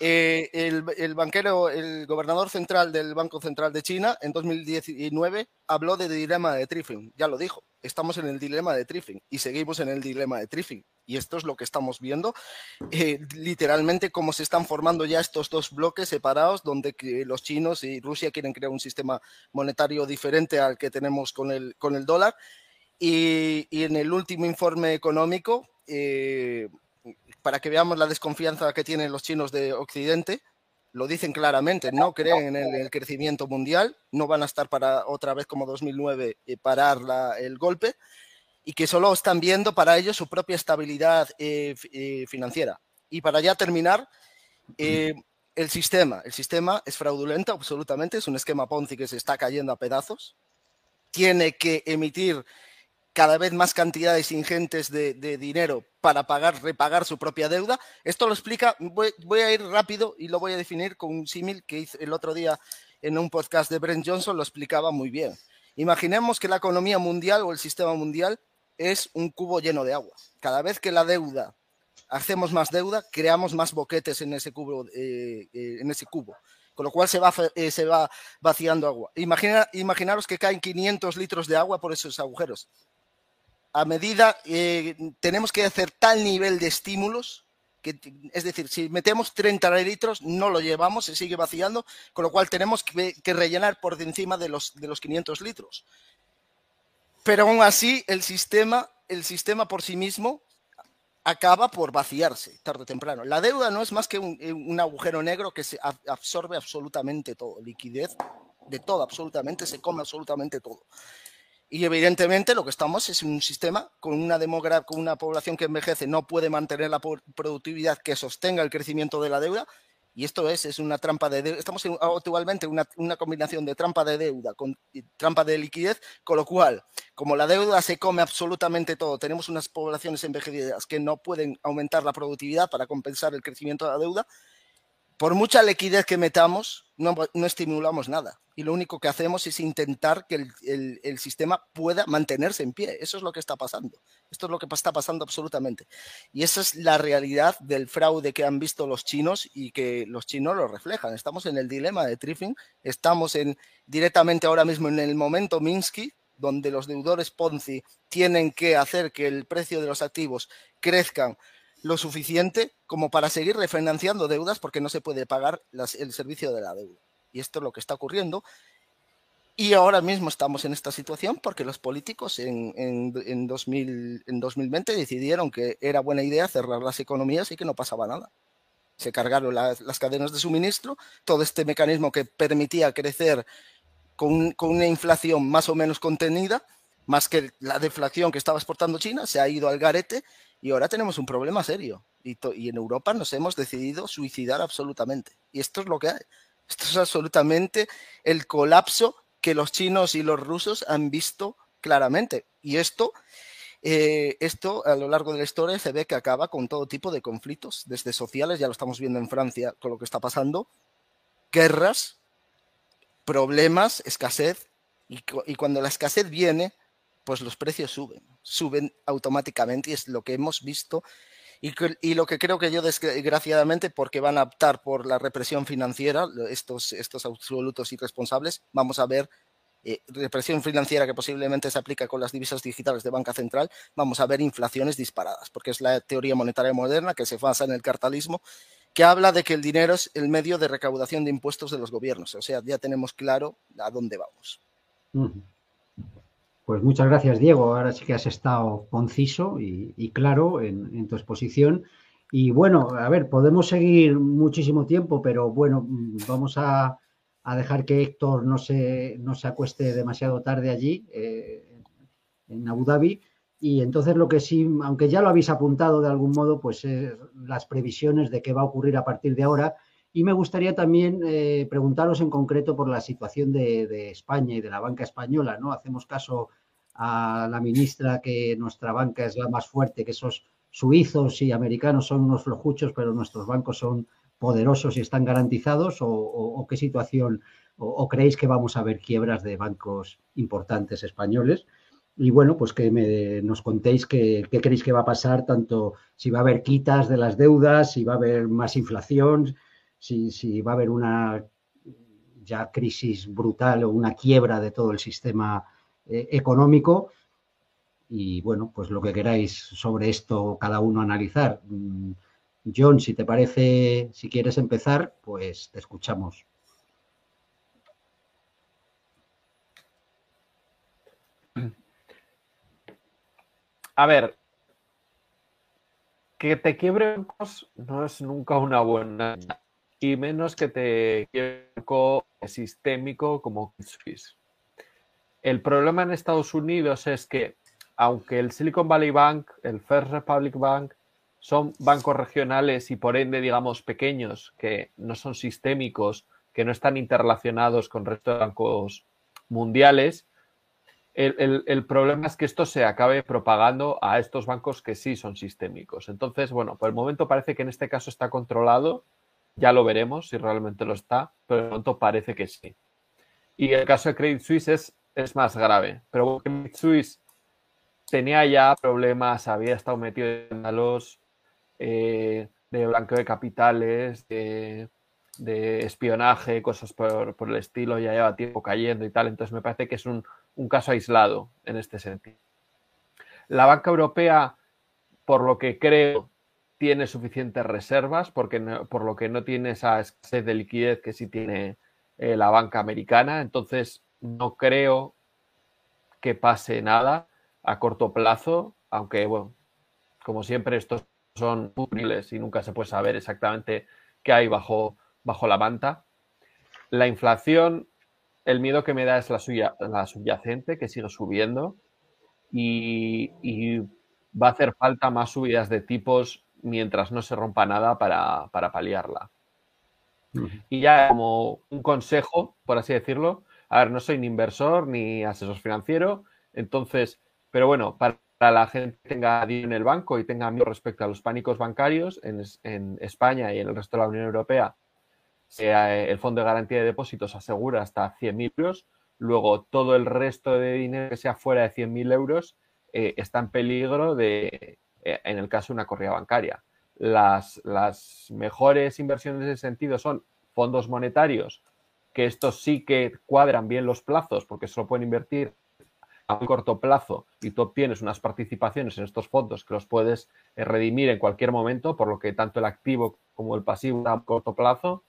eh, el, banquero, el gobernador central del Banco Central de China en 2019 habló de dilema de Triffin. Ya lo dijo, estamos en el dilema de Triffin y seguimos en el dilema de Triffin. Y esto es lo que estamos viendo, eh, literalmente cómo se están formando ya estos dos bloques separados, donde los chinos y Rusia quieren crear un sistema monetario diferente al que tenemos con el, con el dólar. Y, en el último informe económico, eh, para que veamos la desconfianza que tienen los chinos de Occidente. Lo dicen claramente, no creen en el, crecimiento mundial, no van a estar para otra vez como 2009 y parar el golpe y que solo están viendo para ellos su propia estabilidad eh, eh, financiera. Y para ya terminar, eh, el sistema, el sistema es fraudulento absolutamente, es un esquema Ponzi que se está cayendo a pedazos. Tiene que emitir cada vez más cantidades ingentes de, dinero para pagar, repagar su propia deuda. Esto lo explica, voy, a ir rápido y lo voy a definir con un símil que hice el otro día en un podcast de Brent Johnson, lo explicaba muy bien. Imaginemos que la economía mundial o el sistema mundial es un cubo lleno de agua. Cada vez que la deuda, hacemos más deuda, creamos más boquetes en ese cubo, eh, eh, con lo cual se va, eh, va vaciando agua. Imagina, imaginaros que caen 500 litros de agua por esos agujeros. A medida, tenemos que hacer tal nivel de estímulos que, es decir, si metemos 30 litros, no lo llevamos, se sigue vaciando, con lo cual tenemos que, rellenar por encima de los, de los 500 litros. Pero aún así, el sistema, el sistema por sí mismo acaba por vaciarse tarde o temprano. La deuda no es más que un, un agujero negro que se absorbe absolutamente todo, liquidez de todo, absolutamente, se come absolutamente todo. Y evidentemente lo que estamos es un sistema con una, con una población que envejece, no puede mantener la productividad que sostenga el crecimiento de la deuda y esto es, es una trampa de deuda. Estamos actualmente en una, una, combinación de trampa de deuda con trampa de liquidez, con lo cual, como la deuda se come absolutamente todo, tenemos unas poblaciones envejecidas que no pueden aumentar la productividad para compensar el crecimiento de la deuda, por mucha liquidez que metamos, no, estimulamos nada. Y lo único que hacemos es intentar que el, sistema pueda mantenerse en pie. Eso es lo que está pasando. Esto es lo que está pasando absolutamente. Y esa es la realidad del fraude que han visto los chinos y que los chinos lo reflejan. Estamos en el dilema de Triffin. Estamos en, directamente ahora mismo en el momento Minsky, donde los deudores Ponzi tienen que hacer que el precio de los activos crezcan lo suficiente como para seguir refinanciando deudas porque no se puede pagar las, el servicio de la deuda. Y esto es lo que está ocurriendo. Y ahora mismo estamos en esta situación porque los políticos en, en, en, 2000, en 2020 decidieron que era buena idea cerrar las economías y que no pasaba nada. Se cargaron las, las cadenas de suministro, todo este mecanismo que permitía crecer con, con una inflación más o menos contenida, más que la deflación que estaba exportando China, se ha ido al garete y ahora tenemos un problema serio. Y, en Europa nos hemos decidido suicidar absolutamente. Y esto es lo que hay. Esto es absolutamente el colapso que los chinos y los rusos han visto claramente. Y esto, eh, esto a lo largo de la historia se ve que acaba con todo tipo de conflictos, desde sociales, ya lo estamos viendo en Francia con lo que está pasando, guerras, problemas, escasez. Y cuando la escasez viene, pues los precios suben, suben automáticamente y es lo que hemos visto. Y, lo que creo que yo desgraciadamente porque van a optar por la represión financiera, estos, estos absolutos irresponsables, vamos a ver eh, represión financiera que posiblemente se aplica con las divisas digitales de banca central, vamos a ver inflaciones disparadas, porque es la teoría monetaria moderna que se basa en el cartalismo, que habla de que el dinero es el medio de recaudación de impuestos de los gobiernos, o sea, ya tenemos claro a dónde vamos. Pues muchas gracias, Diego. Ahora sí que has estado conciso y, claro en, tu exposición. Y bueno, a ver, podemos seguir muchísimo tiempo, pero bueno, vamos a, a dejar que Héctor no se, no se acueste demasiado tarde allí, eh, en Abu Dhabi. Y entonces lo que sí, aunque ya lo habéis apuntado de algún modo, pues es las previsiones de qué va a ocurrir a partir de ahora. Y me gustaría también eh, preguntaros en concreto por la situación de, España y de la banca española, ¿no? Hacemos caso a la ministra que nuestra banca es la más fuerte, que esos suizos y americanos son unos flojuchos, pero nuestros bancos son poderosos y están garantizados, o, qué situación, o, creéis que vamos a ver quiebras de bancos importantes españoles. Y bueno, pues que me, nos contéis qué creéis que va a pasar, tanto si va a haber quitas de las deudas, si va a haber más inflación, si, va a haber una ya crisis brutal o una quiebra de todo el sistema eh, económico. Y bueno, pues lo que queráis sobre esto cada uno analizar. Mm, John, si te parece, si quieres empezar, pues te escuchamos. A ver, que te quiebre bancos no es nunca una buena y menos que te quiebre sistémico como Swiss. El problema en Estados Unidos es que, aunque el Silicon Valley Bank, el First Republic Bank, son bancos regionales y por ende, digamos, pequeños, que no son sistémicos, que no están interrelacionados con el resto de bancos mundiales, el, el, problema es que esto se acabe propagando a estos bancos que sí son sistémicos. Entonces, bueno, por el momento parece que en este caso está controlado, ya lo veremos si realmente lo está, pero de momento parece que sí. Y el caso de Credit Suisse es es más grave. Pero Mitsui tenía ya problemas, había estado metido en los eh, de blanqueo de capitales, de, espionaje, cosas por, el estilo, ya lleva tiempo cayendo y tal. Entonces me parece que es un, caso aislado en este sentido. La banca europea, por lo que creo, tiene suficientes reservas, porque por lo que no tiene esa escasez de liquidez que sí tiene eh, la banca americana. Entonces, no creo que pase nada a corto plazo, aunque, bueno, como siempre, estos son útiles y nunca se puede saber exactamente qué hay bajo, bajo la manta. La inflación, el miedo que me da es la, suya, la subyacente, que sigue subiendo y, va a hacer falta más subidas de tipos mientras no se rompa nada para, para paliarla. Y ya como un consejo, por así decirlo, a ver, no soy ni inversor ni asesor financiero, entonces, pero bueno, para la gente que tenga dinero en el banco y tenga miedo respecto a los pánicos bancarios en, España y en el resto de la Unión Europea, sea eh, el Fondo de Garantía de Depósitos asegura hasta 100.000 euros, luego todo el resto de dinero que sea fuera de 100.000 euros eh, está en peligro de, en el caso de una corrida bancaria. Las, las mejores inversiones en ese sentido son fondos monetarios, que estos sí que cuadran bien los plazos porque solo pueden invertir a un corto plazo y tú obtienes unas participaciones en estos fondos que los puedes eh, redimir en cualquier momento, por lo que tanto el activo como el pasivo a corto plazo.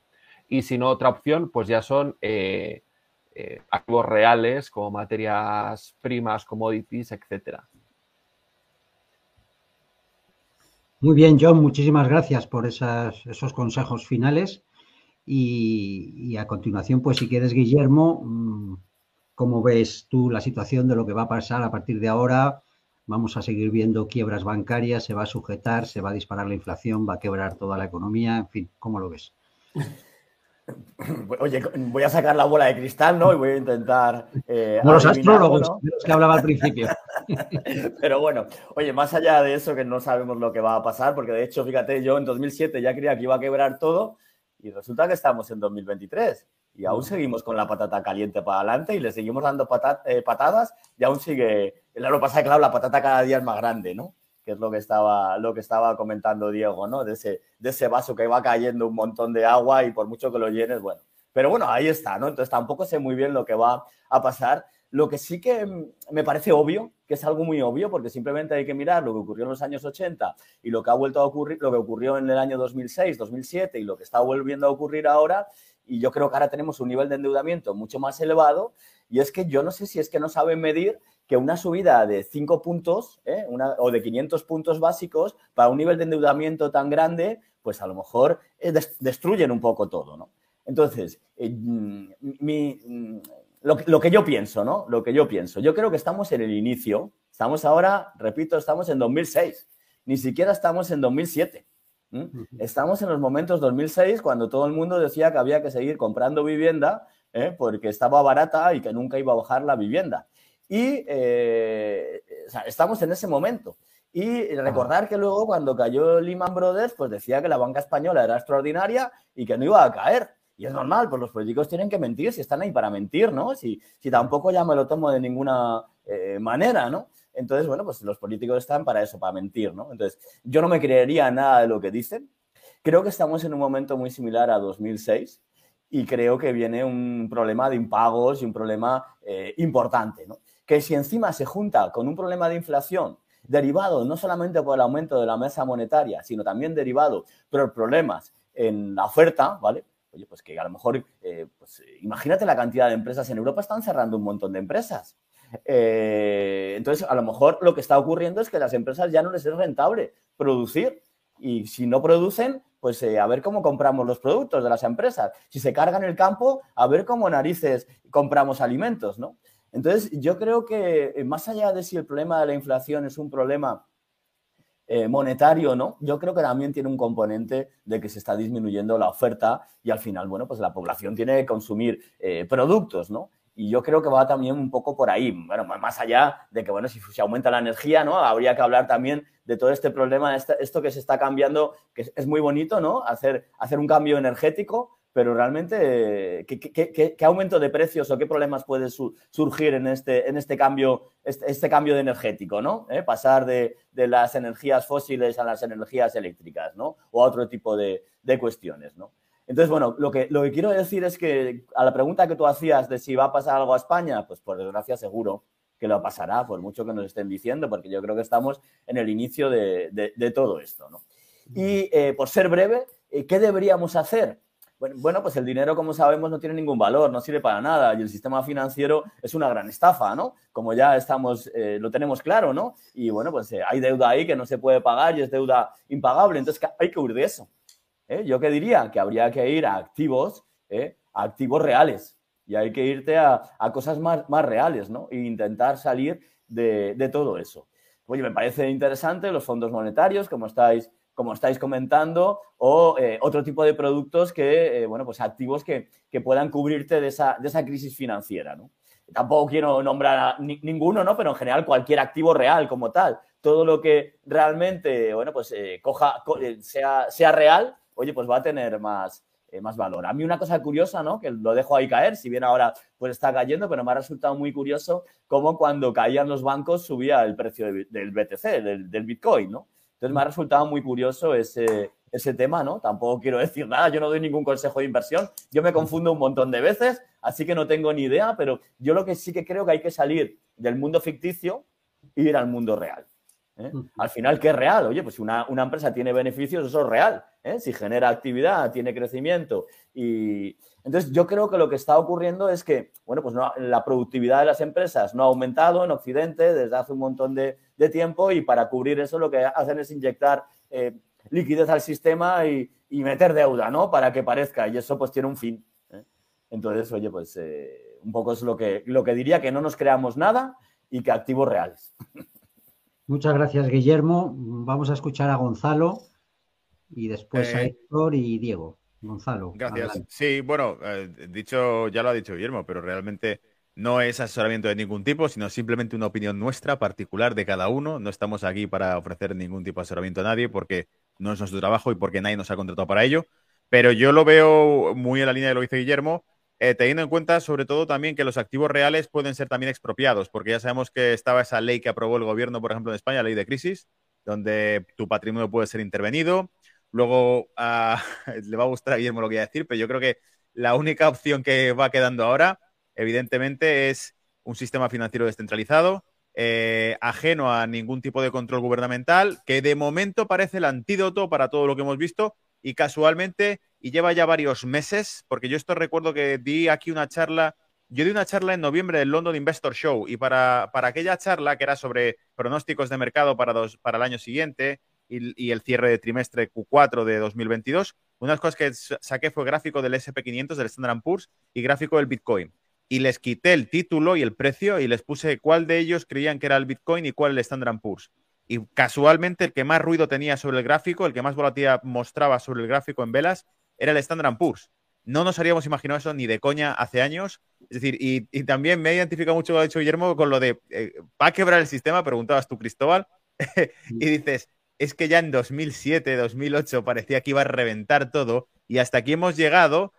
Y si no, otra opción, pues ya son eh, eh, activos reales como materias primas, commodities, etcétera. Muy bien, John, muchísimas gracias por esos consejos finales. Y, y, a continuación, pues si quieres, Guillermo, mm, ¿Cómo ves tú la situación de lo que va a pasar a partir de ahora? Vamos a seguir viendo quiebras bancarias, se va a sujetar, se va a disparar la inflación, va a quebrar toda la economía, en fin, ¿cómo lo ves? Oye, voy a sacar la bola de cristal, ¿no? Y voy a intentar. Eh, los astrólogos, de los que hablaba al principio. Pero bueno, oye, más allá de eso, que no sabemos lo que va a pasar, porque de hecho, fíjate, yo en 2007 ya creía que iba a quebrar todo y resulta que estamos en 2023 y aún seguimos con la patata caliente para adelante y le seguimos dando eh, patadas y aún sigue, el año pasado, claro, la patata cada día es más grande, ¿no? Que es lo que estaba, lo que estaba comentando Diego, ¿no? De ese, de ese vaso que va cayendo un montón de agua y por mucho que lo llenes, bueno. Pero bueno, ahí está, ¿no? Entonces tampoco sé muy bien lo que va a pasar. Lo que sí que me parece obvio, que es algo muy obvio, porque simplemente hay que mirar lo que ocurrió en los años 80 y lo que ha vuelto a ocurrir, lo que ocurrió en el año 2006, 2007 y lo que está volviendo a ocurrir ahora, y yo creo que ahora tenemos un nivel de endeudamiento mucho más elevado y es que yo no sé si es que no saben medir que una subida de 5 puntos ¿eh? o de 500 puntos básicos para un nivel de endeudamiento tan grande, pues a lo mejor eh, destruyen un poco todo, ¿no? Entonces, eh, mm, mm, lo, lo, que yo pienso, ¿no? Lo que yo pienso. Yo creo que estamos en el inicio. Estamos ahora, repito, estamos en 2006. Ni siquiera estamos en 2007. Estamos en los momentos 2006 cuando todo el mundo decía que había que seguir comprando vivienda porque estaba barata y que nunca iba a bajar la vivienda. Y eh, estamos en ese momento. Y recordar que luego cuando cayó Lehman Brothers, pues decía que la banca española era extraordinaria y que no iba a caer. Y es normal, pues los políticos tienen que mentir si están ahí para mentir, ¿no? Si, si tampoco ya me lo tomo de ninguna eh, manera, ¿no? Entonces, bueno, pues los políticos están para eso, para mentir, ¿no? Entonces, yo no me creería nada de lo que dicen. Creo que estamos en un momento muy similar a 2006 y creo que viene un problema de impagos y un problema eh, importante, ¿no? Que si encima se junta con un problema de inflación derivado no solamente por el aumento de la mesa monetaria, sino también derivado por problemas en la oferta, ¿vale? Oye, pues que a lo mejor, eh, pues imagínate la cantidad de empresas en Europa están cerrando un montón de empresas. Eh, entonces, a lo mejor lo que está ocurriendo es que las empresas ya no les es rentable producir y si no producen, pues eh, a ver cómo compramos los productos de las empresas. Si se cargan el campo, a ver cómo narices compramos alimentos, ¿no? Entonces, yo creo que eh, más allá de si el problema de la inflación es un problema monetario, ¿no? Yo creo que también tiene un componente de que se está disminuyendo la oferta y al final, bueno, pues la población tiene que consumir productos, ¿no? Y yo creo que va también un poco por ahí. Bueno, más allá de que, bueno, si se aumenta la energía, ¿no? Habría que hablar también de todo este problema, esto que se está cambiando, que es muy bonito, ¿no? Hacer, hacer un cambio energético, pero realmente, ¿qué, aumento de precios o qué problemas puede surgir en este, en este cambio, este, este cambio de energético, ¿no? ¿Eh? Pasar de, las energías fósiles a las energías eléctricas, ¿no? O a otro tipo de, cuestiones, ¿no? Entonces, bueno, lo que, lo que quiero decir es que a la pregunta que tú hacías de si va a pasar algo a España, pues por desgracia seguro que lo pasará, por mucho que nos estén diciendo, porque yo creo que estamos en el inicio de, todo esto, ¿no? Y eh, por ser breve, eh, ¿qué deberíamos hacer? Bueno, pues el dinero, como sabemos, no tiene ningún valor, no sirve para nada y el sistema financiero es una gran estafa, ¿no? Como ya estamos, eh, lo tenemos claro, ¿no? Y bueno, pues eh, hay deuda ahí que no se puede pagar y es deuda impagable, entonces hay que huir de eso. ¿eh? Yo qué diría que habría que ir a activos, a activos reales y hay que irte a, cosas más, más, reales, ¿no? E intentar salir de, de todo eso. Oye, me parece interesante los fondos monetarios, como estáis como estáis comentando, o eh, otro tipo de productos que, eh, bueno, pues activos que, puedan cubrirte de esa, de esa crisis financiera, ¿no? Tampoco quiero nombrar ninguno, ¿no? Pero en general cualquier activo real como tal. Todo lo que realmente, bueno, pues eh, coja, sea, sea real, oye, pues va a tener más, más valor. A mí una cosa curiosa, ¿no? Que lo dejo ahí caer, si bien ahora pues está cayendo, pero me ha resultado muy curioso cómo cuando caían los bancos subía el precio del BTC, del Bitcoin, ¿no? Entonces me ha resultado muy curioso ese, ese tema, ¿no? Tampoco quiero decir nada, yo no doy ningún consejo de inversión, yo me confundo un montón de veces, así que no tengo ni idea, pero yo lo que sí que creo que hay que salir del mundo ficticio e ir al mundo real. ¿eh? Al final, ¿qué es real? Oye, pues si una, empresa tiene beneficios, eso es real. ¿Eh? Si genera actividad, tiene crecimiento. Y entonces yo creo que lo que está ocurriendo es que, bueno, pues la productividad de las empresas no ha aumentado en Occidente desde hace un montón de, tiempo y para cubrir eso lo que hacen es inyectar eh, liquidez al sistema y, meter deuda, ¿no? Para que parezca y eso pues tiene un fin. Entonces, oye, pues un poco es lo que, lo que diría, que no nos creamos nada y que activos reales. Muchas gracias, Guillermo. Vamos a escuchar a Gonzalo y después a eh, Héctor y Diego. Gonzalo. Gracias. Sí, bueno, eh, dicho, ya lo ha dicho Guillermo, pero realmente no es asesoramiento de ningún tipo, sino simplemente una opinión nuestra, particular de cada uno. No estamos aquí para ofrecer ningún tipo de asesoramiento a nadie porque no es nuestro trabajo y porque nadie nos ha contratado para ello. Pero yo lo veo muy en la línea de lo que dice Guillermo. Eh, teniendo en cuenta sobre todo también que los activos reales pueden ser también expropiados, porque ya sabemos que estaba esa ley que aprobó el gobierno, por ejemplo, en España, la ley de crisis, donde tu patrimonio puede ser intervenido. Luego ah, le va a gustar a Guillermo lo que voy a decir, pero yo creo que la única opción que va quedando ahora, evidentemente, es un sistema financiero descentralizado, eh, ajeno a ningún tipo de control gubernamental, que de momento parece el antídoto para todo lo que hemos visto y casualmente y lleva ya varios meses, porque yo esto recuerdo que di aquí una charla, yo di una charla en noviembre del London Investor Show y para, para aquella charla que era sobre pronósticos de mercado para, dos, para el año siguiente y, el cierre de trimestre Q4 de 2022, una de las cosas que saqué fue gráfico del SP500, del Standard Poor's y gráfico del Bitcoin. Y les quité el título y el precio y les puse cuál de ellos creían que era el Bitcoin y cuál el Standard Poor's. Y casualmente el que más ruido tenía sobre el gráfico, el que más volatilidad mostraba sobre el gráfico en velas, era el Standard Poor's. No nos habríamos imaginado eso ni de coña hace años. Es decir, y, también me he identificado mucho, lo ha dicho Guillermo, con lo de, eh, ¿va a quebrar el sistema? Preguntabas tú, Cristóbal. y dices, es que ya en 2007, 2008 parecía que iba a reventar todo y hasta aquí hemos llegado.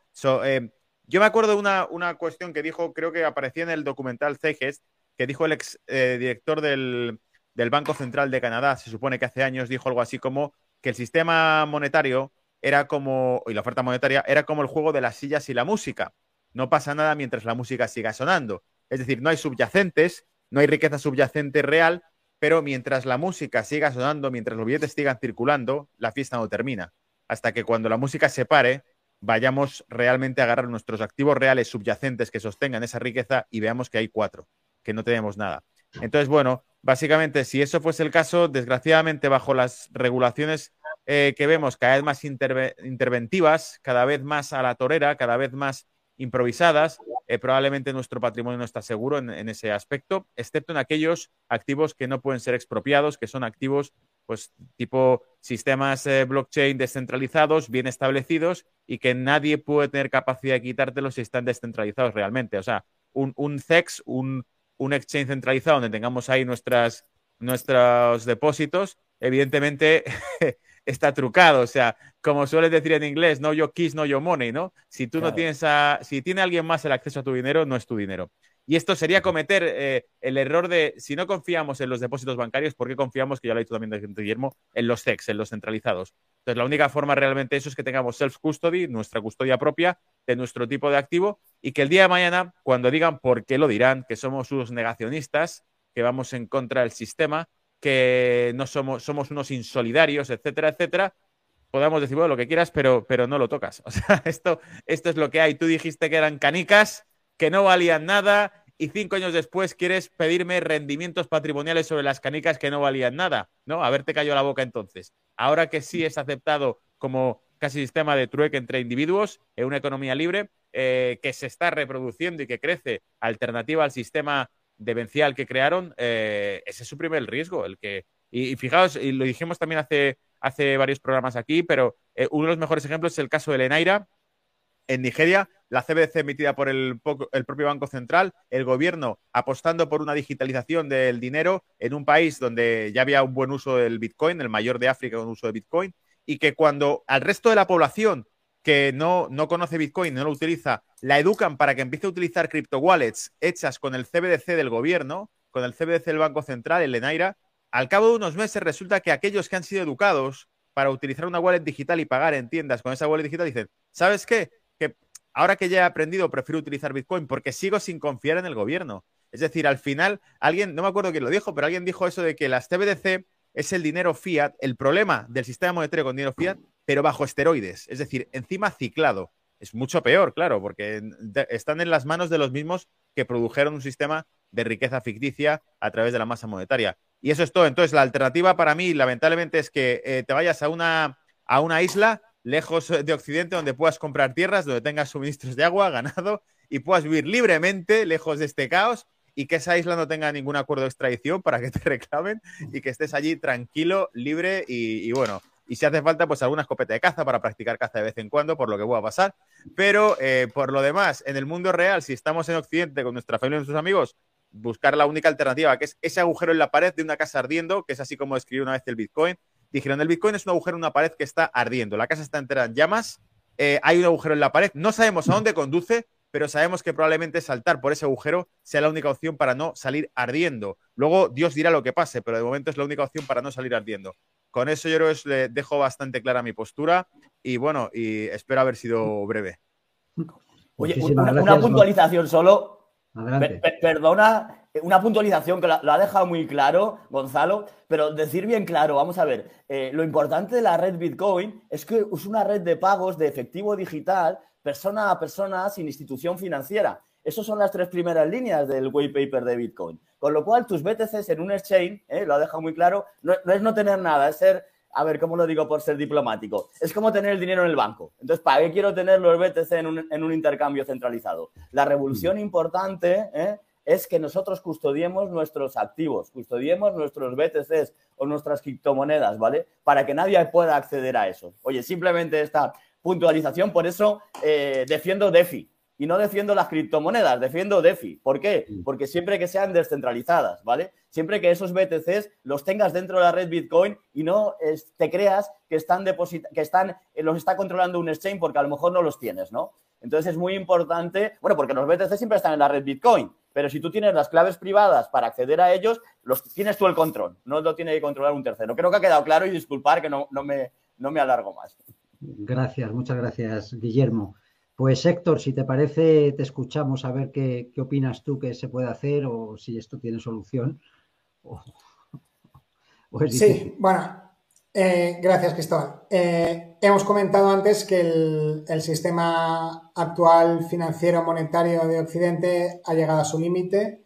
Eh, yo me acuerdo una, una, cuestión que dijo, creo que aparecía en el documental CEGES, que dijo el ex eh, director del, del Banco Central de Canadá, se supone que hace años dijo algo así como que el sistema monetario era como, y la oferta monetaria era como el juego de las sillas y la música. No pasa nada mientras la música siga sonando. Es decir, no hay subyacentes, no hay riqueza subyacente real, pero mientras la música siga sonando, mientras los billetes sigan circulando, la fiesta no termina. Hasta que cuando la música se pare, vayamos realmente a agarrar nuestros activos reales subyacentes que sostengan esa riqueza y veamos que hay cuatro, que no tenemos nada. Entonces, bueno, básicamente, si eso fuese el caso, desgraciadamente, bajo las regulaciones eh, que vemos cada vez más interventivas, cada vez más a la torera, cada vez más improvisadas, eh, probablemente nuestro patrimonio no está seguro en, ese aspecto, excepto en aquellos activos que no pueden ser expropiados, que son activos pues tipo sistemas eh, blockchain descentralizados, bien establecidos y que nadie puede tener capacidad de quitártelos si están descentralizados realmente. O sea, un, un CEX, un, un exchange centralizado donde tengamos ahí nuestras, nuestros depósitos, evidentemente está trucado. O sea, como sueles decir en inglés, no yo kiss, no yo money, ¿no? Si tú no tienes a, si tiene alguien más el acceso a tu dinero, no es tu dinero. Y esto sería cometer eh, el error de, si no confiamos en los depósitos bancarios, ¿por qué confiamos, que ya lo ha dicho también Guillermo, en los CEX, en los centralizados? Entonces, la única forma realmente eso es que tengamos self-custody, nuestra custodia propia de nuestro tipo de activo, y que el día de mañana, cuando digan por qué lo dirán, que somos unos negacionistas, que vamos en contra del sistema, que no somos, somos unos insolidarios, etcétera, etcétera, podamos decir, bueno, lo que quieras, pero, pero no lo tocas. O sea, esto, esto es lo que hay. Tú dijiste que eran canicas, que no valían nada, y cinco años después quieres pedirme rendimientos patrimoniales sobre las canicas que no valían nada, ¿no? Haberte cayó la boca entonces. Ahora que sí es aceptado como casi sistema de trueque entre individuos en una economía libre eh, que se está reproduciendo y que crece alternativa al sistema demencial que crearon, eh, ese suprime el riesgo. El que, y, fijaos, y lo dijimos también hace, hace varios programas aquí, pero eh, uno de los mejores ejemplos es el caso de Lenaira, en Nigeria, la CBDC emitida por el, propio Banco Central, el gobierno apostando por una digitalización del dinero en un país donde ya había un buen uso del Bitcoin, el mayor de África con uso de Bitcoin, y que cuando al resto de la población que no, no conoce Bitcoin, no lo utiliza, la educan para que empiece a utilizar cripto wallets hechas con el CBDC del gobierno, con el CBDC del Banco Central, el Lenaira, al cabo de unos meses resulta que aquellos que han sido educados para utilizar una wallet digital y pagar en tiendas con esa wallet digital dicen, ¿sabes qué? ahora que ya he aprendido, prefiero utilizar Bitcoin porque sigo sin confiar en el gobierno. Es decir, al final, alguien, no me acuerdo quién lo dijo, pero alguien dijo eso de que las CBDC es el dinero fiat, el problema del sistema monetario con dinero fiat, pero bajo esteroides, es decir, encima ciclado. Es mucho peor, claro, porque están en las manos de los mismos que produjeron un sistema de riqueza ficticia a través de la masa monetaria. Y eso es todo. Entonces, la alternativa para mí, lamentablemente, es que eh, te vayas a una, a una isla lejos de Occidente, donde puedas comprar tierras, donde tengas suministros de agua, ganado y puedas vivir libremente, lejos de este caos y que esa isla no tenga ningún acuerdo de extradición para que te reclamen y que estés allí tranquilo, libre y, bueno. Y si hace falta, pues alguna escopeta de caza para practicar caza de vez en cuando, por lo que pueda pasar. Pero eh, por lo demás, en el mundo real, si estamos en Occidente con nuestra familia y nuestros amigos, buscar la única alternativa, que es ese agujero en la pared de una casa ardiendo, que es así como escribió una vez el Bitcoin, dijeron, el Bitcoin es un agujero en una pared que está ardiendo, la casa está entera en llamas, eh, hay un agujero en la pared, no sabemos a dónde conduce, pero sabemos que probablemente saltar por ese agujero sea la única opción para no salir ardiendo. Luego Dios dirá lo que pase, pero de momento es la única opción para no salir ardiendo. Con eso yo creo que le dejo bastante clara mi postura y bueno, y espero haber sido breve. Oye, una, puntualización solo. perdona eh, una puntualización que lo ha dejado muy claro, Gonzalo, pero decir bien claro, vamos a ver, eh, lo importante de la red Bitcoin es que es una red de pagos de efectivo digital, persona a persona, sin institución financiera. Esas son las tres primeras líneas del white paper de Bitcoin. Con lo cual, tus BTCs en un exchange, eh, lo ha dejado muy claro, no, es no tener nada, es ser a ver, ¿cómo lo digo por ser diplomático? Es como tener el dinero en el banco. Entonces, ¿para qué quiero tener los BTC en un, en un intercambio centralizado? La revolución importante ¿eh? es que nosotros custodiemos nuestros activos, custodiemos nuestros BTCs o nuestras criptomonedas, ¿vale? Para que nadie pueda acceder a eso. Oye, simplemente esta puntualización, por eso eh, defiendo DeFi y no defiendo las criptomonedas, defiendo DeFi. ¿Por qué? Porque siempre que sean descentralizadas, ¿vale? Siempre que esos BTCs los tengas dentro de la red Bitcoin y no te creas que están, que están eh, los está controlando un exchange porque a lo mejor no los tienes, ¿no? Entonces es muy importante, bueno, porque los BTC siempre están en la red Bitcoin, pero si tú tienes las claves privadas para acceder a ellos, los tienes tú el control, no lo tiene que controlar un tercero. Creo que ha quedado claro y disculpar que no, me, no me alargo más. Gracias, muchas gracias, Guillermo. Pues Héctor, si te parece, te escuchamos a ver qué, opinas tú que se puede hacer o si esto tiene solución. sí, bueno, eh, gracias, Cristóbal. Eh, hemos comentado antes que el, sistema actual financiero monetario de Occidente ha llegado a su límite.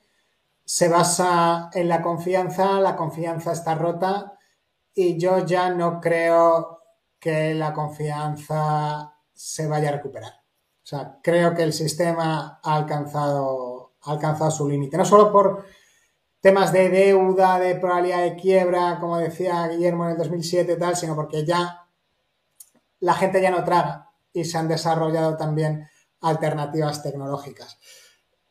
Se basa en la confianza, la confianza está rota y yo ya no creo que la confianza se vaya a recuperar. O sea, creo que el sistema ha alcanzado, ha alcanzado su límite. No solo por temas de deuda, de probabilidad de quiebra, como decía Guillermo en el 2007 tal, sino porque ya la gente ya no traga y se han desarrollado también alternativas tecnológicas.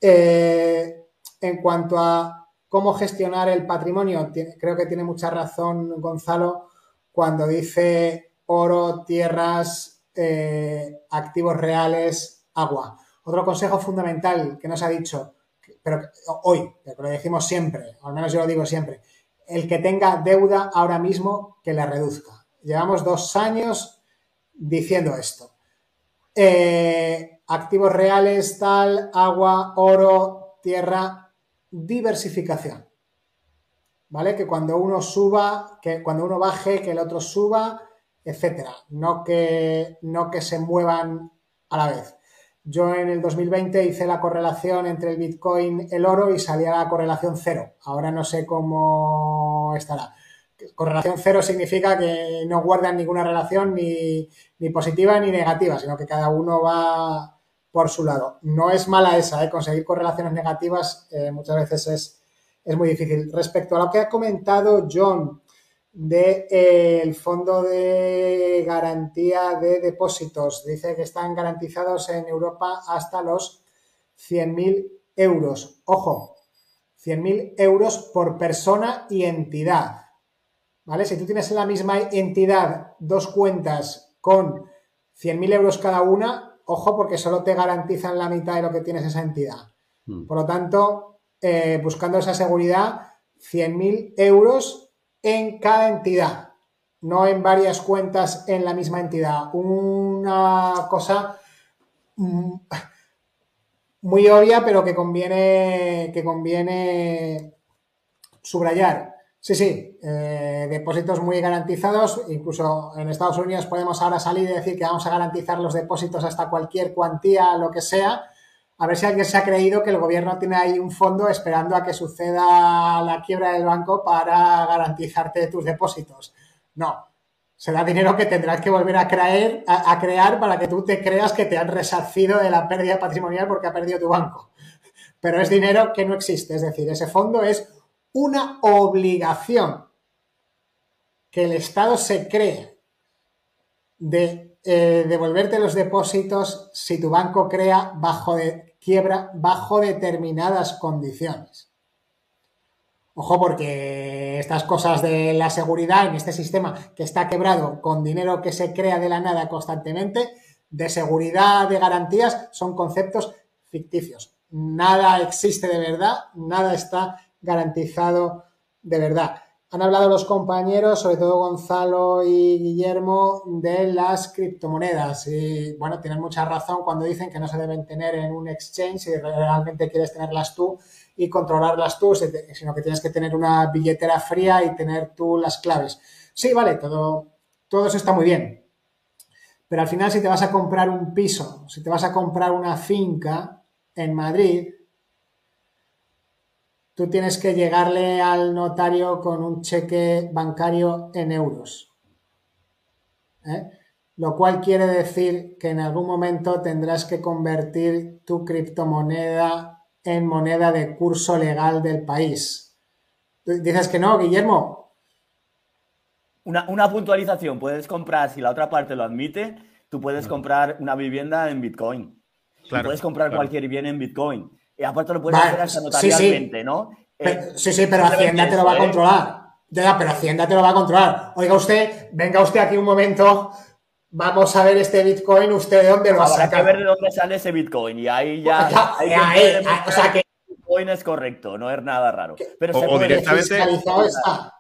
Eh, en cuanto a cómo gestionar el patrimonio, creo que tiene mucha razón Gonzalo, cuando dice oro, tierras, eh, activos reales, agua. Otro consejo fundamental que nos ha dicho, pero hoy, pero lo decimos siempre, o al menos yo lo digo siempre, el que tenga deuda ahora mismo que la reduzca. Llevamos dos años diciendo esto. Eh, activos reales, tal, agua, oro, tierra, diversificación. ¿Vale? Que cuando uno suba, que cuando uno baje, que el otro suba, etcétera. No que, no que se muevan a la vez. Yo en el 2020 hice la correlación entre el Bitcoin el oro y salía la correlación cero. Ahora no sé cómo estará. Correlación cero significa que no guardan ninguna relación ni, positiva ni negativa, sino que cada uno va por su lado. No es mala esa, ¿eh? conseguir correlaciones negativas eh, muchas veces es, es muy difícil. Respecto a lo que ha comentado John del eh, Fondo de Garantía de Depósitos. Dice que están garantizados en Europa hasta los 100.000 euros. Ojo, 100.000 euros por persona y entidad. ¿Vale? Si tú tienes en la misma entidad dos cuentas con 100.000 euros cada una, ojo porque solo te garantizan la mitad de lo que tienes esa entidad. Hmm. Por lo tanto, eh, buscando esa seguridad, 100.000 euros en cada entidad, no en varias cuentas en la misma entidad. Una cosa mm, muy obvia, pero que conviene, que conviene subrayar. Sí, sí, eh, depósitos muy garantizados. Incluso en Estados Unidos podemos ahora salir y decir que vamos a garantizar los depósitos hasta cualquier cuantía, lo que sea a ver si alguien se ha creído que el gobierno tiene ahí un fondo esperando a que suceda la quiebra del banco para garantizarte tus depósitos. No, será dinero que tendrás que volver a, crear para que tú te creas que te han resarcido de la pérdida patrimonial porque ha perdido tu banco. Pero es dinero que no existe, es decir, ese fondo es una obligación que el Estado se cree de eh, devolverte los depósitos si tu banco crea bajo de, quiebra bajo determinadas condiciones. Ojo, porque estas cosas de la seguridad en este sistema que está quebrado con dinero que se crea de la nada constantemente, de seguridad, de garantías, son conceptos ficticios. Nada existe de verdad, nada está garantizado de verdad. Han hablado los compañeros, sobre todo Gonzalo y Guillermo, de las criptomonedas. Y bueno, tienen mucha razón cuando dicen que no se deben tener en un exchange si realmente quieres tenerlas tú y controlarlas tú, sino que tienes que tener una billetera fría y tener tú las claves. Sí, vale, todo, todo eso está muy bien. Pero al final, si te vas a comprar un piso, si te vas a comprar una finca en Madrid, tú tienes que llegarle al notario con un cheque bancario en euros. ¿eh? Lo cual quiere decir que en algún momento tendrás que convertir tu criptomoneda en moneda de curso legal del país. Dices que no, Guillermo. Una, puntualización, puedes comprar, si la otra parte lo admite, tú puedes comprar una vivienda en Bitcoin. puedes comprar cualquier bien en Bitcoin. Y aparte lo puedes hacer hasta notarialmente, ¿no? Eh, sí, sí, pero Hacienda te lo va a ¿eh? controlar. Ya, pero Hacienda te lo va a controlar. Oiga usted, venga usted aquí un momento, vamos a ver este Bitcoin, ¿usted de dónde lo ha sacado? Habrá que ver de dónde sale ese Bitcoin y ahí ya... ahí, o sea que... Bitcoin es correcto, no es nada raro. Pero o, directamente... Está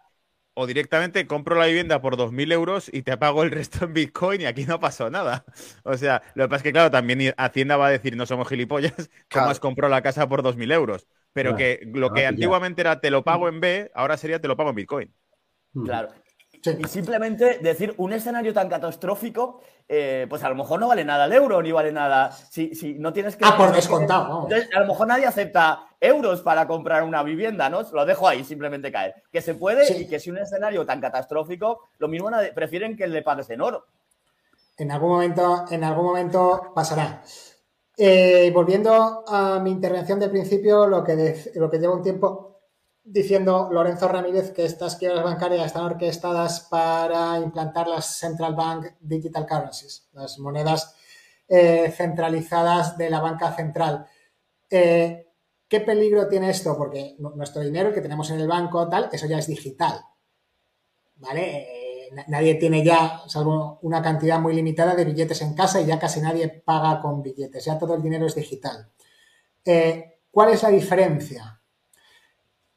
o directamente compro la vivienda por 2.000 euros y te pago el resto en Bitcoin y aquí no pasó nada. O sea, lo que pasa es que, claro, también Hacienda va a decir, no somos gilipollas, ¿cómo has comprado la casa por 2.000 euros? Pero que lo que antiguamente era te lo pago en B, ahora sería te lo pago en Bitcoin. Hmm. Y simplemente decir un escenario tan catastrófico, eh, pues a lo mejor no vale nada el euro, ni vale nada. Si, si no tienes que. Ah, por descontado. a lo mejor nadie acepta euros para comprar una vivienda, ¿no? Lo dejo ahí, simplemente caer. Que se puede y que si un escenario tan catastrófico, lo mismo prefieren que le pagues en oro. En algún momento, en algún momento pasará. Eh, volviendo a mi intervención del principio, lo que, lo que llevo un tiempo diciendo Lorenzo Ramírez que estas quiebras bancarias están orquestadas para implantar las Central Bank Digital Currencies, las monedas eh, centralizadas de la banca central. Eh, ¿Qué peligro tiene esto? Porque nuestro dinero que tenemos en el banco, tal, eso ya es digital. ¿Vale? nadie tiene ya, salvo una cantidad muy limitada de billetes en casa y ya casi nadie paga con billetes, ya todo el dinero es digital. Eh, ¿Cuál es la diferencia?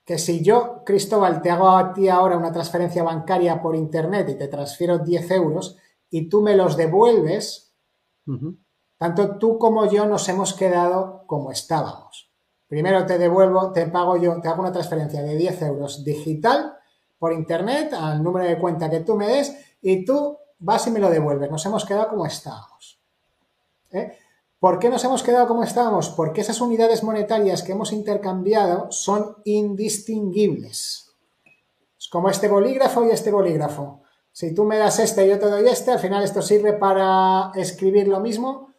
Que si yo, Cristóbal, te hago a ti ahora una transferencia bancaria por internet y te transfiero 10 euros y tú me los devuelves, tanto tú como yo nos hemos quedado como estábamos. Primero te devuelvo, te pago yo, te hago una transferencia de 10 euros digital por internet al número de cuenta que tú me des y tú vas y me lo devuelves. Nos hemos quedado como estábamos. ¿Eh? ¿Por qué nos hemos quedado como estábamos? Porque esas unidades monetarias que hemos intercambiado son indistinguibles. Es como este bolígrafo y este bolígrafo. Si tú me das este y yo te doy este, al final esto sirve para escribir lo mismo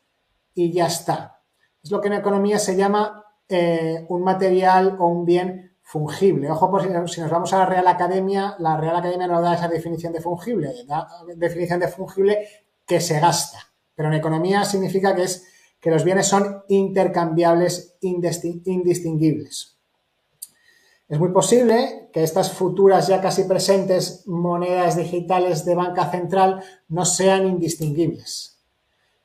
y ya está. Es lo que en economía se llama eh, un material o un bien fungible. Ojo, por si, nos vamos a la Real Academia, la Real Academia no da esa definición de fungible, da definición de fungible que se gasta. Pero en economía significa que es que los bienes son intercambiables, indistinguibles. Es muy posible que estas futuras ya casi presentes monedas digitales de banca central no sean indistinguibles,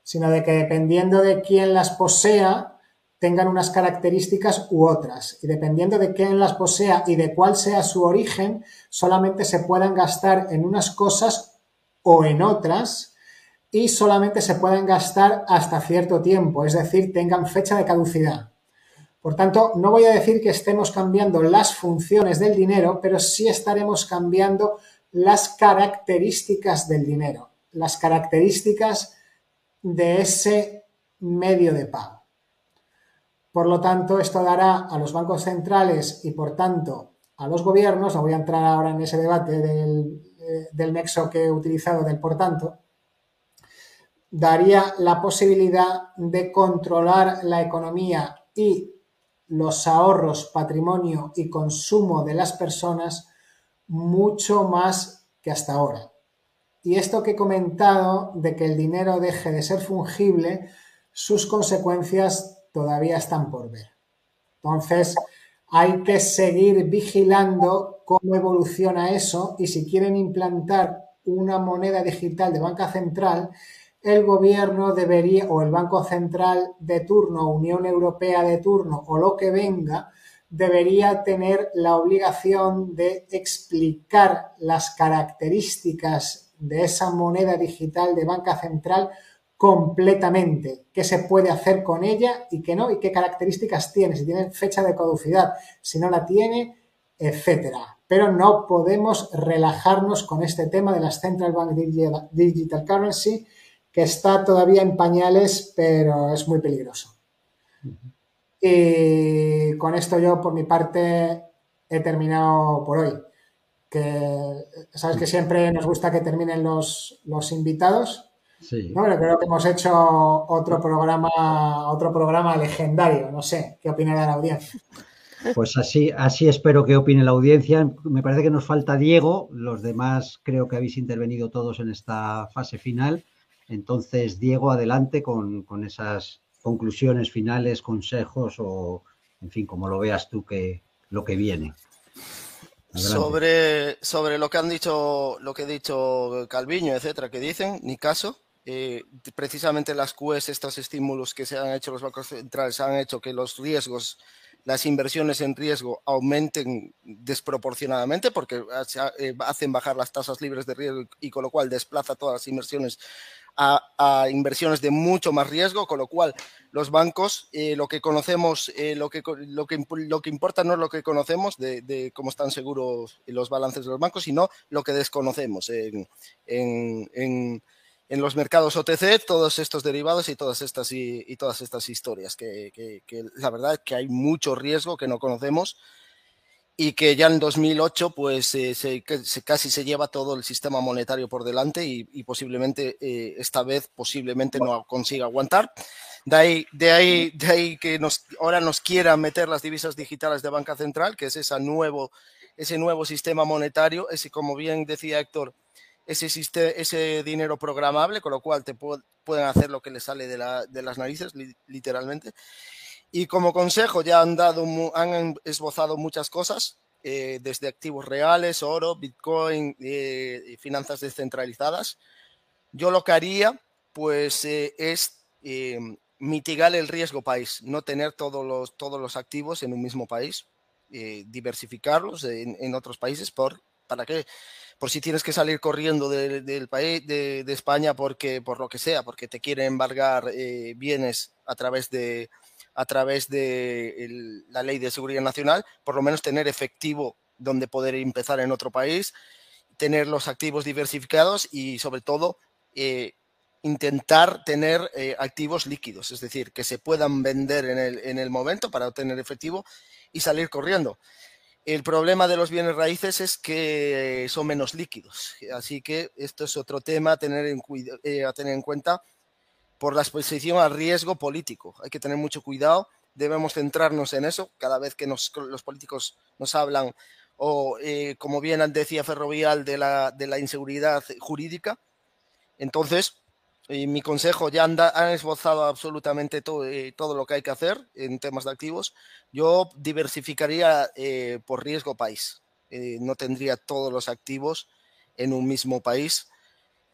sino de que dependiendo de quién las posea, tengan unas características u otras. Y dependiendo de quién las posea y de cuál sea su origen, solamente se puedan gastar en unas cosas o en otras y solamente se pueden gastar hasta cierto tiempo, es decir, tengan fecha de caducidad. Por tanto, no voy a decir que estemos cambiando las funciones del dinero, pero sí estaremos cambiando las características del dinero, las características de ese medio de pago. Por lo tanto, esto dará a los bancos centrales y, por tanto, a los gobiernos, no voy a entrar ahora en ese debate del, eh, nexo que he utilizado del por tanto, daría la posibilidad de controlar la economía y los ahorros, patrimonio y consumo de las personas mucho más que hasta ahora. Y esto que he comentado de que el dinero deje de ser fungible, sus consecuencias todavía están por ver. Entonces, hay que seguir vigilando cómo evoluciona eso y si quieren implantar una moneda digital de banca central, el gobierno debería, o el Banco Central de turno, Unión Europea de turno, o lo que venga, debería tener la obligación de explicar las características de esa moneda digital de banca central completamente. Qué se puede hacer con ella y qué no, y qué características tiene, si tiene fecha de caducidad, si no la tiene, etcétera. Pero no podemos relajarnos con este tema de las Central Bank Digital Currency, que está todavía en pañales, pero es muy peligroso. Y con esto yo, por mi parte, he terminado por hoy. Que sabes que siempre nos gusta que terminen los, los invitados. Sí. No, pero creo que hemos hecho otro programa, otro programa legendario. No sé, ¿qué opinará la audiencia? Pues así, así espero que opine la audiencia. Me parece que nos falta Diego. Los demás creo que habéis intervenido todos en esta fase final. Entonces, Diego, adelante con, esas conclusiones finales, consejos o, en fin, como lo veas tú que lo que viene. Sobre, sobre lo que han dicho, lo que ha dicho Calviño, etcétera, que dicen, ni caso. Eh, precisamente las QEs, estos estímulos que se han hecho los bancos centrales, han hecho que los riesgos, las inversiones en riesgo aumenten desproporcionadamente porque eh, hacen bajar las tasas libres de riesgo y con lo cual desplaza todas las inversiones a, inversiones de mucho más riesgo, con lo cual los bancos, eh, lo que conocemos, lo, que, lo, que, lo que importa no es lo que conocemos de, cómo están seguros los balances de los bancos, sino lo que desconocemos en, en los mercados OTC todos estos derivados y todas estas, y, todas estas historias, que, la verdad es que hay mucho riesgo que no conocemos y que ya en 2008 pues eh, se, casi se lleva todo el sistema monetario por delante y, posiblemente eh, esta vez posiblemente no consiga aguantar. De ahí, de ahí, de ahí que nos, ahora nos quieran meter las divisas digitales de banca central, que es esa nuevo, ese nuevo sistema monetario, ese como bien decía Héctor, ese, ese dinero programable, con lo cual te pueden hacer lo que les sale de, las narices, literalmente. Y como consejo ya han dado, han esbozado muchas cosas. eh, desde activos reales, oro, Bitcoin, eh, finanzas descentralizadas. Yo lo que haría, pues, eh, es mitigar el riesgo país, no tener todos los, todos los activos en un mismo país, diversificarlos en, otros países. Por, ¿Para qué? Por si tienes que salir corriendo del país, de, España, porque, por lo que sea, porque te quieren embargar bienes a través de, a través de la ley de seguridad nacional, por lo menos tener efectivo donde poder empezar en otro país, tener los activos diversificados y sobre todo eh, intentar tener eh, activos líquidos, es decir, que se puedan vender en el, en el momento para obtener efectivo y salir corriendo. El problema de los bienes raíces es que son menos líquidos, así que esto es otro tema a tener en, eh, a tener en cuenta por la exposición al riesgo político. Hay que tener mucho cuidado, debemos centrarnos en eso cada vez que los políticos nos hablan o, eh, como bien decía Ferrovial, de la, inseguridad jurídica. Entonces, eh, mi consejo, ya han, esbozado absolutamente eh, todo, lo que hay que hacer en temas de activos. Yo diversificaría por riesgo país. no tendría todos los activos en un mismo país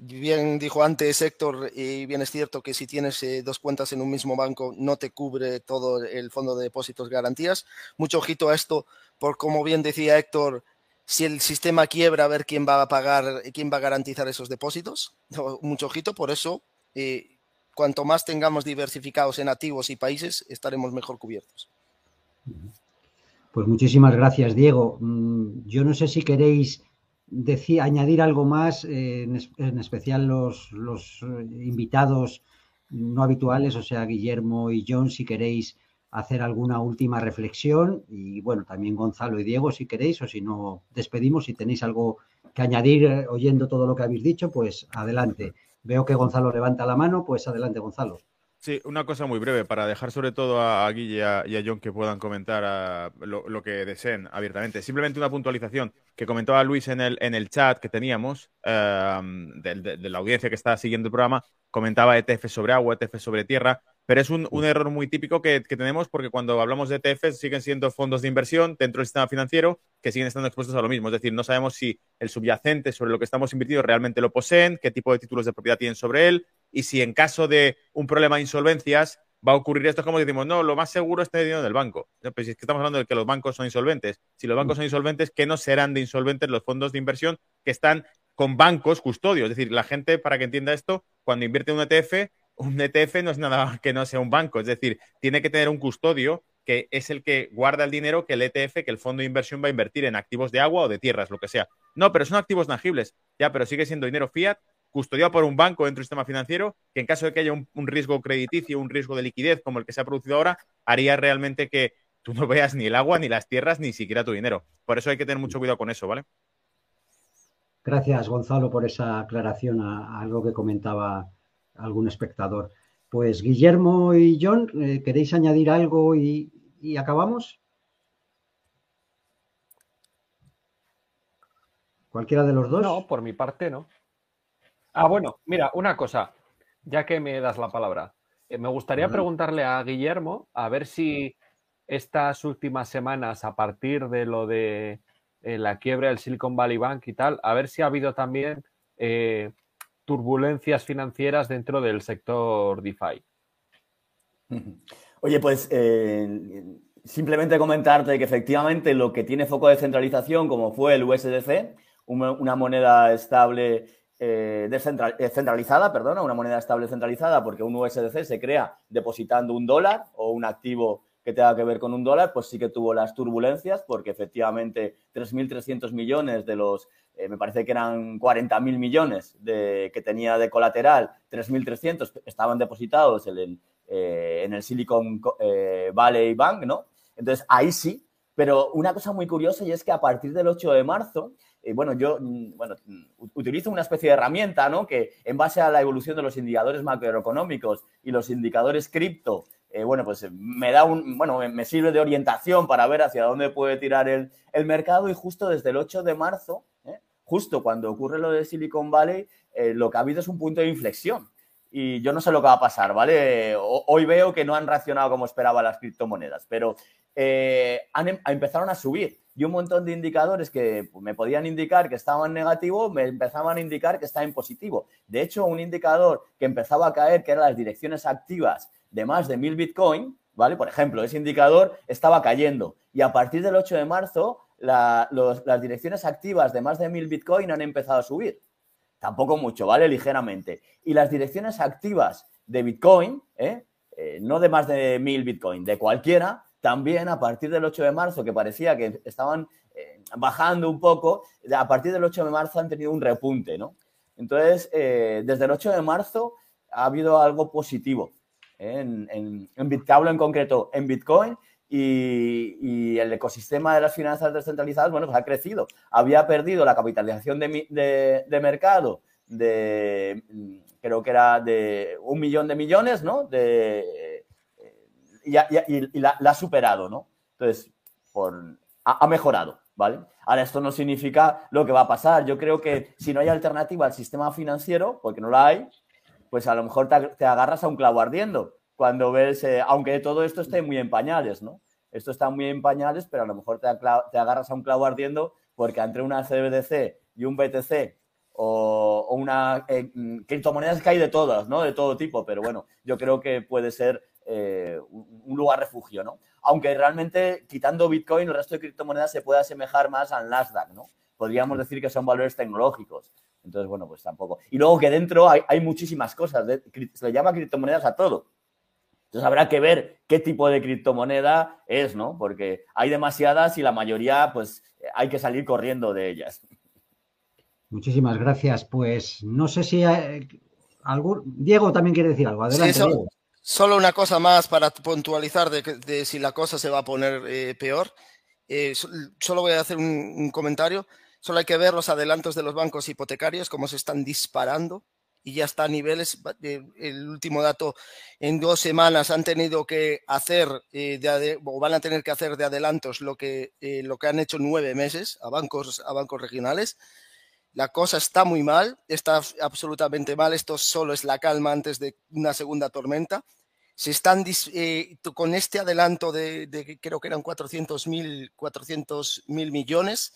Bien dijo antes Héctor, y bien es cierto que si tienes eh, dos cuentas en un mismo banco no te cubre todo el fondo de depósitos garantías. Mucho ojito a esto, por como bien decía Héctor, si el sistema quiebra, a ver quién va a pagar, quién va a garantizar esos depósitos. Mucho ojito, por eso, eh, cuanto más tengamos diversificados en activos y países, estaremos mejor cubiertos. Pues muchísimas gracias, Diego. Mm, yo no sé si queréis decir, añadir algo más, eh, en, especial los, los, eh, invitados no habituales, o sea, Guillermo y John, si queréis hacer alguna última reflexión, y bueno, también Gonzalo y Diego, si queréis, o si no, despedimos, si tenéis algo que añadir eh, oyendo todo lo que habéis dicho, pues adelante. Veo que Gonzalo levanta la mano, pues adelante, Gonzalo. Sí, una cosa muy breve para dejar sobre todo a, Guille y a, John que puedan comentar lo, que deseen abiertamente. Simplemente una puntualización que comentaba Luis en el, en el chat que teníamos em, de, la audiencia que está siguiendo el programa. Comentaba ETF sobre agua, ETF sobre tierra, pero es un, error muy típico que, tenemos porque cuando hablamos de ETF siguen siendo fondos de inversión dentro del sistema financiero que siguen estando expuestos a lo mismo. Es decir, no sabemos si el subyacente sobre lo que estamos invirtiendo realmente lo poseen, qué tipo de títulos de propiedad tienen sobre él, y si en caso de un problema de insolvencias va a ocurrir esto, es como decimos, no, lo más seguro es tener dinero del banco. Pues si es que estamos hablando de que los bancos son insolventes. Si los bancos son insolventes, ¿qué no serán de insolventes los fondos de inversión que están con bancos custodios? Es decir, la gente, para que entienda esto, cuando invierte en un ETF, un ETF no es nada que no sea un banco. Es decir, tiene que tener un custodio que es el que guarda el dinero que el ETF, que el fondo de inversión va a invertir en activos de agua o de tierras, lo que sea. No, pero son activos tangibles. Ya, pero sigue siendo dinero fiat custodiado por un banco dentro del sistema financiero, que en caso de que haya un, riesgo crediticio, un riesgo de liquidez como el que se ha producido ahora, haría realmente que tú no veas ni el agua, ni las tierras, ni siquiera tu dinero. Por eso hay que tener mucho cuidado con eso, ¿vale? Gracias, Gonzalo, por esa aclaración a, algo que comentaba algún espectador. Pues Guillermo y John, eh, ¿queréis añadir algo y, y acabamos? ¿Cualquiera de los dos? No, por mi parte no. Ah, bueno, mira, una cosa, ya que me das la palabra. Eh, me gustaría preguntarle a Guillermo a ver si estas últimas semanas, a partir de lo de eh, la quiebra del Silicon Valley Bank y tal, a ver si ha habido también eh, turbulencias financieras dentro del sector DeFi. Oye, pues simplemente comentarte que efectivamente lo que tiene foco de centralización, como fue el USDC, una moneda estable eh, eh, centralizada, perdona, una moneda estable centralizada, porque un USDC se crea depositando un dólar o un activo que tenga que ver con un dólar, pues sí que tuvo las turbulencias, porque efectivamente 3.300 millones de los, eh, me parece que eran 40.000 millones de, que tenía de colateral, 3.300 estaban depositados en el, en el Silicon Valley Bank, ¿no? Entonces ahí sí, pero una cosa muy curiosa y es que a partir del 8 de marzo y bueno, yo mm, bueno, mm, utilizo una especie de herramienta, ¿no? Que en base a la evolución de los indicadores macroeconómicos y los indicadores cripto, eh, bueno, pues eh, me da un, bueno, me sirve de orientación para ver hacia dónde puede tirar el, mercado y justo desde el 8 de marzo, ¿eh? justo cuando ocurre lo de Silicon Valley, lo que ha habido es un punto de inflexión. Y yo no sé lo que va a pasar, ¿vale? hoy veo que no han reaccionado como esperaba las criptomonedas, pero han, em, empezaron a subir y un montón de indicadores que me podían indicar que estaban en negativo, me empezaban a indicar que estaba en positivo. De hecho, un indicador que empezaba a caer, que eran las direcciones activas de más de 1000 Bitcoin, ¿vale? Por ejemplo, ese indicador estaba cayendo y a partir del 8 de marzo las direcciones activas de más de 1000 Bitcoin han empezado a subir. Tampoco mucho, ¿vale? Ligeramente. Y las direcciones activas de Bitcoin, ¿eh? Eh, no de más de 1000 Bitcoin, de cualquiera, también a partir del 8 de marzo, que parecía que estaban eh, bajando un poco, a partir del 8 de marzo han tenido un repunte, ¿no? Entonces, desde el 8 de marzo ha habido algo positivo en, en, en en concreto, en Bitcoin, y, el ecosistema de las finanzas descentralizadas, bueno, pues ha crecido. Había perdido la capitalización de, mercado de, creo que era de un millón de millones, ¿no? De, y, la, ha superado, ¿no? Entonces, ha, mejorado, ¿vale? Ahora, esto no significa lo que va a pasar. Yo creo que si no hay alternativa al sistema financiero, porque no la hay, pues a lo mejor te, agarras a un clavo ardiendo cuando ves, eh, aunque todo esto esté muy en pañales, ¿no? Esto está muy en pañales, pero a lo mejor te, agarras a un clavo ardiendo porque entre una CBDC y un BTC o, una eh, mm, criptomonedas que hay de todas, ¿no? De todo tipo, pero bueno, yo creo que puede ser eh, un lugar refugio, ¿no? Aunque realmente quitando Bitcoin, el resto de criptomonedas se puede asemejar más al Nasdaq, ¿no? Podríamos decir que son valores tecnológicos. Entonces, bueno, pues tampoco. Y luego que dentro hay, muchísimas cosas. se le llama criptomonedas a todo. Entonces habrá que ver qué tipo de criptomoneda es, ¿no? Porque hay demasiadas y la mayoría, pues hay que salir corriendo de ellas. Muchísimas gracias. Pues no sé si hay algún... Diego también quiere decir algo. Adelante, Solo una cosa más para puntualizar de, si la cosa se va a poner eh, peor. Eh, solo voy a hacer un comentario. Solo hay que ver los adelantos de los bancos hipotecarios, cómo se están disparando y ya está a niveles, el último dato, en dos semanas han tenido que hacer, eh, o van a tener que hacer de adelantos lo que, lo que han hecho nueve meses a bancos, a bancos regionales. La cosa está muy mal, está absolutamente mal. Esto solo es la calma antes de una segunda tormenta. Se están eh, con este adelanto de, de, creo que eran 400 mil 400 mil millones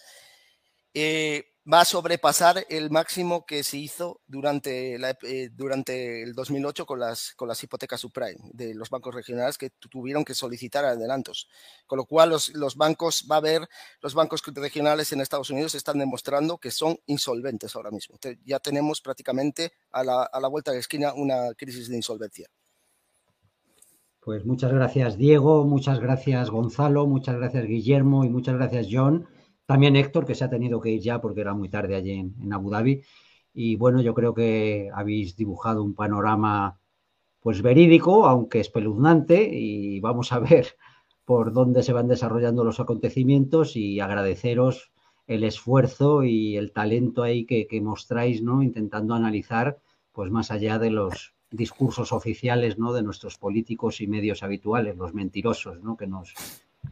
eh, va a sobrepasar el máximo que se hizo durante, eh, durante el 2008 con las, con las hipotecas subprime de los bancos regionales que tuvieron que solicitar adelantos. Con lo cual los, bancos, va a haber, los bancos regionales en Estados Unidos están demostrando que son insolventes ahora mismo. Ya tenemos prácticamente a la, a la vuelta de esquina una crisis de insolvencia. Pues muchas gracias Diego, muchas gracias Gonzalo, muchas gracias Guillermo y muchas gracias John. También Héctor, que se ha tenido que ir ya porque era muy tarde allí en, Abu Dhabi. Y bueno, yo creo que habéis dibujado un panorama pues verídico, aunque espeluznante, y vamos a ver por dónde se van desarrollando los acontecimientos y agradeceros el esfuerzo y el talento ahí que, que, mostráis, ¿no? Intentando analizar, pues más allá de los discursos oficiales, ¿no? De nuestros políticos y medios habituales, los mentirosos, ¿no? Que nos,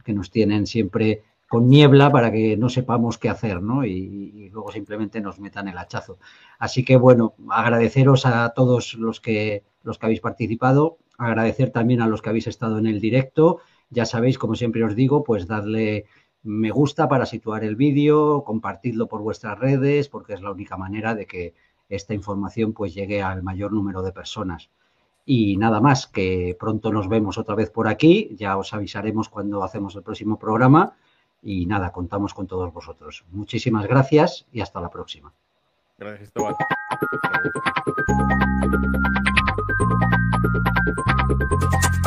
que nos tienen siempre con niebla para que no sepamos qué hacer, ¿no? Y, luego simplemente nos metan el hachazo. Así que bueno, agradeceros a todos los que los que habéis participado, agradecer también a los que habéis estado en el directo. Ya sabéis, como siempre os digo, pues darle me gusta para situar el vídeo, compartidlo por vuestras redes, porque es la única manera de que esta información pues llegue al mayor número de personas. Y nada más, que pronto nos vemos otra vez por aquí, ya os avisaremos cuando hacemos el próximo programa y nada, contamos con todos vosotros. Muchísimas gracias y hasta la próxima. Gracias, Gracias.